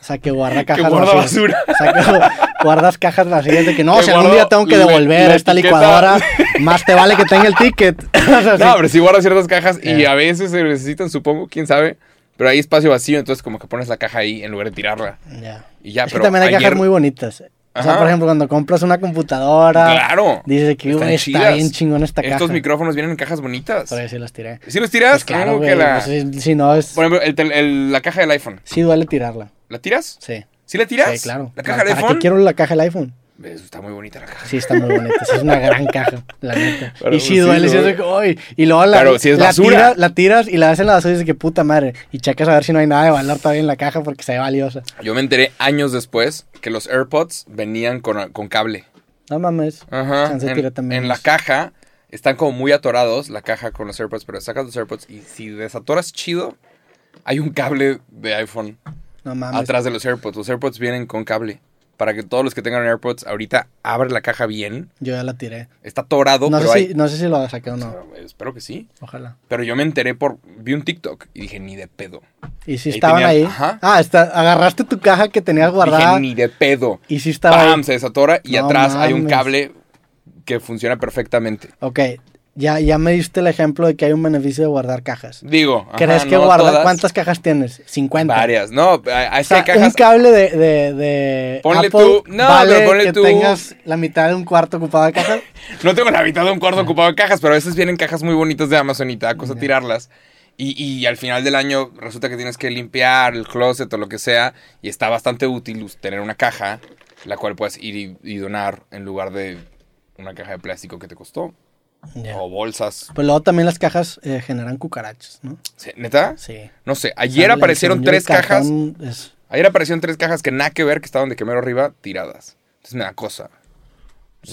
Speaker 2: O sea, que guarda cajas
Speaker 1: guarda
Speaker 2: vacías.
Speaker 1: basura.
Speaker 2: O sea, que guardas cajas vacías de que no,
Speaker 1: Que
Speaker 2: si algún día tengo que devolver esta
Speaker 1: etiqueta.
Speaker 2: licuadora, más te vale que tenga el ticket. O sea, sí.
Speaker 1: No, pero sí guardas ciertas cajas y
Speaker 2: Ya.
Speaker 1: a veces se necesitan, supongo, quién sabe. Pero hay espacio vacío, entonces como que pones la caja ahí en lugar de tirarla.
Speaker 2: Ya.
Speaker 1: Y ya,
Speaker 2: es que
Speaker 1: pero
Speaker 2: también hay
Speaker 1: ayer-
Speaker 2: cajas muy bonitas. O sea,
Speaker 1: Ajá.
Speaker 2: por ejemplo, cuando compras una computadora,
Speaker 1: Claro.
Speaker 2: dices que
Speaker 1: Están
Speaker 2: "Uy, está
Speaker 1: chidas.
Speaker 2: bien chingón esta
Speaker 1: Estos
Speaker 2: caja.
Speaker 1: micrófonos vienen en cajas bonitas.
Speaker 2: Por ahí sí las tiré.
Speaker 1: ¿Sí los tiras?
Speaker 2: Pues claro, güey.
Speaker 1: que la-
Speaker 2: pues, si, si no, es,
Speaker 1: Por ejemplo, el el- la caja del iPhone.
Speaker 2: sí duele tirarla.
Speaker 1: ¿La tiras?
Speaker 2: Sí.
Speaker 1: ¿Sí la tiras?
Speaker 2: Sí, claro.
Speaker 1: ¿La caja
Speaker 2: ¿Para
Speaker 1: del
Speaker 2: qué
Speaker 1: iPhone?
Speaker 2: quiero la caja del iPhone?
Speaker 1: Eso Está muy bonita la caja.
Speaker 2: Sí, está muy bonita. es una gran caja, la neta.
Speaker 1: Pero
Speaker 2: y sí
Speaker 1: sí
Speaker 2: duele, sí, "Ay", Y luego la,
Speaker 1: si es
Speaker 2: la, tiras, la tiras y la ves en la basura y dices que puta madre. Y checas a ver si no hay nada de valor todavía en la caja porque se ve valiosa.
Speaker 1: Yo me enteré años después que los AirPods venían con, con cable.
Speaker 2: No mames.
Speaker 1: Ajá. En,
Speaker 2: tiré también
Speaker 1: en la caja están como muy atorados la caja con los AirPods, pero sacas los AirPods y si desatoras chido, hay un cable de iPhone
Speaker 2: No mames.
Speaker 1: atrás de los AirPods. Los AirPods vienen con cable. Para que todos los que tengan AirPods ahorita abre la caja bien.
Speaker 2: Yo ya la tiré.
Speaker 1: Está atorado,
Speaker 2: No
Speaker 1: pero
Speaker 2: sé,
Speaker 1: hay...
Speaker 2: si, no sé si lo saqué o no.
Speaker 1: Espero que sí.
Speaker 2: Ojalá.
Speaker 1: Pero yo me enteré por... Vi un TikTok y dije, ni de pedo.
Speaker 2: ¿Y si
Speaker 1: Ahí
Speaker 2: estaban
Speaker 1: tenía-
Speaker 2: ahí?
Speaker 1: ajá.
Speaker 2: Ah, está, agarraste tu caja que tenías guardada
Speaker 1: Dije, ni de pedo.
Speaker 2: y sí estaba
Speaker 1: ¡Pam!
Speaker 2: ahí.
Speaker 1: Se desatora y
Speaker 2: No
Speaker 1: atrás hay un cable que funciona perfectamente.
Speaker 2: Ok, ya, ya me diste el ejemplo de que hay un beneficio de guardar cajas.
Speaker 1: Digo,
Speaker 2: ¿Crees que
Speaker 1: no
Speaker 2: guardar?
Speaker 1: todas,
Speaker 2: ¿Cuántas cajas tienes? 50.
Speaker 1: Varias. No, hay,
Speaker 2: O sea,
Speaker 1: cajas...
Speaker 2: un cable de, de, de
Speaker 1: Ponle
Speaker 2: Apple
Speaker 1: tú- no,
Speaker 2: vale
Speaker 1: pero ponle
Speaker 2: que
Speaker 1: tú-
Speaker 2: tengas la mitad de un cuarto ocupado de cajas.
Speaker 1: No tengo la mitad de un cuarto ocupado de cajas, pero a veces vienen cajas muy bonitas de Amazon y te da cosa tirarlas. Y, y al final del año resulta que tienes que limpiar el closet o lo que sea. Y está bastante útil tener una caja, la cual puedes ir y, y donar en lugar de una caja de plástico que te costó. O bolsas.
Speaker 2: Pues luego también las cajas eh, generan cucarachas, ¿no?
Speaker 1: Sí, ¿Neta?
Speaker 2: Sí.
Speaker 1: No sé,
Speaker 2: O sea,
Speaker 1: ayer aparecieron tres cajas.
Speaker 2: es-
Speaker 1: Ayer aparecieron tres cajas que nada que ver, que estaban de quemero arriba, tiradas. Entonces me da cosa.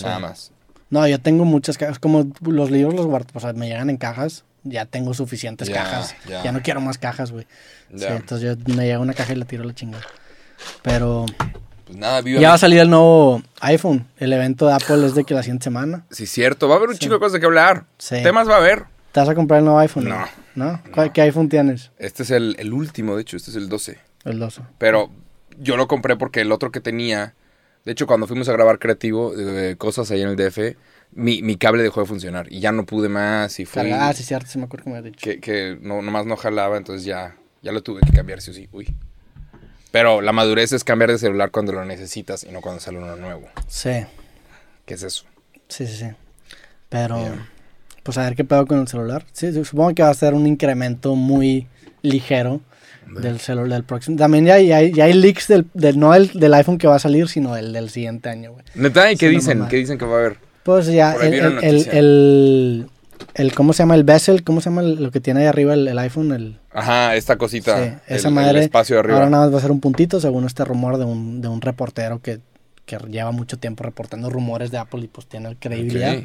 Speaker 1: Nada más.
Speaker 2: No, yo tengo muchas cajas. Como los libros los guardo, o sea, me llegan en cajas. Ya tengo suficientes cajas.
Speaker 1: ya.
Speaker 2: Ya. no quiero más cajas, güey. Sí, entonces yo me llega una caja y la tiro a la chingada. Pero
Speaker 1: Pues nada, viva
Speaker 2: ya va a salir el nuevo iPhone. El evento de Apple es de que la siguiente semana.
Speaker 1: Sí, cierto. Va a haber un chico de cosas de qué hablar.
Speaker 2: Sí.
Speaker 1: Temas va a haber.
Speaker 2: ¿Te vas a comprar el nuevo iPhone?
Speaker 1: No.
Speaker 2: ¿No? ¿Cuál- ¿Qué iPhone tienes?
Speaker 1: Este es el, el último, de hecho. Este es el 12.
Speaker 2: El 12.
Speaker 1: Pero yo lo compré porque el otro que tenía... De hecho, cuando fuimos a grabar creativo, eh, cosas ahí en el DF, mi, mi cable dejó de funcionar. Y ya no pude más. Y fue...
Speaker 2: Ah, sí, cierto, sí me acuerdo que me habías dicho.
Speaker 1: que, que no, nomás no jalaba, entonces ya, ya lo tuve que cambiar, sí o sí. Uy. Pero la madurez es cambiar de celular cuando lo necesitas y no cuando sale uno nuevo.
Speaker 2: Sí.
Speaker 1: ¿Qué es eso?
Speaker 2: Sí, sí, sí. Pero, pues a ver qué pedo con el celular. Sí, supongo que va a ser un incremento muy ligero del celular del próximo. También ya hay, ya hay, ya hay leaks del, del no del, del iPhone que va a salir, sino del, del siguiente año, güey.
Speaker 1: ¿Neta? ¿Y qué
Speaker 2: Sí,
Speaker 1: dicen? ¿Qué dicen que va a haber?
Speaker 2: Pues ya, el, el, el. El- ¿cómo se llama? El bezel, ¿cómo se llama lo que tiene ahí arriba el, el iPhone? El,
Speaker 1: Ajá, esta cosita.
Speaker 2: sí, esa
Speaker 1: el,
Speaker 2: madre.
Speaker 1: El espacio de arriba.
Speaker 2: Ahora nada más va a ser un puntito, según este rumor de un, de un reportero que, que lleva mucho tiempo reportando rumores de Apple y pues tiene credibilidad.
Speaker 1: Ok.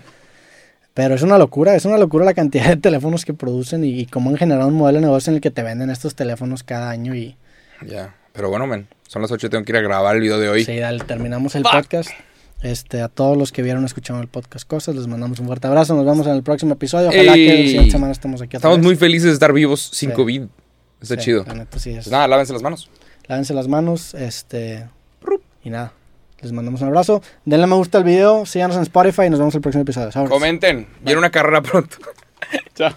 Speaker 2: Pero es una locura, es una locura la cantidad de teléfonos que producen y, y cómo han generado un modelo de negocio en el que te venden estos teléfonos cada año y
Speaker 1: Ya. Pero bueno, men, son las 8 tengo que ir a grabar el video de hoy.
Speaker 2: sí, dale, terminamos el
Speaker 1: Fuck.
Speaker 2: podcast. Este, a todos los que vieron, escucharon el podcast Cosas, les mandamos un fuerte abrazo. Nos vemos en el próximo episodio. Ojalá que la siguiente semana estemos aquí.
Speaker 1: Estamos
Speaker 2: vez.
Speaker 1: muy felices de estar vivos sin
Speaker 2: Sí.
Speaker 1: COVID. Está
Speaker 2: Sí,
Speaker 1: chido.
Speaker 2: La neta, sí es.
Speaker 1: Pues nada, lávense las manos.
Speaker 2: Lávense las manos, este, y nada. Les mandamos un abrazo. Denle me gusta al video, síganos en Spotify y nos vemos en el próximo episodio. Sobres.
Speaker 1: Comenten. Viene una carrera pronto. Chao.